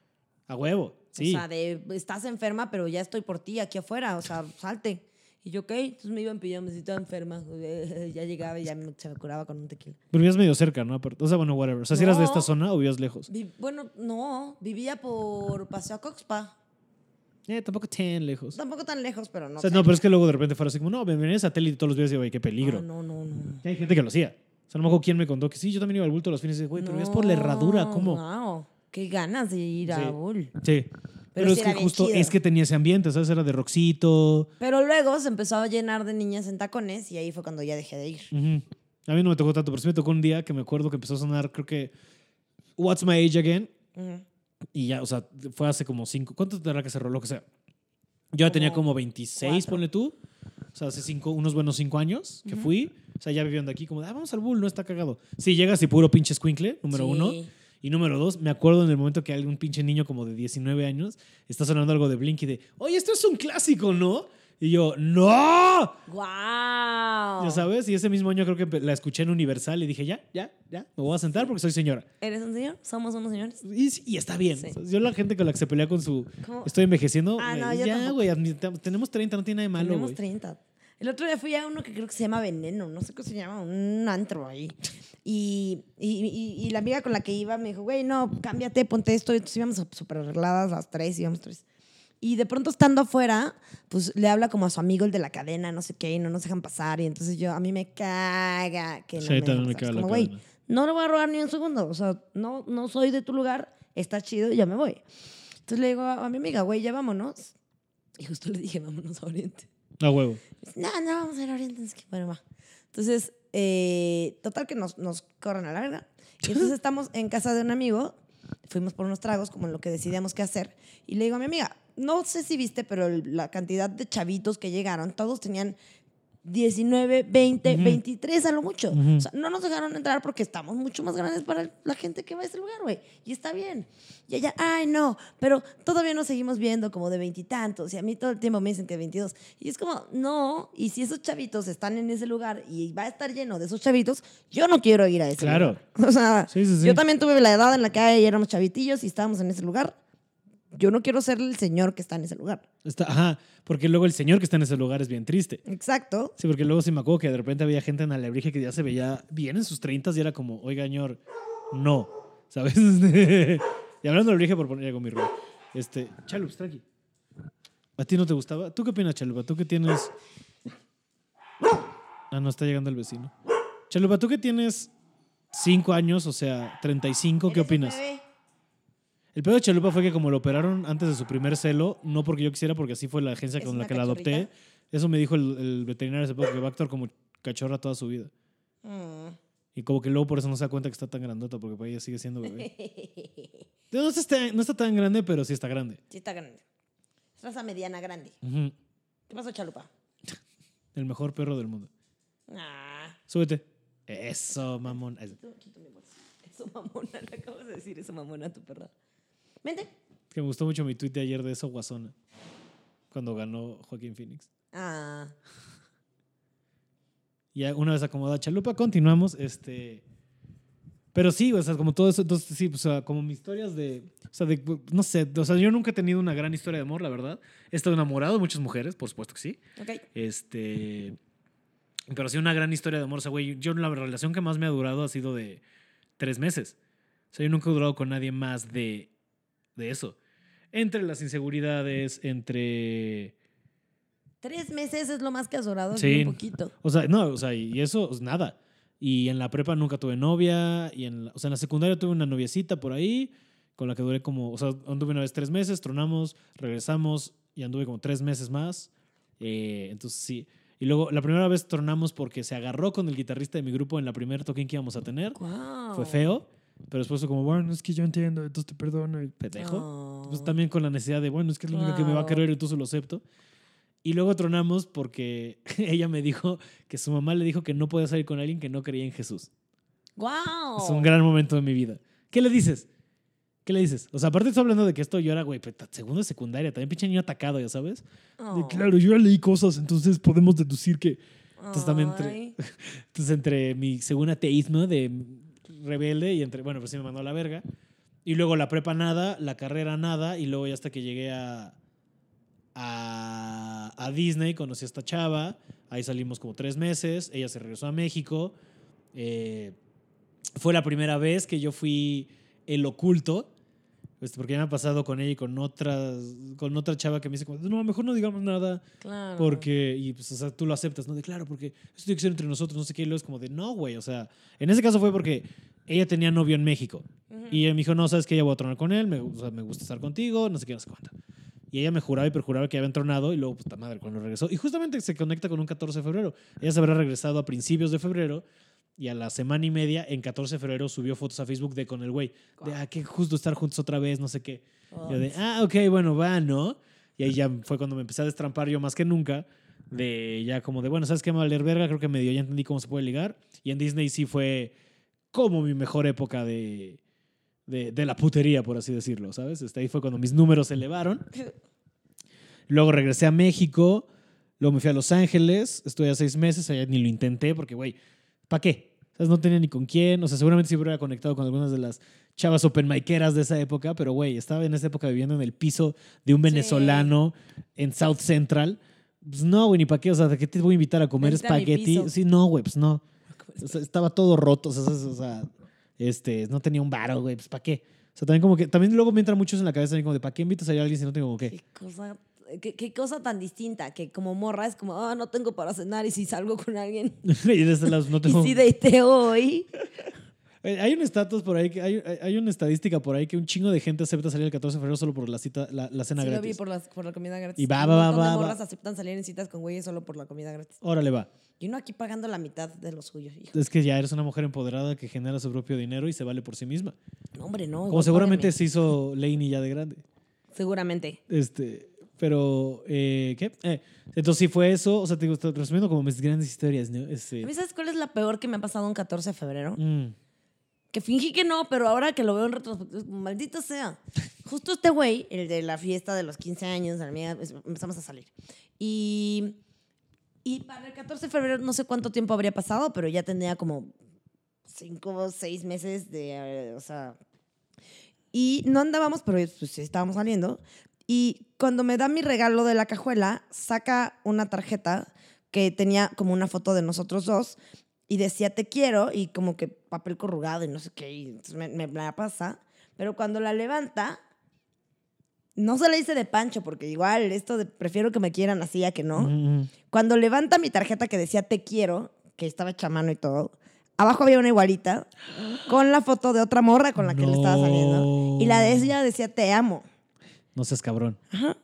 A: A huevo, sí.
B: O sea, de, estás enferma, pero ya estoy por ti aquí afuera, o sea, salte. Y yo, ok, entonces me iba en pijama, si estaba enferma. ya llegaba y ya me, se me curaba con un tequila.
A: Pero vivías medio cerca, ¿no? O sea, bueno, whatever. O sea, si eras de esta zona o vivías lejos.
B: bueno, no, vivía por Paseo Coxpa.
A: Eh, tampoco tan lejos.
B: Tampoco tan lejos, pero no.
A: O sea, no, pero es que luego de repente fuera así como, no, venía satélite todos los días y güey, qué peligro.
B: No, no, no.
A: Y hay gente que lo hacía. O sea, a lo mejor quién me contó que sí, yo también iba al bulto los fines de güey, pero es por la herradura, ¿cómo?
B: Wow, qué ganas de ir a Bull.
A: Sí. Pero, es que justo es que tenía ese ambiente, ¿sabes? Era de roxito.
B: Pero luego se empezó a llenar de niñas en tacones y ahí fue cuando ya dejé de ir.
A: A mí no me tocó tanto, pero sí me tocó un día que me acuerdo que empezó a sonar, creo que What's My Age Again. Y ya, o sea, fue hace como cinco. ¿Cuánto tendrá que cerró? Lo que sea. Yo ya tenía como 26, ponle tú. O sea, hace cinco, unos buenos cinco años que fui. O sea, ya viviendo aquí, como, ah, vamos al bull, no está cagado. Sí, llegas y puro pinche squinkle, número uno. Y número dos, me acuerdo en el momento que algún pinche niño como de 19 años está sonando algo de Blink y de, oye, esto es un clásico, ¿no? Y yo, ¡No!
B: ¡Wow!
A: Ya sabes, y ese mismo año creo que la escuché en Universal y dije, ya, ya, ya, me voy a sentar porque soy señora.
B: ¿Eres un señor? ¿Somos unos señores?
A: Y, está bien. Yo la gente con la que se pelea con su... Estoy envejeciendo. Ah, no, ya, güey, tenemos 30, no tiene nada de malo,
B: Tenemos 30. El otro día fui a uno que creo que se llama Veneno, no sé qué se llama, un antro ahí. Y, y, y, la amiga con la que iba me dijo, güey, no, cámbiate, ponte esto. Y entonces íbamos súper arregladas las tres, íbamos tres. Y de pronto estando afuera, pues le habla como a su amigo el de la cadena, no sé qué, y no nos dejan pasar. Y entonces yo, a mí me caga que no sí, me, me caga como, güey, no le voy a robar ni un segundo. O sea, no, no soy de tu lugar, está chido, ya me voy. Entonces le digo a, mi amiga, güey, ya vámonos. Y justo le dije, vámonos a Oriente.
A: A huevo.
B: No, no, vamos a ir ahorita. Bueno, va. Entonces, eh, total que nos, nos corren a la verga. Y entonces estamos en casa de un amigo, fuimos por unos tragos, como en lo que decidíamos qué hacer. Y le digo a mi amiga, no sé si viste, pero la cantidad de chavitos que llegaron, todos tenían 19, 20,
A: Ujú.
B: 23 a lo mucho.
A: Ujú.
B: O sea, no nos dejaron entrar porque estamos mucho más grandes para la gente que va a ese lugar, güey. Y está bien. Y ella, ay, no, pero todavía nos seguimos viendo como de veintitantos. Y, a mí todo el tiempo me dicen que 22. Y es como, no. Y si esos chavitos están en ese lugar y va a estar lleno de esos chavitos, yo no quiero ir a ese
A: Claro.
B: lugar. O sea,
A: Sí, sí, sí.
B: yo también tuve la edad en la que éramos chavitillos y estábamos en ese lugar. Yo no quiero ser el señor que está en ese lugar.
A: Está, ajá, porque luego el señor que está en ese lugar es bien triste.
B: Exacto.
A: Sí, porque luego sí me acuerdo que de repente había gente en Alebrije que ya se veía bien en sus 30 y era como, oiga, señor, no, ¿sabes? y hablando de Alebrije, por poner algo mi rol. Este, Chalups, tranqui. ¿A ti no te gustaba? ¿Tú qué opinas, Chalupa? ¿Tú que tienes...? Ah, no, está llegando el vecino. Chalupa, ¿tú que tienes 5 años, o sea, 35, ¿qué opinas?
B: bebé.
A: El pedo de Chalupa fue que como lo operaron antes de su primer celo, no porque yo quisiera, porque así fue la agencia con la que la adopté. Eso me dijo el, el veterinario hace poco, que va a actuar como cachorra toda su vida.
B: Mm.
A: Y como que luego por eso no se da cuenta que está tan grandota, porque para ella sigue siendo bebé. No está, no está tan grande, pero sí está grande.
B: Sí, está grande. Es raza mediana grande. ¿Qué pasó, Chalupa?
A: El mejor perro del mundo.
B: Ah.
A: Súbete. Eso, mamón.
B: Eso mamona, le acabas de decir eso mamona a tu perra. Vente.
A: que me gustó mucho mi tweet de ayer de eso, Guasona. Cuando ganó Joaquín Phoenix.
B: Ah.
A: Ya una vez acomodada Chalupa, continuamos. Este. Pero sí, o sea, como todo eso, entonces sí, o sea, como mis historias de. O sea, de, no sé, o sea, yo nunca he tenido una gran historia de amor, la verdad. He estado enamorado de muchas mujeres, por supuesto que sí.
B: Ok.
A: Este. Pero sí, una gran historia de amor. O sea, güey, yo la relación que más me ha durado ha sido de tres meses. O sea, yo nunca he durado con nadie más de, de eso. Entre las inseguridades, entre.
B: Tres meses es lo más que has durado.
A: Sí.
B: Un poquito.
A: O sea, no, o sea, y eso, pues, nada. Y en la prepa nunca tuve novia. Y en la, o sea, en la secundaria tuve una noviecita por ahí, con la que duré como, o sea, anduve una vez tres meses, tronamos, regresamos y anduve como tres meses más. Eh, entonces sí. Y luego, la primera vez tronamos porque se agarró con el guitarrista de mi grupo en la primera toquín que íbamos a tener.
B: Wow.
A: Fue feo, pero después como, bueno, es que yo entiendo, entonces te perdono y pendejo.
B: Oh.
A: Pues también con la necesidad de, bueno, es que es lo único que me va a querer se lo acepto. Y luego tronamos porque ella me dijo que su mamá le dijo que no podía salir con alguien que no creía en Jesús.
B: Wow.
A: Es un gran momento de mi vida. ¿Qué le dices? ¿Qué le dices? O sea, aparte estoy hablando de que esto yo era, güey, segundo de secundaria, también pinche niño atacado, ya sabes. De,
B: Oh.
A: claro, yo ya leí cosas, entonces podemos deducir que... Entonces también entre-. Entonces entre mi según ateísmo de rebelde y entre, bueno, pues sí me mandó a la verga. Y luego la prepa nada, la carrera nada, y luego ya hasta que llegué a, a, a Disney conocí a esta chava, ahí salimos como tres meses, ella se regresó a México. eh, fue la primera vez que yo fui el oculto, este, porque ya me ha pasado con ella y con otras, con otra chava que me dice como, no, mejor no digamos nada,
B: Claro.
A: porque, y pues, o sea, tú lo aceptas, ¿no? De claro, porque esto tiene que ser entre nosotros, no sé qué, y luego es como de, no, güey, o sea, en ese caso fue porque ella tenía novio en México. Y ella me dijo, no, sabes que ella voy a tronar con él, me, o sea, me gusta estar contigo, no sé qué, no sé cuánto. Y ella me juraba y perjuraba que habían tronado y luego, puta madre, cuando regresó. Y justamente se conecta con un 14 de febrero. Ella se habrá regresado a principios de febrero y a la semana y media, en 14 de febrero, subió fotos a Facebook de con el güey. De, ah, qué justo estar juntos otra vez, no sé qué.
B: Oh.
A: Yo de, ah, ok, bueno, va, ¿no? Y ahí ya fue cuando me empecé a destrampar yo más que nunca. De ya como de, bueno, ¿sabes qué? Me va a valer verga. Creo que medio ya entendí cómo se puede ligar. Y en Disney sí fue como mi mejor época de, de, de la putería, por así decirlo, ¿sabes? Este, ahí fue cuando mis números se elevaron. Luego regresé a México. Luego me fui a Los Ángeles. Estuve a seis meses. Allá ni lo intenté porque, güey, ¿para qué? Sea, no tenía ni con quién. O sea, seguramente sí hubiera conectado con algunas de las chavas open de esa época, pero güey, estaba en esa época viviendo en el piso de un venezolano en South Central. Pues no, güey, ni para qué. O sea, ¿de qué te voy a invitar a comer espagueti? Sí, no, güey, pues no. O sea, estaba todo roto. O sea, o sea, este, no tenía un varo, güey, pues ¿para qué? O sea, también como que, también luego me entran muchos en la cabeza, como de, ¿para qué invitas a alguien si no tengo con qué?
B: Qué cosa, qué, qué cosa tan distinta, que como morra es como, ah, no tengo para cenar y si salgo con alguien
A: y de ese lado no tengo...
B: y si dateo hoy.
A: Eh, Hay un estatus por ahí, que hay, hay- una estadística por ahí que un chingo de gente acepta salir el 14 de febrero solo por la cita, la, la cena
B: Sí, lo vi
A: gratis.
B: por, las- por la comida gratis.
A: Y va, va, va, va.
B: morras aceptan salir en citas con güeyes solo por la comida gratis.
A: Órale, va.
B: Y uno aquí pagando la mitad de lo suyo, hijo.
A: Es que ya eres una mujer empoderada que genera su propio dinero y se vale por sí misma.
B: No, hombre, no.
A: Como seguramente se hizo Laney ya de grande.
B: Seguramente.
A: Este, pero, eh, ¿qué? Eh, entonces sí fue eso. O sea, te digo, estoy resumiendo como mis grandes historias, ¿no? Este,
B: ¿A mí sabes cuál es la peor que me ha pasado un 14 de febrero?
A: mm,
B: Que fingí que no, pero ahora que lo veo en retrospectiva, maldito sea. Justo este güey, el de la fiesta de los 15 años, empezamos a salir. Y, y para el 14 de febrero, no sé cuánto tiempo habría pasado, pero ya tenía como 5 o 6 meses de, eh, o sea... Y no andábamos, pero pues estábamos saliendo. Y cuando me da mi regalo de la cajuela, saca una tarjeta que tenía como una foto de nosotros dos y decía te quiero y como que papel corrugado y no sé qué, y me, me la pasa. Pero cuando la levanta, no se la hice de pancho, porque igual esto de prefiero que me quieran así a que no.
A: mm, mm.
B: Cuando levanta mi tarjeta que decía te quiero, que estaba hecha a mano y todo, abajo había una igualita con la foto de otra morra con la que le estaba saliendo. Y la de ella decía te amo.
A: No seas cabrón.
B: Ajá.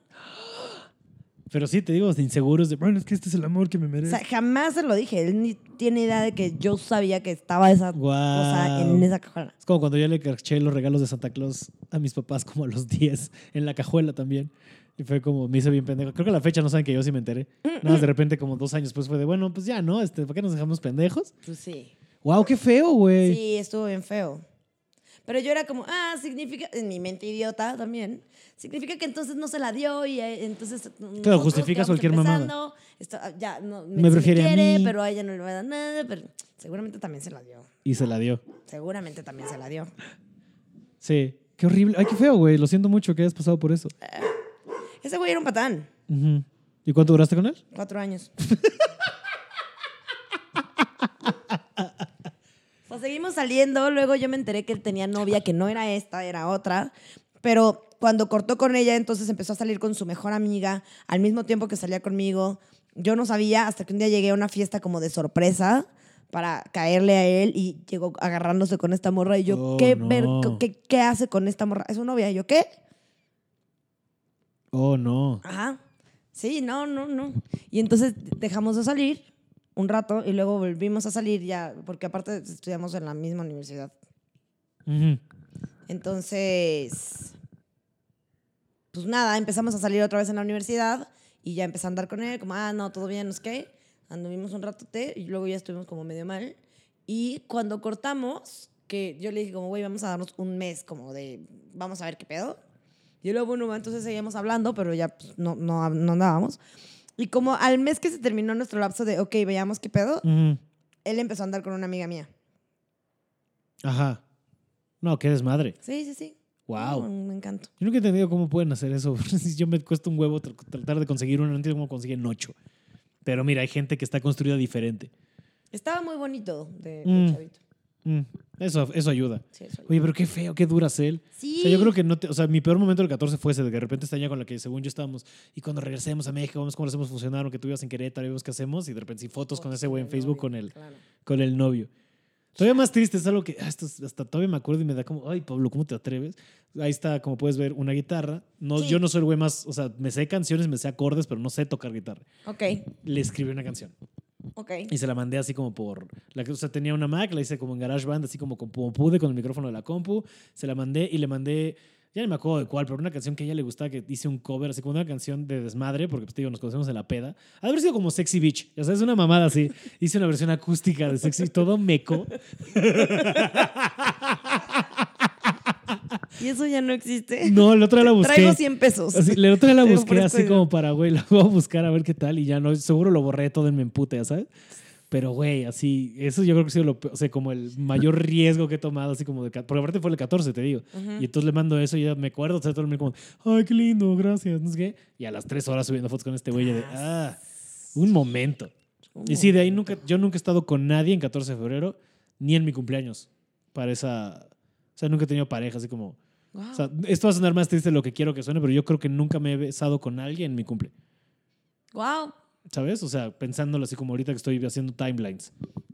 A: Pero sí, te digo, inseguros de, bueno, es que este es el amor que me
B: O
A: merece.
B: sea, jamás se lo dije. Él ni tiene idea de que yo sabía que estaba esa cosa en esa cajuela.
A: Es como cuando yo le caché los regalos de Santa Claus a mis papás como a los 10 en la cajuela también. Y fue como, me hice bien pendejo. Creo que a la fecha no saben que yo sí me enteré. Nada más de repente como dos años después fue de, bueno, pues ya, ¿no? Este, ¿Por qué nos dejamos pendejos?
B: Pues sí.
A: ¡Wow, qué feo, güey!
B: Sí, estuvo bien feo. Pero yo era como, ah, significa, en mi mente idiota también, significa que entonces no se la dio y eh, entonces... nosotros
A: justificas
B: que vamos
A: cualquier mamada.
B: esto, ah, ya, no,
A: Me prefiere a
B: quiere,
A: mí.
B: pero a ella no le va a dar nada, pero seguramente también se la dio.
A: Y se la dio.
B: Seguramente también se la dio.
A: Sí. Qué horrible. Ay, qué feo, güey. Lo siento mucho que hayas pasado por eso.
B: Ese güey era un patán.
A: ¿Y cuánto duraste con él?
B: cuatro años. O sea, seguimos saliendo, luego yo me enteré que él tenía novia, que no era esta, era otra, pero cuando cortó con ella, entonces empezó a salir con su mejor amiga al mismo tiempo que salía conmigo. Yo no sabía hasta que un día llegué a una fiesta como de sorpresa para caerle a él y llegó agarrándose con esta morra y yo,
A: Oh,
B: ¿qué,
A: no.
B: ver- qué, qué hace con esta morra? ¿Es su novia? Y yo, ¿qué?
A: Oh, no.
B: Ajá. Sí, no, no, no. Y entonces dejamos de salir un rato y luego volvimos a salir ya, porque aparte estudiamos en la misma universidad. Entonces, pues nada, empezamos a salir otra vez en la universidad y ya empecé a andar con él, como, ah, no, todo bien, no es que. Anduvimos un ratote y luego ya estuvimos como medio mal. Y cuando cortamos, que yo le dije como, güey, vamos a darnos un mes como de, vamos a ver qué pedo. Y luego, bueno, entonces seguíamos hablando, pero ya pues, no, no, no andábamos. Y como al mes que se terminó nuestro lapso de, ok, veamos qué pedo, él empezó a andar con una amiga mía.
A: Ajá. No, qué desmadre.
B: Sí, sí, sí.
A: Wow.
B: No, me encanta.
A: Yo nunca he entendido cómo pueden hacer eso. Yo me cuesta un huevo tr- tratar de conseguir uno, no entiendo cómo consiguen ocho. Pero mira, hay gente que está construida diferente.
B: Estaba muy bonito de, de
A: Mm.
B: chavito.
A: Mm, Eso, eso ayuda.
B: Sí, eso.
A: Oye, pero qué feo, qué dura él.
B: Sí.
A: O sea, yo creo que no te, o sea, mi peor momento del 14 fue ese de que de repente está ya con la que según yo estábamos y cuando regresemos a México vamos cómo lo hacemos funcionar, que tú ibas en Querétaro vemos qué hacemos y de repente sí fotos con ese güey en Facebook con el,
B: Claro.
A: con el novio. Todavía más triste, es algo que ah, esto es- hasta todavía me acuerdo y me da como, ay, Pablo, ¿cómo te atreves? Ahí está, como puedes ver, una guitarra. No,
B: Sí.
A: Yo no soy el güey más, o sea, me sé canciones, me sé acordes, pero no sé tocar guitarra.
B: Ok,
A: Le escribí una canción
B: ok.
A: y se la mandé así como por, la, que- o sea, tenía una Mac, la hice como en GarageBand, así como, como pude con el micrófono de la compu, se la mandé y le mandé, ya no me acuerdo de cuál, pero una canción que a ella le gustaba, que hice un cover, así como una canción de desmadre, porque pues te digo, nos conocemos en la peda. Ha de haber sido como Sexy Beach, o sea, es una mamada así. Hice una versión acústica de Sexy, todo meco.
B: Y eso ya no existe.
A: No, la otra la busqué.
B: Traigo 100 pesos.
A: Así, la otra la
B: Te
A: busqué así como para, güey, la voy a buscar a ver qué tal y ya no, seguro lo borré todo en mi empute, ya sabes. Pero, güey, así, eso yo creo que ha sido lo, o sea, como el mayor riesgo que he tomado, así como de, porque aparte fue el 14, te digo. Y entonces le mando eso y ya me acuerdo, o sea, todo el mundo como, ay, qué lindo, gracias, no sé qué. Y a las tres horas subiendo fotos con este güey, de, ah, un momento. Y sí, de ahí nunca, yo nunca he estado con nadie en 14 de febrero, ni en mi cumpleaños, para esa, o sea, nunca he tenido pareja, así como,
B: Wow.
A: o sea, esto va a sonar más triste de lo que quiero que suene, pero yo creo que nunca me he besado con alguien en mi cumple.
B: wow.
A: ¿Sabes? O sea, pensándolo así como ahorita que estoy haciendo timelines.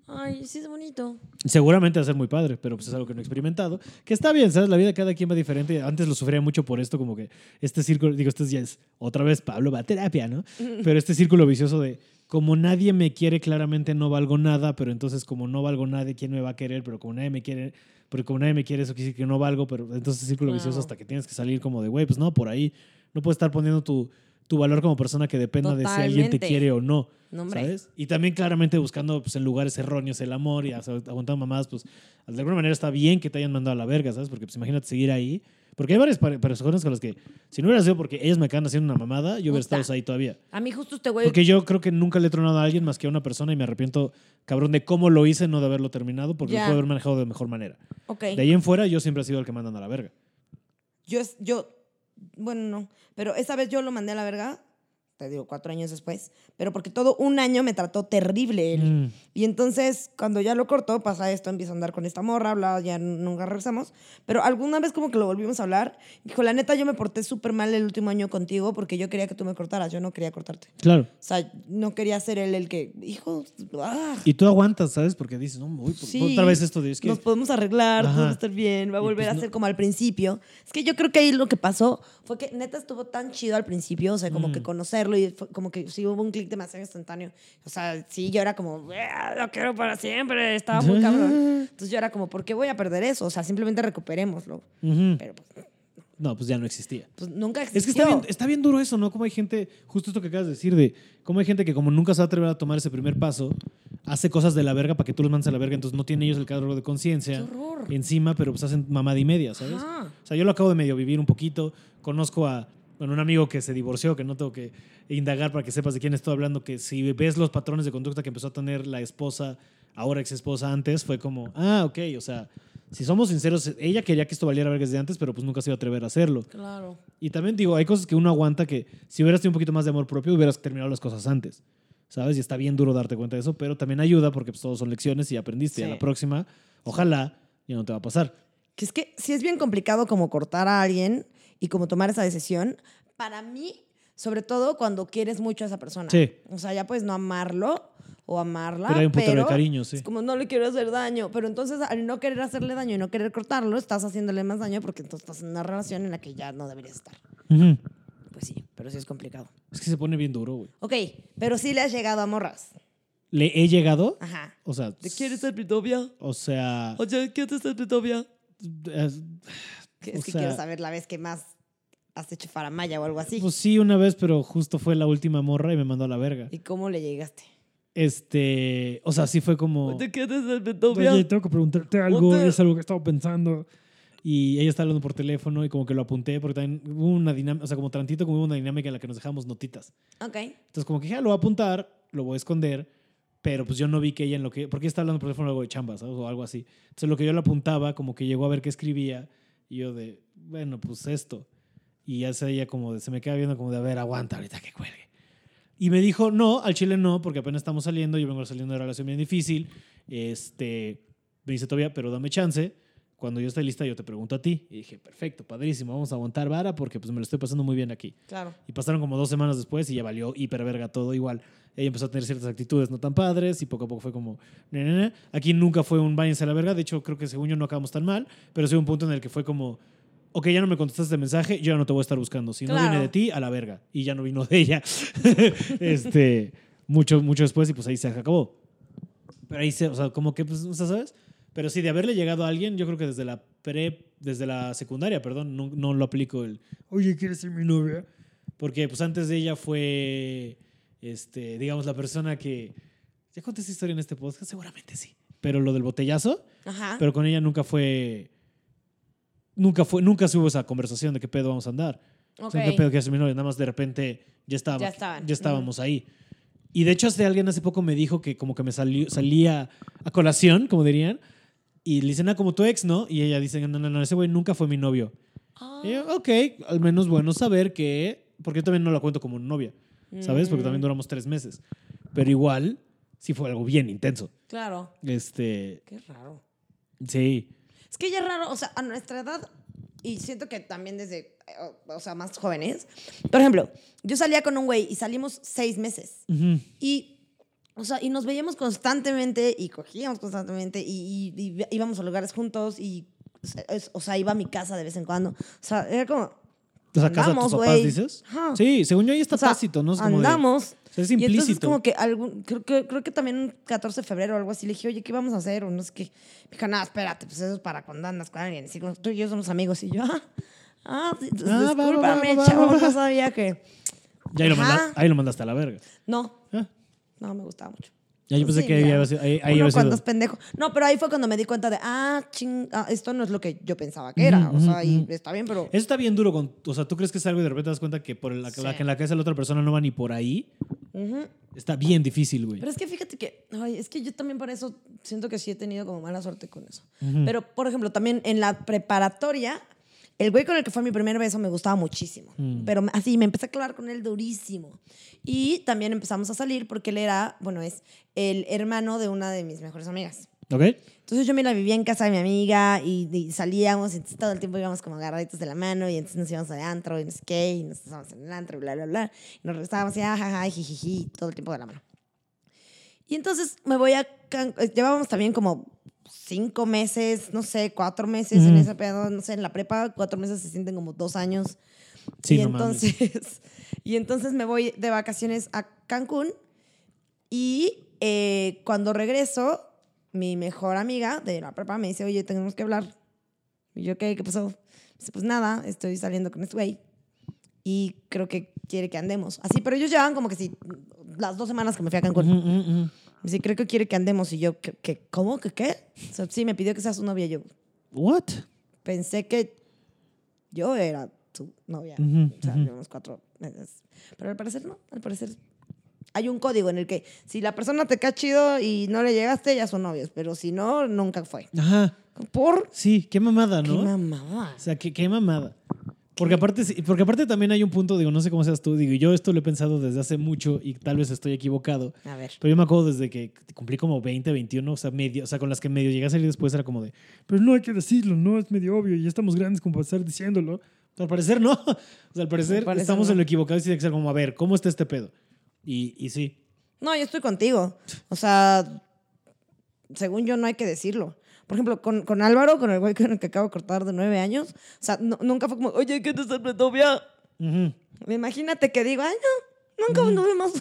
B: Ay, sí es bonito.
A: Seguramente va a ser muy padre, pero pues es algo que no he experimentado. Que está bien, ¿sabes? La vida de cada quien va diferente. Antes lo sufría mucho por esto, como que este círculo, digo, este ya es otra vez Pablo va a terapia, ¿no? Pero este círculo vicioso de como nadie me quiere, claramente no valgo nada, pero entonces como no valgo nadie, ¿quién me va a querer? Pero como nadie me quiere, porque como nadie me quiere, eso quiere decir que no valgo, pero entonces círculo vicioso hasta que tienes que salir como de, güey, pues no, por ahí. No puedes estar poniendo tu, tu valor como persona que dependa de si alguien te quiere o no.
B: No.
A: ¿Sabes? Y también claramente buscando pues, en lugares erróneos el amor y aguantando mamadas, pues de alguna manera está bien que te hayan mandado a la verga, ¿sabes? Porque pues imagínate seguir ahí. Porque hay varias personas con las que, si no hubiera sido porque ellas me acaban haciendo una mamada, yo hubiera estado ahí todavía.
B: A mí justo este güey...
A: Porque yo creo que nunca le he tronado a alguien más que a una persona y me arrepiento, cabrón, de cómo lo hice, no de haberlo terminado, porque lo puedo haber manejado de mejor manera. De ahí en fuera, yo siempre he sido el que mandan a la verga.
B: Yo, es- yo, bueno, no, pero esa vez yo lo mandé a la verga, te digo, cuatro años después, pero porque todo un año me trató terrible él.
A: Mm.
B: Y entonces, cuando ya lo cortó, pasa esto, empieza a andar con esta morra, bla, ya nunca regresamos. Pero alguna vez como que lo volvimos a hablar, dijo, la neta, yo me porté súper mal el último año contigo porque yo quería que tú me cortaras, yo no quería cortarte.
A: Claro.
B: O sea, no quería ser él el que, hijo, ah,
A: Y tú aguantas, ¿sabes? Porque dices, no, pues,
B: Sí.
A: otra vez esto de, es que
B: nos podemos arreglar,
A: Ajá.
B: todo va a estar bien, va a
A: Y
B: volver
A: pues
B: a
A: no-
B: ser como al principio. Es que yo creo que ahí lo que pasó fue que neta estuvo tan chido al principio, o sea, como
A: Mm.
B: que y como que sí hubo un clic demasiado instantáneo. O sea, sí, yo era como, "Ah, lo quiero para siempre, estaba muy cabrón. Entonces yo era como, ¿por qué voy a perder eso? O sea, simplemente recuperémoslo. Pero pues,
A: No, pues ya no existía.
B: pues, nunca existió.
A: Es que está bien, está bien duro eso, ¿no? Como hay gente, justo esto que acabas de decir, de cómo hay gente que como nunca se va a atrever a tomar ese primer paso, hace cosas de la verga para que tú los mandes a la verga, entonces no tienen ellos el cargo de conciencia encima, pero pues hacen mamada y media, ¿sabes?
B: Ajá.
A: O sea, yo lo acabo de medio vivir un poquito, conozco a bueno, un amigo que se divorció, que no tengo que indagar para que sepas de quién estoy hablando, que si ves los patrones de conducta que empezó a tener la esposa, ahora ex esposa antes, fue como, ah, ok, o sea, si somos sinceros, ella quería que esto valiera verga desde antes, pero pues nunca se iba a atrever a hacerlo.
B: Claro.
A: Y también digo, hay cosas que uno aguanta que si hubieras tenido un poquito más de amor propio, hubieras terminado las cosas antes. ¿Sabes? Y está bien duro darte cuenta de eso, pero también ayuda porque pues todos son lecciones y aprendiste. Y a la próxima, ojalá, ya no te va a pasar.
B: Que es que sí es bien complicado como cortar a alguien y como tomar esa decisión. Para mí, sobre todo cuando quieres mucho a esa persona.
A: Sí.
B: O sea, ya puedes no amarlo o amarla.
A: Pero hay un putero de
B: pero
A: cariño, sí.
B: Es como no le quiero hacer daño. Pero entonces, al no querer hacerle daño y no querer cortarlo, estás haciéndole más daño porque entonces estás en una relación en la que ya no deberías estar. Pues sí, pero sí es complicado.
A: Es que se pone bien duro, güey.
B: Ok, pero sí le has llegado a morras.
A: Le he llegado,
B: Ajá.
A: o sea,
B: ¿Te quieres ser mi novia?
A: o sea,
B: Oye, ¿quieres ser mi novia?
A: es-
B: Que-
A: O
B: Es que
A: sea-
B: quiero saber la vez que más has hecho faramaya o algo así.
A: pues sí, una vez, pero justo fue la última morra y me mandó a la verga.
B: ¿Y cómo le llegaste?
A: Este, o sea, sí fue como...
B: ¿Te novia?
A: Oye, tengo que preguntarte algo,
B: Oye.
A: es algo que estaba pensando. Y ella está hablando por teléfono y como que lo apunté porque también hubo una dinámica, o sea, como tantito como hubo una dinámica en la que nos dejamos notitas.
B: Ok.
A: Entonces como que dije, ah, lo voy a apuntar, lo voy a esconder, pero pues yo no vi que ella en lo que, porque ella está hablando por teléfono algo de chambas o algo así. Entonces lo que yo le apuntaba, como que llegó a ver qué escribía y yo de, bueno, pues esto. Y ya se ella como de, se me queda viendo como de, a ver, aguanta ahorita que cuelgue. Y me dijo, no, al chile no, porque apenas estamos saliendo, yo vengo saliendo de una relación bien difícil. Este, me dice todavía, pero dame chance. Cuando yo esté lista, yo te pregunto a ti. Y dije, perfecto, padrísimo, vamos a aguantar vara porque pues me lo estoy pasando muy bien aquí.
B: Claro.
A: Y pasaron como dos semanas después y ya valió hiperverga todo igual. Ella empezó a tener ciertas actitudes no tan padres y poco a poco fue como... "Ne, ne, ne". Aquí nunca fue un váyanse a la verga. De hecho, creo que según yo no acabamos tan mal. Pero sí un punto en el que fue como... Ok, ya no me contestaste el mensaje, yo ya no te voy a estar buscando. Si no
B: Claro.
A: viene de ti, a la verga. Y ya no vino de ella. este, mucho, mucho después y pues ahí se acabó. Pero ahí se, o sea, como que, pues, o sea, ¿sabes? Pero sí, de haberle llegado a alguien, yo creo que desde la pre, desde la secundaria, perdón, no, no lo aplico el, oye, ¿quieres ser mi novia? Porque pues antes de ella fue, este, digamos, la persona que, ¿ya conté esta historia en este podcast? Seguramente sí. Pero lo del botellazo,
B: Ajá.
A: pero con ella nunca fue, nunca fue, nunca se hubo esa conversación de qué pedo vamos a andar. O
B: ok.
A: sea, qué pedo que hacer mi novia, nada más de repente ya estaba,
B: Ya estaban.
A: ya estábamos ahí. Y de hecho, hace alguien hace poco me dijo que como que me salió, salía a colación, como dirían, y le dicen, ah, como tu ex, ¿no? Y ella dice, no, no, no, ese güey nunca fue mi novio.
B: Ah.
A: Y yo, ok, al menos bueno saber que, porque yo también no la cuento como novia, ¿sabes? Porque también
B: Mm,
A: duramos tres meses. Pero igual, sí fue algo bien intenso.
B: Claro.
A: Este,
B: Qué raro.
A: sí.
B: Es que ya es raro, o sea, a nuestra edad, y siento que también desde o, o sea, más jóvenes. Por ejemplo, yo salía con un güey y salimos seis meses. Y, o sea, y nos veíamos constantemente y cogíamos constantemente y, y- y íbamos a lugares juntos y, o sea, iba a mi casa de vez en cuando. O sea, era como...
A: O sea, casa de tus
B: andamos,
A: papás, dices.
B: Ajá.
A: Sí, según yo ahí está
B: O sea,
A: tácito, ¿no? Es como de-
B: andamos.
A: o sea, es
B: Y entonces
A: implícito.
B: como que algún, creo, que creo que también un 14 de febrero o algo así le dije, oye, ¿qué vamos a hacer? O no sé qué. Me dijo, no, espérate, pues eso es para cuando andas con alguien. Así tú y yo somos amigos. Y yo, ah, ah,
A: Ah, va, va, va,
B: discúlpame, chavo,
A: va,
B: no sabía que...
A: Ya ahí lo,
B: Ajá.
A: manda- ahí lo mandaste a la verga.
B: No,
A: Ah,
B: no me gustaba mucho.
A: Ya yo pensé
B: Sí,
A: que ahí
B: ya.
A: había sido- ahí, ahí
B: Uno
A: había
B: cuando
A: sido-
B: es pendejo. No, pero ahí fue cuando me di cuenta de, ah, ching, ah, esto no es lo que yo pensaba que era. O sea,
A: ujú.
B: está bien, pero...
A: Eso está bien duro. Con, o sea, ¿tú crees que es algo y de repente te das cuenta que por la,
B: Sí.
A: la que en la cabeza de la otra persona no va ni por ahí? Está bien difícil, güey.
B: Pero es que fíjate que, ay, es que yo también por eso siento que sí he tenido como mala suerte con eso. Pero, por ejemplo, también en la preparatoria, el güey con el que fue mi primer beso me gustaba muchísimo.
A: Mm.
B: Pero así, me empecé a clavar con él durísimo. Y también empezamos a salir porque él era, bueno, es el hermano de una de mis mejores amigas.
A: ¿Ok?
B: Entonces yo me la vivía en casa de mi amiga y, y salíamos y entonces todo el tiempo íbamos como agarraditos de la mano y entonces nos íbamos al antro y no sé qué y nos estábamos en el antro y bla, bla, bla. Y nos regresábamos y ajaja, jijiji, todo el tiempo de la mano. Y entonces me voy a... Eh, Llevábamos también como cinco meses, no sé, cuatro meses en
A: Ujú.
B: ese pedo, no sé, en la prepa, cuatro meses se sienten como dos años.
A: Sí,
B: y
A: no mames.
B: entonces, y entonces me voy de vacaciones a Cancún y eh, cuando regreso, mi mejor amiga de la prepa me dice, oye, tenemos que hablar. Y yo, ¿qué? ¿Qué pasó? Dice, pues nada, estoy saliendo con este güey y creo que quiere que andemos. Así, pero ellos llevaban como que sí, las dos semanas que me fui a Cancún.
A: Ujú, ujú.
B: Me dice, creo que quiere que andemos. Y yo, ¿qué? qué ¿Cómo? ¿Qué qué? O sea, sí, me pidió que sea su novia. Yo
A: What?
B: pensé que yo era su novia.
A: Ujú,
B: O sea,
A: ujú.
B: llevamos cuatro meses. Pero al parecer no, al parecer hay un código en el que si la persona te cae chido y no le llegaste, ya son novios. Pero si no, nunca fue.
A: Ajá.
B: ¿Por
A: Sí, qué mamada,
B: qué
A: ¿no?
B: mamada?
A: O sea, qué, qué mamada. Porque aparte, porque aparte también hay un punto, digo, no sé cómo seas tú, digo, yo esto lo he pensado desde hace mucho y tal vez estoy equivocado,
B: A ver.
A: pero yo me acuerdo desde que cumplí como 20, 21, o sea, medio, o sea, con las que medio llegué a salir después era como de, pero no hay que decirlo, no, es medio obvio, ya estamos grandes como para estar diciéndolo. Al parecer no, o sea, al parecer
B: parecer
A: estamos
B: no.
A: en lo equivocado y tiene que ser como, a ver, ¿cómo está este pedo? Y, y sí.
B: No, yo estoy contigo. O sea, según yo no hay que decirlo. Por ejemplo, con, con Álvaro, con el güey con el que acabo de cortar de nueve años, o sea, no- nunca fue como, oye, ¿qué te está novia?
A: Ujú.
B: Imagínate que digo, ay, no, nunca anduvimos.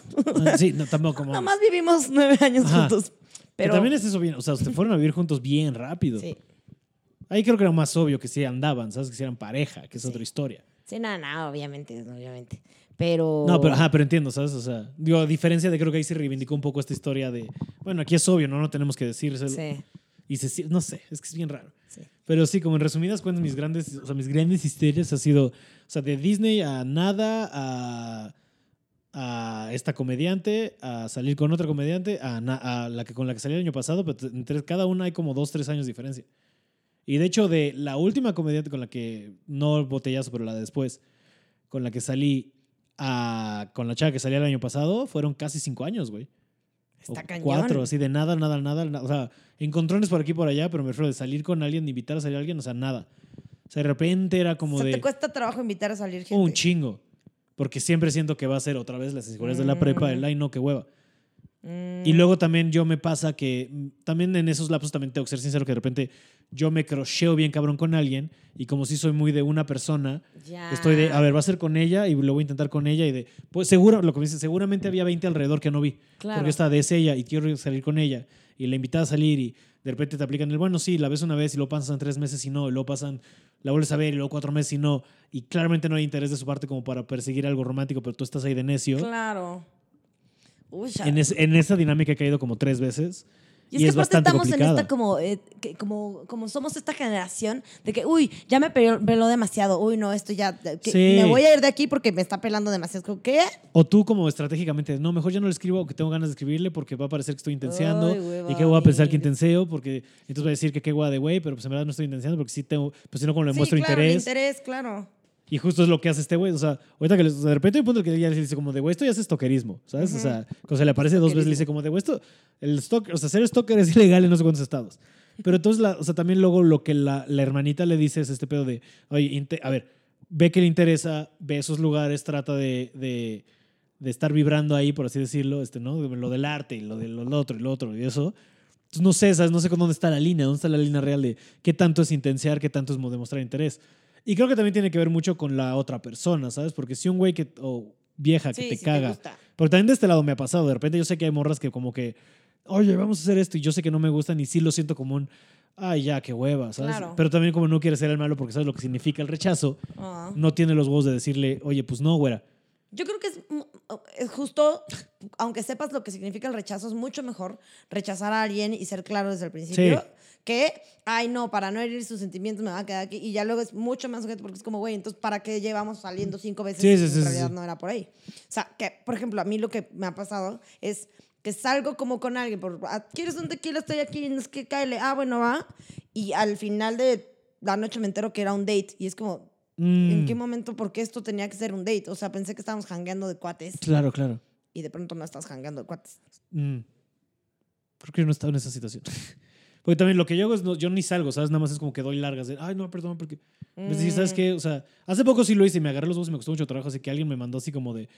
A: Ah, Sí, no, tampoco.
B: Nada más vivimos nueve años
A: Ajá.
B: juntos.
A: Pero
B: Pero
A: también es eso bien, o sea, ustedes fueron a vivir juntos bien rápido.
B: Sí.
A: Ahí creo que era más obvio que sí andaban, ¿sabes? Que sí eran pareja, que es
B: Sí.
A: otra historia.
B: Sí, nada, nada, obviamente, obviamente. Pero.
A: No, pero, ajá, pero entiendo, ¿sabes? O sea, digo, a diferencia de creo que ahí se reivindicó un poco esta historia de, bueno, aquí es obvio, ¿no? No tenemos que decírselo.
B: Sí,
A: Y se, no sé, es que es bien raro.
B: sí.
A: Pero sí, como en resumidas cuentas, mis grandes, o sea, mis grandes historias ha sido, o sea, de Disney a nada, a, a esta comediante, a salir con otra comediante, a, na- a la que con la que salí el año pasado, pero entre cada una hay como dos, tres años de diferencia. Y de hecho, de la última comediante con la que, no botellazo, pero la de después, con la que salí, a, con la chava que salía el año pasado, fueron casi cinco años, güey.
B: Está cañón.
A: Cuatro, así de nada, nada, nada, na- O sea, encontrones por aquí y por allá, pero me refiero de salir con alguien, de invitar a salir a alguien, o sea, nada. O sea, de repente era como
B: o sea,
A: de
B: te cuesta trabajo invitar a salir gente.
A: un chingo. Porque siempre siento que va a ser otra vez las inseguridades de la prepa, el ay, no, qué hueva.
B: Mm,
A: Y luego también yo me pasa que mm, también en esos lapsos también tengo que ser sincero que de repente yo me crocheo bien cabrón con alguien y como si soy muy de una persona,
B: ya.
A: estoy de, a ver, va a ser con ella y lo voy a intentar con ella y de, pues seguro, lo que me dice, seguramente había 20 alrededor que no vi.
B: Claro.
A: Porque esta de es ella y quiero salir con ella y la invitada a salir y de repente te aplican el, bueno, sí, la ves una vez y luego pasan tres meses y no, y luego pasan, la vuelves a ver y luego cuatro meses y no, y claramente no hay interés de su parte como para perseguir algo romántico, pero tú estás ahí de necio.
B: Claro. Uy.
A: En, es- en esa dinámica he caído como tres veces.
B: Y
A: Y
B: es que
A: es
B: aparte
A: bastante
B: estamos en esta como, eh, que- como, como somos esta generación de que, uy, ya me peló, peló demasiado, uy, no, esto ya, que
A: Sí.
B: me voy a ir de aquí porque me está pelando demasiado. ¿Qué?
A: O tú como estratégicamente, no, mejor ya no le escribo que tengo ganas de escribirle porque va a parecer que estoy intenseando
B: Ay,
A: y que voy a pensar que intenseo porque entonces va a decir que qué guay de güey, pero pues en verdad no estoy intenseando porque sí tengo, pues si no como le
B: Sí,
A: muestro
B: claro,
A: interés.
B: interés, claro.
A: Y justo es lo que hace este güey. O sea, ahorita que les- de repente hay un punto que ella le dice como de, güey, esto ya es stalkerismo, ¿sabes? O sea, cuando se le aparece dos veces le dice como de, güey, esto, el stalker, o sea, ser stalker es ilegal en no sé cuántos estados. Pero entonces, la, o sea, también luego lo que la, la hermanita le dice es este pedo de, oye, a ver, ve que le interesa, ve esos lugares, trata de, de, de estar vibrando ahí, por así decirlo, este, ¿no? Lo del arte y lo del lo otro y lo otro y eso. Entonces, no sé, ¿sabes? No sé con dónde está la línea, dónde está la línea real de qué tanto es intensear, qué tanto es mo- demostrar interés. Y creo que también tiene que ver mucho con la otra persona, ¿sabes? Porque si un güey que, o vieja que
B: Sí,
A: te
B: sí
A: caga,
B: gusta.
A: porque también de este lado me ha pasado. De repente yo sé que hay morras que como que, oye, vamos a hacer esto. Y yo sé que no me gustan y sí lo siento como un, ay, ya, qué hueva, ¿sabes?
B: Claro.
A: Pero también como no quiere ser el malo porque sabes lo que significa el rechazo,
B: Ah.
A: no tiene los huevos de decirle, oye, pues no, güera.
B: Yo creo que es, es justo, aunque sepas lo que significa el rechazo, es mucho mejor rechazar a alguien y ser claro desde el principio
A: Sí.
B: Que, ay, no, para no herir sus sentimientos me va a quedar aquí. Y ya luego es mucho más sujeto porque es como, güey, entonces, ¿para qué llevamos saliendo cinco veces
A: Sí, sí,
B: en
A: sí, sí,
B: realidad no era por ahí? O sea, que, por ejemplo, a mí lo que me ha pasado es que salgo como con alguien, por, ah, ¿quieres un tequila? Estoy aquí, no es que cáele, ah, bueno, va. Y al final de la noche me entero que era un date y es como, ¿En
A: Mm,
B: qué momento? ¿Por qué esto tenía que ser un date? O sea, pensé que estábamos jangueando de cuates
A: Claro, claro.
B: y de pronto no estás jangueando de cuates.
A: Mm. Creo que yo no estaba en esa situación. Porque también lo que yo hago es, no, yo ni salgo, ¿sabes? Nada más es como que doy largas de, ay, no, perdón, porque... Es decir, ¿sabes
B: Mm.
A: qué? O sea, hace poco sí lo hice y me agarré los dos y me costó mucho trabajo, así que alguien me mandó así como de,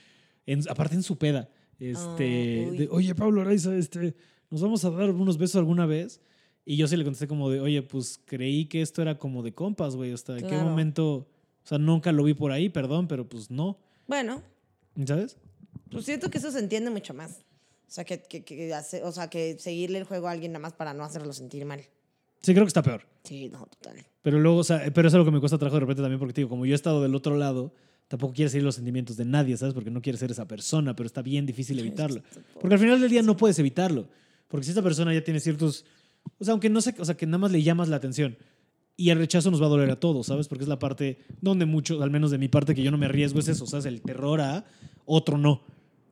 A: en- aparte en su peda, este, de, oye, Pablo Araiza, este, ¿nos vamos a dar unos besos alguna vez? Y yo sí le contesté como de, oye, pues creí que esto era como de compas, güey, hasta en qué
B: Claro.
A: momento, o sea, nunca lo vi por ahí, perdón, pero pues no,
B: Bueno,
A: ¿sabes?
B: pues siento que eso se entiende mucho más. O sea, que, que, que hace- o sea, que seguirle el juego a alguien nada más para no hacerlo sentir mal.
A: Sí, creo que está peor.
B: Sí, no, total.
A: Pero luego, o sea, pero es algo que me cuesta trabajo de repente también, porque te digo, como yo he estado del otro lado, tampoco quieres seguir los sentimientos de nadie, ¿sabes? Porque no quieres ser esa persona, pero está bien difícil evitarlo. Porque al final del día no puedes evitarlo. Porque si esta persona ya tiene ciertos. O sea, aunque no sé, o sea, que nada más le llamas la atención. Y el rechazo nos va a doler a todos, ¿sabes? Porque es la parte donde mucho, al menos de mi parte, que yo no me arriesgo, es eso, ¿sabes? El terror a otro no.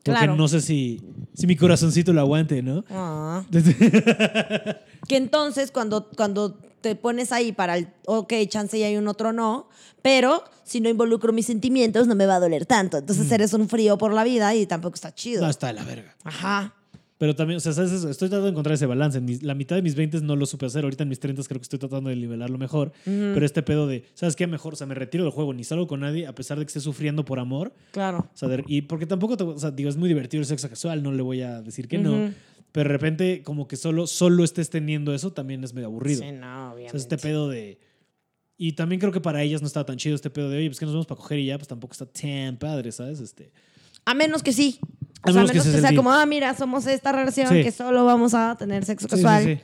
A: Porque
B: Claro.
A: no sé si, si mi corazoncito lo aguante, ¿no?
B: Ah. Que entonces cuando, cuando te pones ahí para el, ok, chance y hay un otro no, pero si no involucro mis sentimientos no me va a doler tanto. Entonces eres un frío por la vida y tampoco está chido.
A: no, está de la verga.
B: Ajá.
A: Pero también, o sea, ¿sabes eso? estoy tratando de encontrar ese balance. En mis- la mitad de mis 20 no lo supe hacer. Ahorita en mis 30 creo que estoy tratando de nivelarlo mejor. Pero este pedo de, ¿sabes qué? Mejor, o sea, me retiro del juego, ni salgo con nadie, a pesar de que esté sufriendo por amor.
B: Claro.
A: O sea, de- y porque tampoco, te- o sea, digo, es muy divertido el sexo casual, no le voy a decir que no.
B: Ujú.
A: Pero de repente, como que solo, solo estés teniendo eso, también es medio aburrido.
B: Sí, no,
A: o
B: obviamente.
A: sea, este pedo de. Y también creo que para ellas no estaba tan chido este pedo de, oye, pues que nos vamos para coger y ya, pues tampoco está tan padre, ¿sabes? Este.
B: A menos que sí. O sea, a
A: menos que
B: que, sea como, ah, mira, somos esta relación
A: Sí.
B: que solo vamos a tener sexo
A: Sí, sí,
B: casual.
A: sí.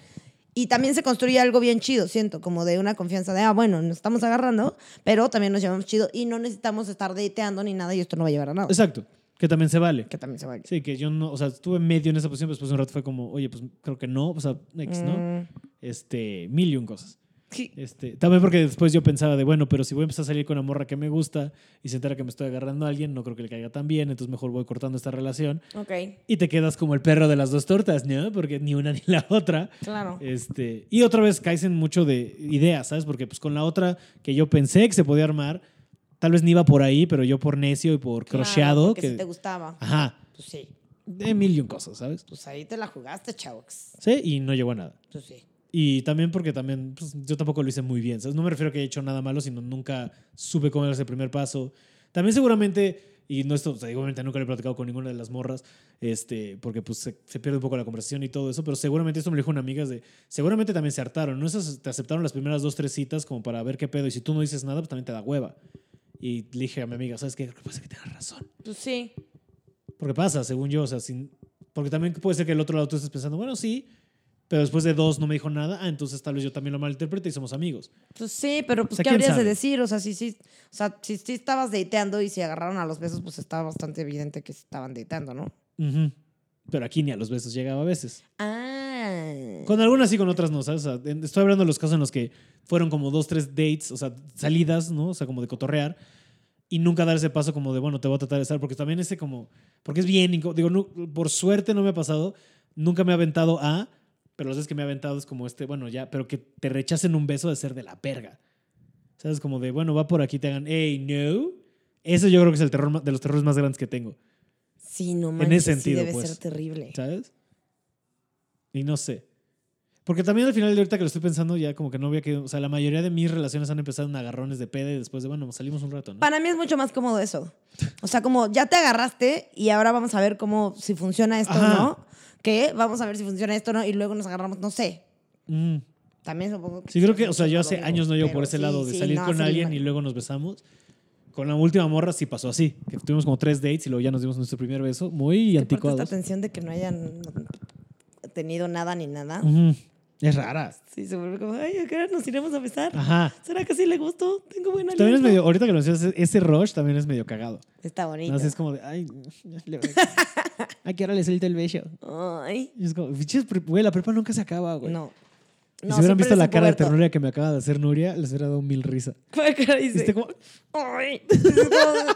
B: Y también se construye algo bien chido, siento, como de una confianza de, ah, bueno, nos estamos agarrando, pero también nos llevamos chido y no necesitamos estar dateando ni nada y esto no va a llevar a nada.
A: Exacto. Que también se vale.
B: Que también se vale.
A: Sí, que yo no, o sea, estuve medio en esa posición, pero después de un rato fue como, oye, pues creo que no, o sea, X, ¿no?
B: Mm,
A: Este, mil y un cosas.
B: Sí.
A: Este, también porque después yo pensaba de, bueno, pero si voy a empezar a salir con una morra que me gusta y se entera que me estoy agarrando a alguien, no creo que le caiga tan bien, entonces mejor voy cortando esta relación
B: Ok,
A: y te quedas como el perro de las dos tortas, ¿no? Porque ni una ni la otra.
B: claro.
A: Este, y otra vez caes en mucho de ideas, ¿sabes? Porque pues con la otra que yo pensé que se podía armar, tal vez ni iba por ahí, pero yo por necio y por
B: Claro,
A: crocheado, que,
B: si te gustaba.
A: ajá,
B: Pues sí.
A: de mil y un cosas, ¿sabes?
B: Pues ahí te la jugaste, chaux.
A: Sí, y no llegó a nada.
B: Pues sí.
A: Y también porque también pues, yo tampoco lo hice muy bien, ¿sabes? No me refiero a que haya hecho nada malo, sino nunca supe cómo era ese primer paso. También seguramente, y no esto, o sea, obviamente nunca lo he platicado con ninguna de las morras, este, porque pues se, se pierde un poco la conversación y todo eso, pero seguramente esto me lo dijo una amiga, es de, seguramente también se hartaron, ¿no? Esas te aceptaron las primeras dos, tres citas como para ver qué pedo, y si tú no dices nada, pues también te da hueva. Y le dije a mi amiga, ¿sabes qué? Creo que pasa que tienes razón.
B: Pues sí.
A: Porque pasa, según yo, o sea, sin, porque también puede ser que el otro lado tú estés pensando, bueno, sí, pero después de dos no me dijo nada, ah, entonces tal vez yo también lo malinterprete y somos amigos.
B: Pues sí, pero pues
A: sea,
B: ¿qué
A: ¿quién
B: habrías de
A: sabe?
B: decir? O sea, si sí, o sea, si sí estabas dateando y si agarraron a los besos, pues estaba bastante evidente que estaban dateando, ¿no?
A: Ujú. Pero aquí ni a los besos llegaba a veces.
B: Ah.
A: Con algunas sí, con otras no, ¿sabes? O sea, en- estoy hablando de los casos en los que fueron como dos, tres dates, o sea, salidas, ¿no? O sea, como de cotorrear. Y nunca dar ese paso como de, bueno, te voy a tratar de estar, porque también ese como, porque es bien, digo, por suerte no me ha pasado, nunca me ha aventado a, pero las veces que me ha aventado es como este, bueno, ya, pero que te rechacen un beso de ser de la perga. ¿Sabes? Como de, bueno, va por aquí, te hagan, hey, no. Eso yo creo que es el terror de los terrores más grandes que tengo.
B: Sí, no
A: En
B: manches,
A: ese sentido,
B: sí debe
A: pues.
B: ser terrible.
A: ¿sabes? Y no sé. Porque también al final de ahorita que lo estoy pensando, ya como que no había que. O sea, la mayoría de mis relaciones han empezado en agarrones de peda y después de, bueno, salimos un rato, ¿no?
B: Para mí es mucho más cómodo eso. O sea, como ya te agarraste y ahora vamos a ver cómo, si funciona esto o no. Que vamos a ver si funciona esto o no y luego nos agarramos, no sé.
A: Mm.
B: También supongo que...
A: Sí, creo que, o sea, yo hace años no llevo por ese
B: sí,
A: lado de
B: sí,
A: salir
B: no,
A: con
B: sí,
A: alguien y luego nos besamos. Con la última morra sí pasó así, que tuvimos como tres dates y luego ya nos dimos nuestro primer beso, muy anticuados.
B: Esta tensión de que no hayan tenido nada ni nada.
A: Ujú. Es rara.
B: Sí, se vuelve como, ay, ¿a qué hora nos iremos a besar?
A: Ajá.
B: ¿Será que sí le gustó? Tengo buena
A: También es
B: aliento.
A: medio, ahorita que lo mencionas, ese rush también es medio cagado.
B: Está bonito.
A: No, así es como de, ay, le- ¿a qué hora le suelto el beso?
B: Ay,
A: Y es como, "Pinches pre- güey, la prepa nunca se acaba, güey.
B: no.
A: Y si hubieran visto la cara de ternura que me acaba de hacer Nuria, les hubiera dado mil risa.
B: ¿Cuál cara dice?
A: Viste como,
B: Ay. Es como-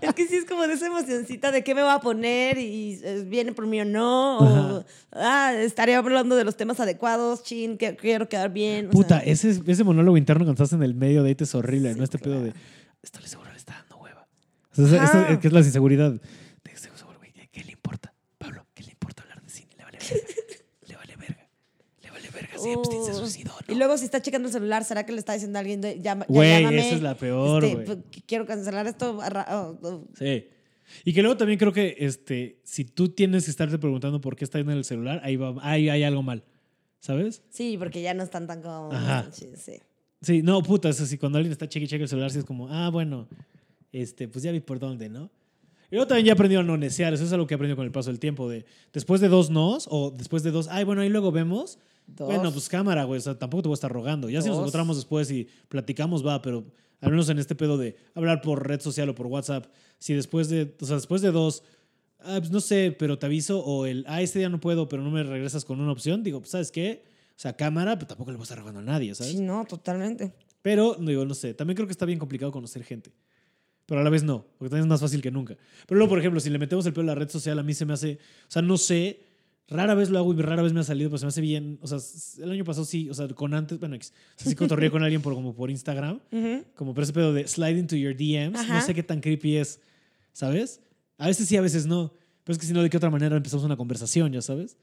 B: Es que sí es como de esa emocioncita de qué me va a poner y eh, viene por mí o no. O, ah, estaré hablando de los temas adecuados, chin, que quiero quedar bien. o
A: puta,
B: sea,
A: ese, ese monólogo interno cuando estás en el medio de date es horrible,
B: Sí,
A: ¿no? Este pedo de, esto le seguro le está dando hueva. O sea, esa-
B: Ajá.
A: esa- que es la inseguridad. De este seguro, güey, ¿qué le importa? Pablo, ¿qué le importa hablar de cine? Le vale verga. le vale verga. Le vale verga si Epstein se
B: oh.
A: suicidó o
B: Y
A: no.
B: luego si está checando el celular, ¿será que le está diciendo a alguien, de, ya, ya
A: Güey,
B: llámame,
A: esa es la peor,
B: este,
A: güey.
B: pues, quiero cancelar esto. oh, oh.
A: Sí. Y que luego también creo que este, si tú tienes que estarte preguntando por qué está en el celular, ahí va, ahí hay algo mal. ¿Sabes?
B: Sí, porque ya no están tan como...
A: Ajá.
B: Sí, sí.
A: Sí, no, puta, es así, cuando alguien está cheque y cheque el celular, sí es como, ah, bueno, este, pues ya vi por dónde, ¿no? Y yo también ya he aprendido a no necear, eso es algo que he aprendido con el paso del tiempo, de después de dos nos, o después de dos, ay, bueno, ahí luego vemos,
B: Dos.
A: bueno, pues cámara, güey, o sea, tampoco te voy a estar rogando, ya si nos
B: Dos.
A: encontramos después y platicamos, va, pero al menos en este pedo de hablar por red social o por WhatsApp, si después de, o sea, después de dos, ah, pues no sé, pero te aviso, o el, ah, este día no puedo, pero no me regresas con una opción, digo, pues, ¿sabes qué? O sea, cámara, pero tampoco le voy a estar rogando a nadie, ¿sabes?
B: Sí, no, totalmente.
A: Pero, digo, no sé, también creo que está bien complicado conocer gente. Pero a la vez no, porque también es más fácil que nunca. Pero luego, por ejemplo, si le metemos el pelo a la red social, a mí se me hace, o sea, no sé, rara vez lo hago y rara vez me ha salido, pero se me hace bien, o sea, el año pasado sí, o sea, con antes, bueno, ex- o sea, sí cotorreé con alguien por, como por Instagram, como por ese pedo de slide into your DMs, no sé qué tan creepy es, ¿sabes? A veces sí, a veces no. Pero es que si no, ¿de qué otra manera empezamos una conversación, ya sabes?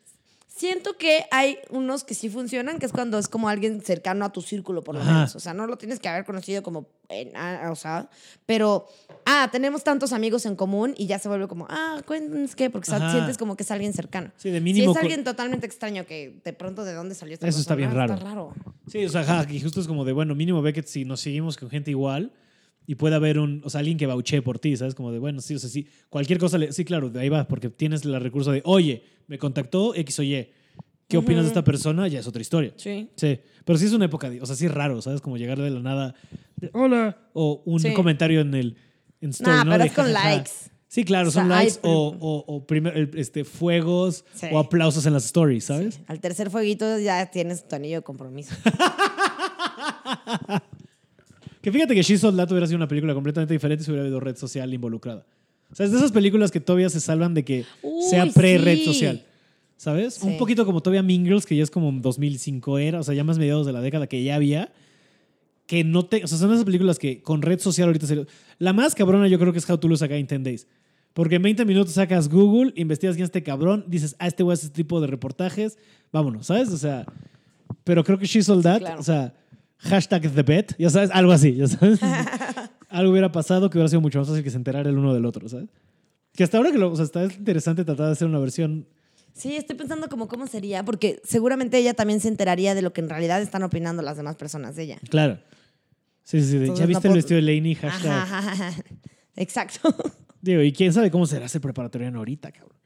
B: Siento que hay unos que sí funcionan, que es cuando es como alguien cercano a tu círculo, por lo
A: Ajá.
B: menos. O sea, no lo tienes que haber conocido como, en- ah, o sea, pero, ah, tenemos tantos amigos en común y ya se vuelve como, ah, cuéntanos qué, porque
A: Ajá.
B: sientes como que es alguien cercano.
A: Sí, de
B: Si
A: mínimo.
B: es
A: co-
B: alguien totalmente extraño que de pronto de dónde salió esta
A: Eso está bien raro.
B: Está raro.
A: Sí, o sea, ajá, y justo es como de, bueno, mínimo ve que si nos seguimos con gente igual y puede haber un, o sea, alguien que vouché por ti, ¿sabes? Como de, bueno, sí, o sea, sí, cualquier cosa, le- sí, claro, de ahí va, porque tienes el recurso de, oye, me contactó X o Y, ¿qué opinas de esta persona? Ya es otra historia.
B: Sí.
A: Sí, pero sí es una época, o sea, sí es raro, ¿sabes? Como llegar de la nada, de, hola, o un
B: Sí.
A: comentario en el en story,
B: Nah,
A: ¿no?
B: pero
A: De
B: es con likes.
A: Sí, claro,
B: O sea,
A: son likes o, o, o primer- este, fuegos
B: Sí.
A: o aplausos en las stories, ¿sabes?
B: Al tercer fueguito ya tienes tu anillo de compromiso.
A: Que fíjate que She Sold That hubiera sido una película completamente diferente si hubiera habido red social involucrada. O sea, es de esas películas que todavía se salvan de que
B: Uy,
A: sea pre-red
B: sí.
A: social. ¿Sabes?
B: Sí.
A: Un poquito como todavía Mean Girls, que ya es como 2005 era, o sea, ya más mediados de la década que ya había. Que no te. O sea, son esas películas que con red social ahorita sería. La más cabrona yo creo que es How to Lose a Guy in 10 Days. Porque en 20 minutos sacas Google, investigas quién es este cabrón, dices, ah, este güey hace este tipo de reportajes, vámonos, ¿sabes? O sea, pero creo que She Sold That,
B: claro.
A: o sea, hashtag The Bet, ya sabes, algo así, ya sabes. algo hubiera pasado que hubiera sido mucho más fácil que se enterara el uno del otro, ¿sabes? Que hasta ahora que lo, o sea, está interesante tratar de hacer una versión.
B: Sí, estoy pensando como cómo sería, porque seguramente ella también se enteraría de lo que en realidad están opinando las demás personas de ella.
A: Claro. Sí, sí, sí.
B: Entonces,
A: ¿Ya
B: no
A: viste el
B: puedo-
A: vestido de Laney? Hashtag.
B: Ajá, ajá, ajá. Exacto.
A: Digo, y quién sabe cómo será ese preparatoriano ahorita, cabrón.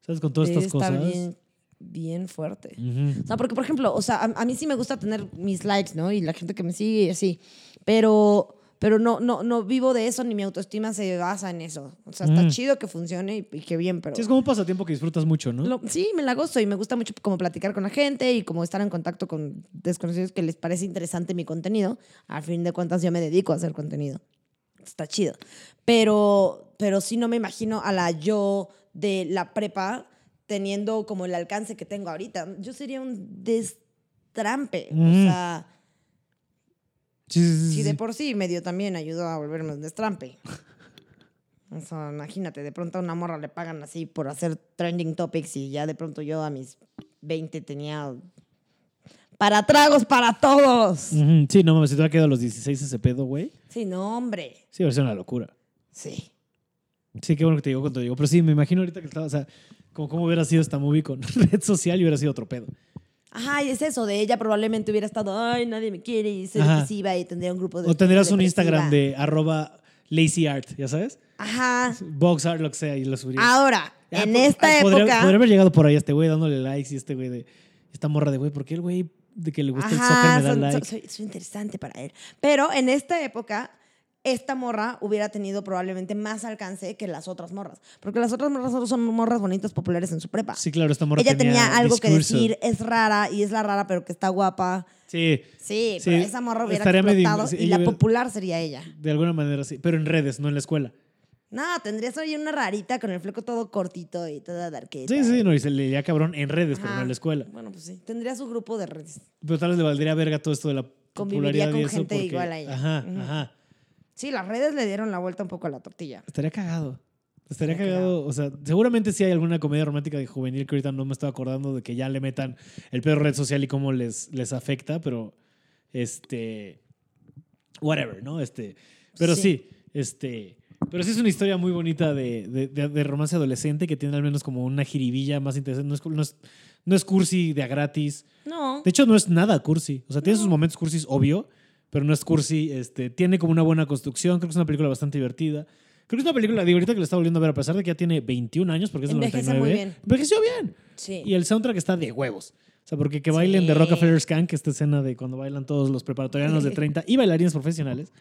A: ¿Sabes? Con todas estas
B: Está
A: cosas.
B: bien, bien fuerte. O sea, porque, por ejemplo, o sea, a, a mí sí me gusta tener mis likes, ¿no? Y la gente que me sigue y así. Pero, pero no, no, no vivo de eso, ni mi autoestima se basa en eso. O sea, está
A: Mm.
B: chido que funcione y, y que bien, pero...
A: Sí, es como un pasatiempo que disfrutas mucho, ¿no?
B: Lo- sí, me la gozo y me gusta mucho como platicar con la gente y como estar en contacto con desconocidos que les parece interesante mi contenido. A fin de cuentas, yo me dedico a hacer contenido. Está chido. Pero, pero sí no me imagino a la yo de la prepa teniendo como el alcance que tengo ahorita. Yo sería un destrampe. O sea,
A: Sí, sí, sí,
B: si de por sí medio también ayudó a volverme un destrampe. O sea, imagínate, de pronto a una morra le pagan así por hacer trending topics y ya de pronto yo a mis 20 tenía para tragos para todos.
A: Sí, no mames, si te hubiera quedado a los 16 ese pedo, güey.
B: Sí, no, hombre.
A: Sí, va a ser una locura.
B: Sí.
A: Sí, qué bueno que te digo cuando digo. Pero sí, me imagino ahorita que estaba, o sea, como cómo hubiera sido esta movie con red social y hubiera sido otro pedo.
B: Ajá, y es eso, de ella probablemente hubiera estado, ay, nadie me quiere y ser
A: Ajá.
B: depresiva y tendría un grupo de...
A: O tendrías un
B: depresiva.
A: Instagram de arroba lazy art, ¿ya sabes?
B: Ajá.
A: Box art, lo que sea, y lo subirías.
B: Ahora,
A: Ah,
B: en esta época...
A: podría haber llegado por ahí este güey dándole likes y este güey de. Esta morra de güey, ¿por qué el güey de que le gusta el soccer me da
B: son- son-
A: like?
B: soy, soy interesante para él. Pero en esta época, esta morra hubiera tenido probablemente más alcance que las otras morras. Porque las otras morras solo son morras bonitas populares en su prepa.
A: Sí, claro, esta morra
B: Ella tenía, algo que decir, es rara y es la rara, pero que está guapa.
A: Sí,
B: Sí,
A: Sí,
B: pero esa morra hubiera
A: estaría medio-
B: explotado
A: sí,
B: y la popular sería ella.
A: de alguna manera sí. Pero en redes, no en la escuela.
B: No, tendrías ahí una rarita con el fleco todo cortito y toda darqueta.
A: Sí, sí, no, y se le leía cabrón en redes, pero no en la escuela.
B: Bueno, pues sí. Tendría su grupo de redes.
A: Pero tal vez le valdría verga todo esto de la
B: Conviviría
A: popularidad
B: con
A: y eso
B: gente
A: porque-
B: igual a ella.
A: Ajá, ajá.
B: Sí, las redes le dieron la vuelta un poco a la tortilla.
A: Estaría cagado. Estaría
B: Estaría
A: cagado. O sea, seguramente sí hay alguna comedia romántica de juvenil que ahorita no me estoy acordando de que ya le metan el pedo red social y cómo les, les afecta, pero este. Whatever, ¿no? Este. Pero sí,
B: Sí.
A: este. Pero sí es una historia muy bonita de, de- de- de romance adolescente que tiene al menos como una jiribilla más interesante. No es, no es, no es cursi de a gratis.
B: No.
A: De hecho, no es nada cursi. O sea, tiene sus momentos cursis, obvio, pero no es cursi. Este, tiene como una buena construcción. Creo que es una película bastante divertida. Creo que es una película, digo, ahorita que la está volviendo a ver, a pesar de que ya tiene 21 años, porque es del
B: Envejece
A: 99.
B: muy bien.
A: Envejeció bien.
B: Sí.
A: Y el soundtrack está de huevos. O sea, porque que
B: Sí.
A: bailen de Rockefeller Skank, esta escena de cuando bailan todos los preparatorianos de 30 y bailarines profesionales.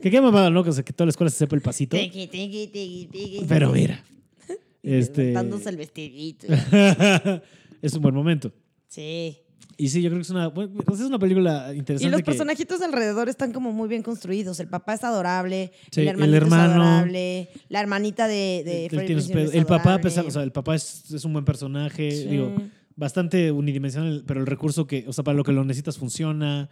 A: Que qué mamada, ¿no? Que, o sea, que toda la escuela se sepa el pasito.
B: Tiqui, tiqui, tiqui.
A: Pero mira. Este.
B: el vestidito.
A: es un buen momento.
B: Sí.
A: Y sí, yo creo que es una, bueno, pues es una película
B: Y
A: interesante.
B: los
A: que-
B: personajitos alrededor están como muy bien construidos. El papá es adorable,
A: Sí,
B: el
A: el hermano.
B: es adorable, la hermanita de, de Prinze
A: pedos.
B: es
A: el papá, pesar, o sea, el papá es, es un buen personaje,
B: Sí.
A: digo, bastante unidimensional, pero el recurso que, o sea, para lo que lo necesitas funciona.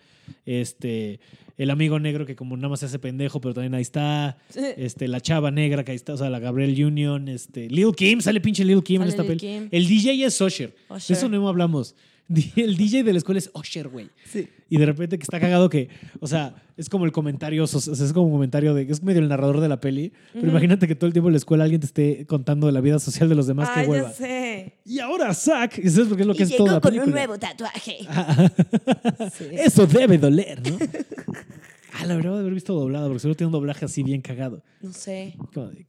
A: Este, el amigo negro que como nada más se hace pendejo, pero también ahí está. Este, la chava negra que ahí está, o sea, la Gabriel Union, este, Lil Kim, sale pinche Lil Kim en esta.
B: Kim.
A: El DJ es Usher. De eso no hablamos. El DJ de la escuela es Usher, güey.
B: Sí.
A: Y de repente que está cagado que, o sea, es como el comentario, o sea, es como un comentario de, es medio el narrador de la peli, pero
B: Ujú.
A: imagínate que todo el tiempo en la escuela alguien te esté contando de la vida social de los demás, qué hueva.
B: ya sé.
A: Y ahora Zack, y sabes por qué es lo que
B: Y
A: es
B: llegó
A: toda la
B: con
A: película.
B: un nuevo tatuaje. Sí.
A: Eso debe doler, ¿no? ah, la verdad de haber visto doblado, porque seguro tiene un doblaje así bien cagado.
B: No sé.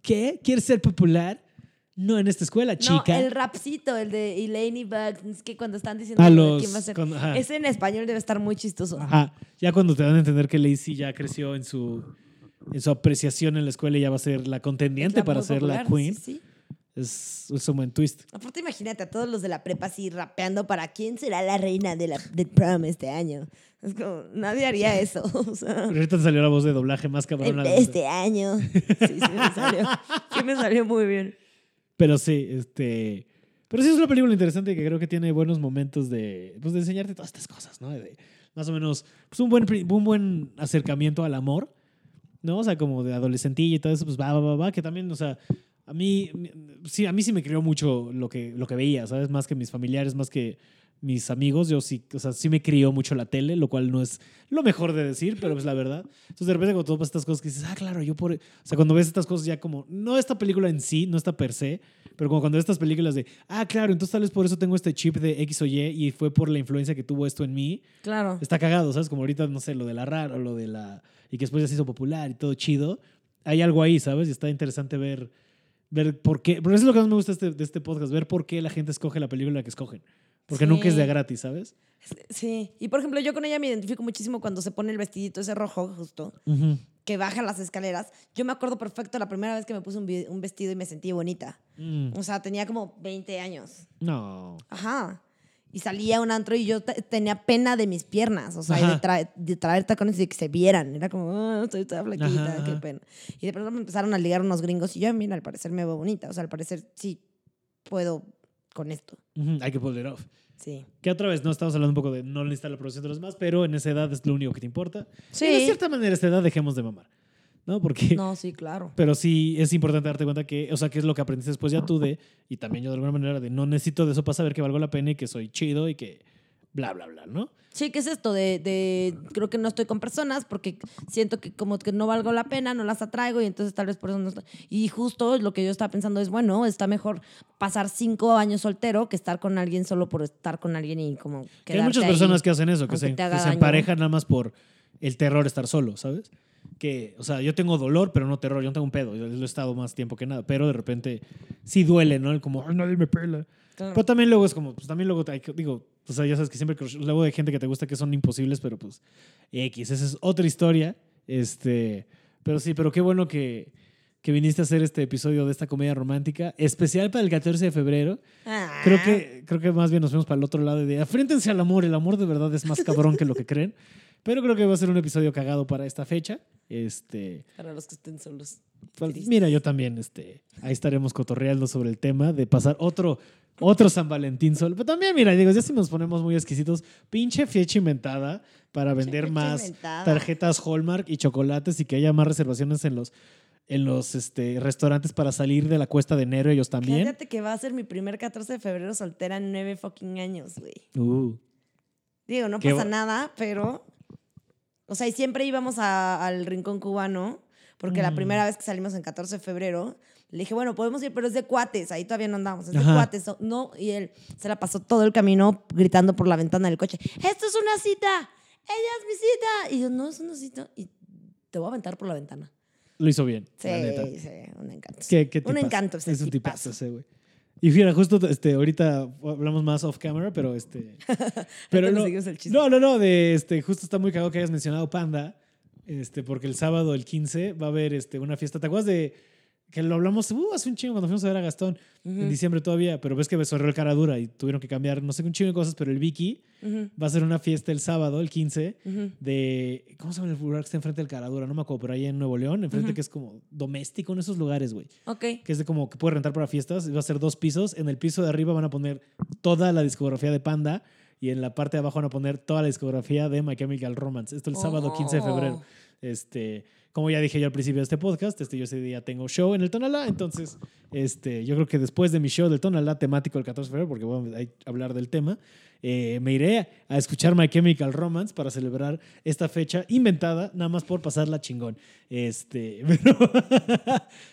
A: ¿Qué? ¿Quieres ser popular? No en esta escuela, chica.
B: No, el rapcito, el de Elaine y Bugs, que cuando están diciendo
A: A
B: de
A: los-
B: quién va a ser.
A: cuando-.
B: Ese en español debe estar muy chistoso.
A: Ajá. Ya cuando te dan a entender que Lacey ya creció en su, en su apreciación en la escuela y ya va a ser la contendiente
B: la
A: para ser la queen,
B: sí, sí.
A: Es, es un buen twist.
B: Aparte, imagínate a todos los de la prepa así rapeando para quién será la reina de la, del prom este año. Es como, nadie haría eso. O sea,
A: Pero ahorita te salió la voz de doblaje más cabrona. de-
B: este año. Sí, sí me salió. Sí me salió muy bien.
A: Pero sí, este. Pero sí es una película interesante que creo que tiene buenos momentos de, pues, de enseñarte todas estas cosas, ¿no? De, más o menos, pues un buen, un buen acercamiento al amor, ¿no? O sea, como de adolescentilla y todo eso, pues va, va, va, va, que también, o sea, a mí, sí, a mí sí me crió mucho lo que, lo que veía, ¿sabes? Más que mis familiares, más que mis amigos, yo sí, o sea, sí me crió mucho la tele, lo cual no es lo mejor de decir, pero es la verdad. Entonces, de repente, cuando tú ves estas cosas que dices, ah, claro, yo por. O sea, cuando ves estas cosas ya como, no esta película en sí, no está per se, pero como cuando ves estas películas de, ah, claro, entonces tal vez por eso tengo este chip de X o Y y fue por la influencia que tuvo esto en mí,
B: Claro.
A: está cagado, ¿sabes? Como ahorita, no sé, lo de la rara o lo de la. y que después ya se hizo popular y todo chido. Hay algo ahí, ¿sabes? Y está interesante ver. Ver por qué. Pero eso es lo que más me gusta este, de este podcast, ver por qué la gente escoge la película que escogen. Porque
B: Sí.
A: nunca es de gratis, ¿sabes?
B: Sí. Y por ejemplo, yo con ella me identifico muchísimo cuando se pone el vestidito ese rojo, justo, que baja las escaleras. Yo me acuerdo perfecto la primera vez que me puse un, vestido y me sentí bonita.
A: Mm.
B: O sea, tenía como 20 años.
A: No.
B: Ajá. Y salía a un antro y yo te- tenía pena de mis piernas, o sea, y de, tra- de traer tacones y que se vieran. Era como, "Ah, estoy toda flaquita,
A: Ajá,
B: qué
A: ajá.
B: pena. Y de pronto me empezaron a ligar unos gringos y yo, mira, al parecer me veo bonita. O sea, al parecer sí puedo con esto.
A: Hay que pull it off.
B: Sí.
A: Que otra vez, no estamos hablando un poco de no necesitar la aprobación de los demás, pero en esa edad es lo único que te importa.
B: Sí.
A: Y de cierta manera, esta edad dejemos de mamar. ¿no? Porque,
B: No, sí, claro.
A: pero sí es importante darte cuenta que, o sea, que es lo que aprendiste después ya tú de, y también yo de alguna manera de, no necesito de eso para saber que valgo la pena y que soy chido y que bla, bla, bla, ¿no?
B: Sí, ¿qué es esto? De, de, creo que no estoy con personas porque siento que como que no valgo la pena, no las atraigo y entonces tal vez por eso no estoy. Y justo lo que yo estaba pensando es, bueno, está mejor pasar cinco años soltero que estar con alguien solo por estar con alguien y como
A: Que hay muchas personas
B: ahí.
A: que hacen eso, que se, que emparejan nada más por el terror de estar solo, ¿sabes? Que, o sea, yo tengo dolor, pero no terror, yo no tengo un pedo, yo lo he estado más tiempo que nada, pero de repente sí duele, ¿no? El como, "Ay, nadie me pela.
B: Claro.
A: Pero también luego es como, pues también luego, digo, o sea, ya sabes que siempre, luego hay gente que te gusta que son imposibles, pero pues, X, esa es otra historia, este, pero sí, pero qué bueno que, que viniste a hacer este episodio de esta comedia romántica, especial para el 14 de febrero.
B: Ah.
A: Creo que, creo que más bien nos vemos para el otro lado de afréntense al amor. El amor de verdad es más cabrón que lo que creen. Pero creo que va a ser un episodio cagado para esta fecha. Este,
B: Para los que estén solos.
A: pues, mira, yo también, este, ahí estaremos cotorreando sobre el tema de pasar otro, otro San Valentín solo. Pero también, mira, digo, ya si nos ponemos muy exquisitos, pinche fecha inventada para vender más
B: inventada.
A: tarjetas Hallmark y chocolates y que haya más reservaciones en los, en los este, restaurantes para salir de la cuesta de enero ellos también.
B: Cállate que va a ser mi primer 14 de febrero soltera en nueve fucking años, güey.
A: Uh.
B: Digo, no pasa nada, pero. O sea, y siempre íbamos a- al rincón cubano, porque la
A: Mm.
B: primera vez que salimos en 14 de febrero, le dije, bueno, podemos ir, pero es de cuates, ahí todavía no andamos, es de
A: Ajá.
B: cuates. No, y él se la pasó todo el camino gritando por la ventana del coche: ¡Esto es una cita! ¡Ella es mi cita! Y yo, no es una cita. Y te voy a aventar por la ventana.
A: Lo hizo bien,
B: Sí,
A: la neta.
B: sí, un encanto.
A: ¿Qué, qué
B: un encanto ese
A: Es un
B: tipazo.
A: tipazo ese, güey. Y fíjate, justo este, ahorita hablamos más off camera, pero este. pero no,
B: el
A: no, no, no, de este, justo está muy cagado que hayas mencionado Panda. Este, porque el sábado, el 15, va a haber este, una fiesta. ¿Te acuerdas de que lo hablamos uh, hace un chingo cuando fuimos a ver a Gastón? En diciembre todavía, pero ves que cerró el cara dura y tuvieron que cambiar no sé un chingo de cosas, pero el Vicky va a hacer una fiesta el sábado, el 15,
B: ujú.
A: de. ¿Cómo se llama el lugar que está enfrente del Caradura? No me acuerdo, pero ahí en Nuevo León, enfrente que es como doméstico en esos lugares, güey
B: Ok.
A: que es de como que puede rentar para fiestas. Va a ser dos pisos. En el piso de arriba van a poner toda la discografía de Panda y en la parte de abajo van a poner toda la discografía de My Chemical Romance. Esto el sábado 15 de febrero.
B: Oh.
A: Este, como ya dije yo al principio de este podcast, este, yo ese día tengo show en el Tonalá, entonces este, yo creo que después de mi show del Tonalá temático el 14 de febrero, porque vamos a hablar del tema, eh, me iré a escuchar My Chemical Romance para celebrar esta fecha inventada, nada más por pasarla chingón. Este, pero,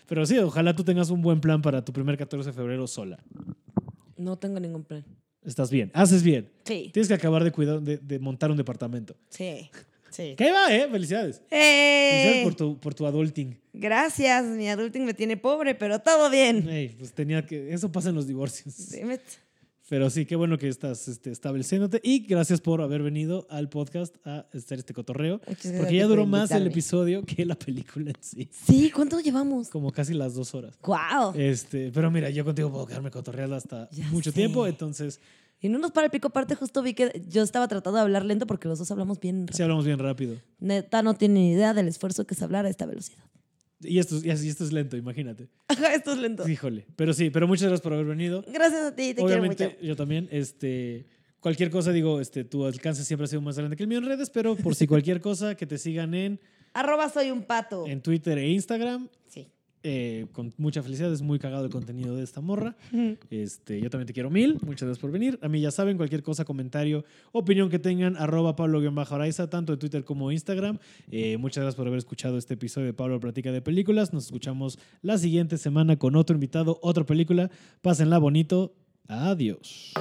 A: pero sí, ojalá tú tengas un buen plan para tu primer 14 de febrero sola.
B: No tengo ningún plan.
A: Estás bien, haces bien.
B: Sí,
A: Tienes que acabar de cuidar, de, de montar un departamento.
B: sí, sí.
A: ¿Qué va, eh? Felicidades.
B: ¡Eh!
A: Felicidades por tu, por tu adulting.
B: Gracias, mi adulting me tiene pobre, pero todo bien.
A: Ey, pues tenía que. Eso pasa en los divorcios. Pero sí, qué bueno que estás este, estableciéndote. Y gracias por haber venido al podcast a hacer este cotorreo. Porque ya duró más el episodio que la película en sí.
B: Sí, ¿cuánto llevamos?
A: Como casi las dos horas.
B: ¡Guau!
A: Este, pero mira, yo contigo puedo quedarme cotorreando hasta
B: Ya
A: mucho
B: sé.
A: tiempo. Entonces,
B: Y no nos para el pico aparte, justo vi que yo estaba tratando de hablar lento porque los dos hablamos bien
A: sí
B: rápido.
A: hablamos bien rápido.
B: Neta, no tienen ni idea del esfuerzo que es hablar a esta velocidad.
A: Y esto, es- y esto es lento, imagínate.
B: Ajá, esto es lento.
A: Híjole. Pero sí, pero muchas gracias por haber venido.
B: Gracias a ti, te
A: Obviamente,
B: quiero mucho.
A: yo también. Este, cualquier cosa, digo, este, tu alcance siempre ha sido más grande que el mío en redes, pero por si cualquier cosa, que te sigan en,
B: Arroba soy un pato.
A: en Twitter e Instagram.
B: Sí.
A: Eh, con mucha felicidad, es muy cagado el contenido de esta morra. Este, yo también te quiero mil, muchas gracias por venir. A mí ya saben, cualquier cosa, comentario, opinión que tengan, arroba Pablo-Araiza, tanto en Twitter como Instagram. Eh, muchas gracias por haber escuchado este episodio de Pablo Platica de Películas. Nos escuchamos la siguiente semana con otro invitado, otra película. Pásenla bonito. Adiós.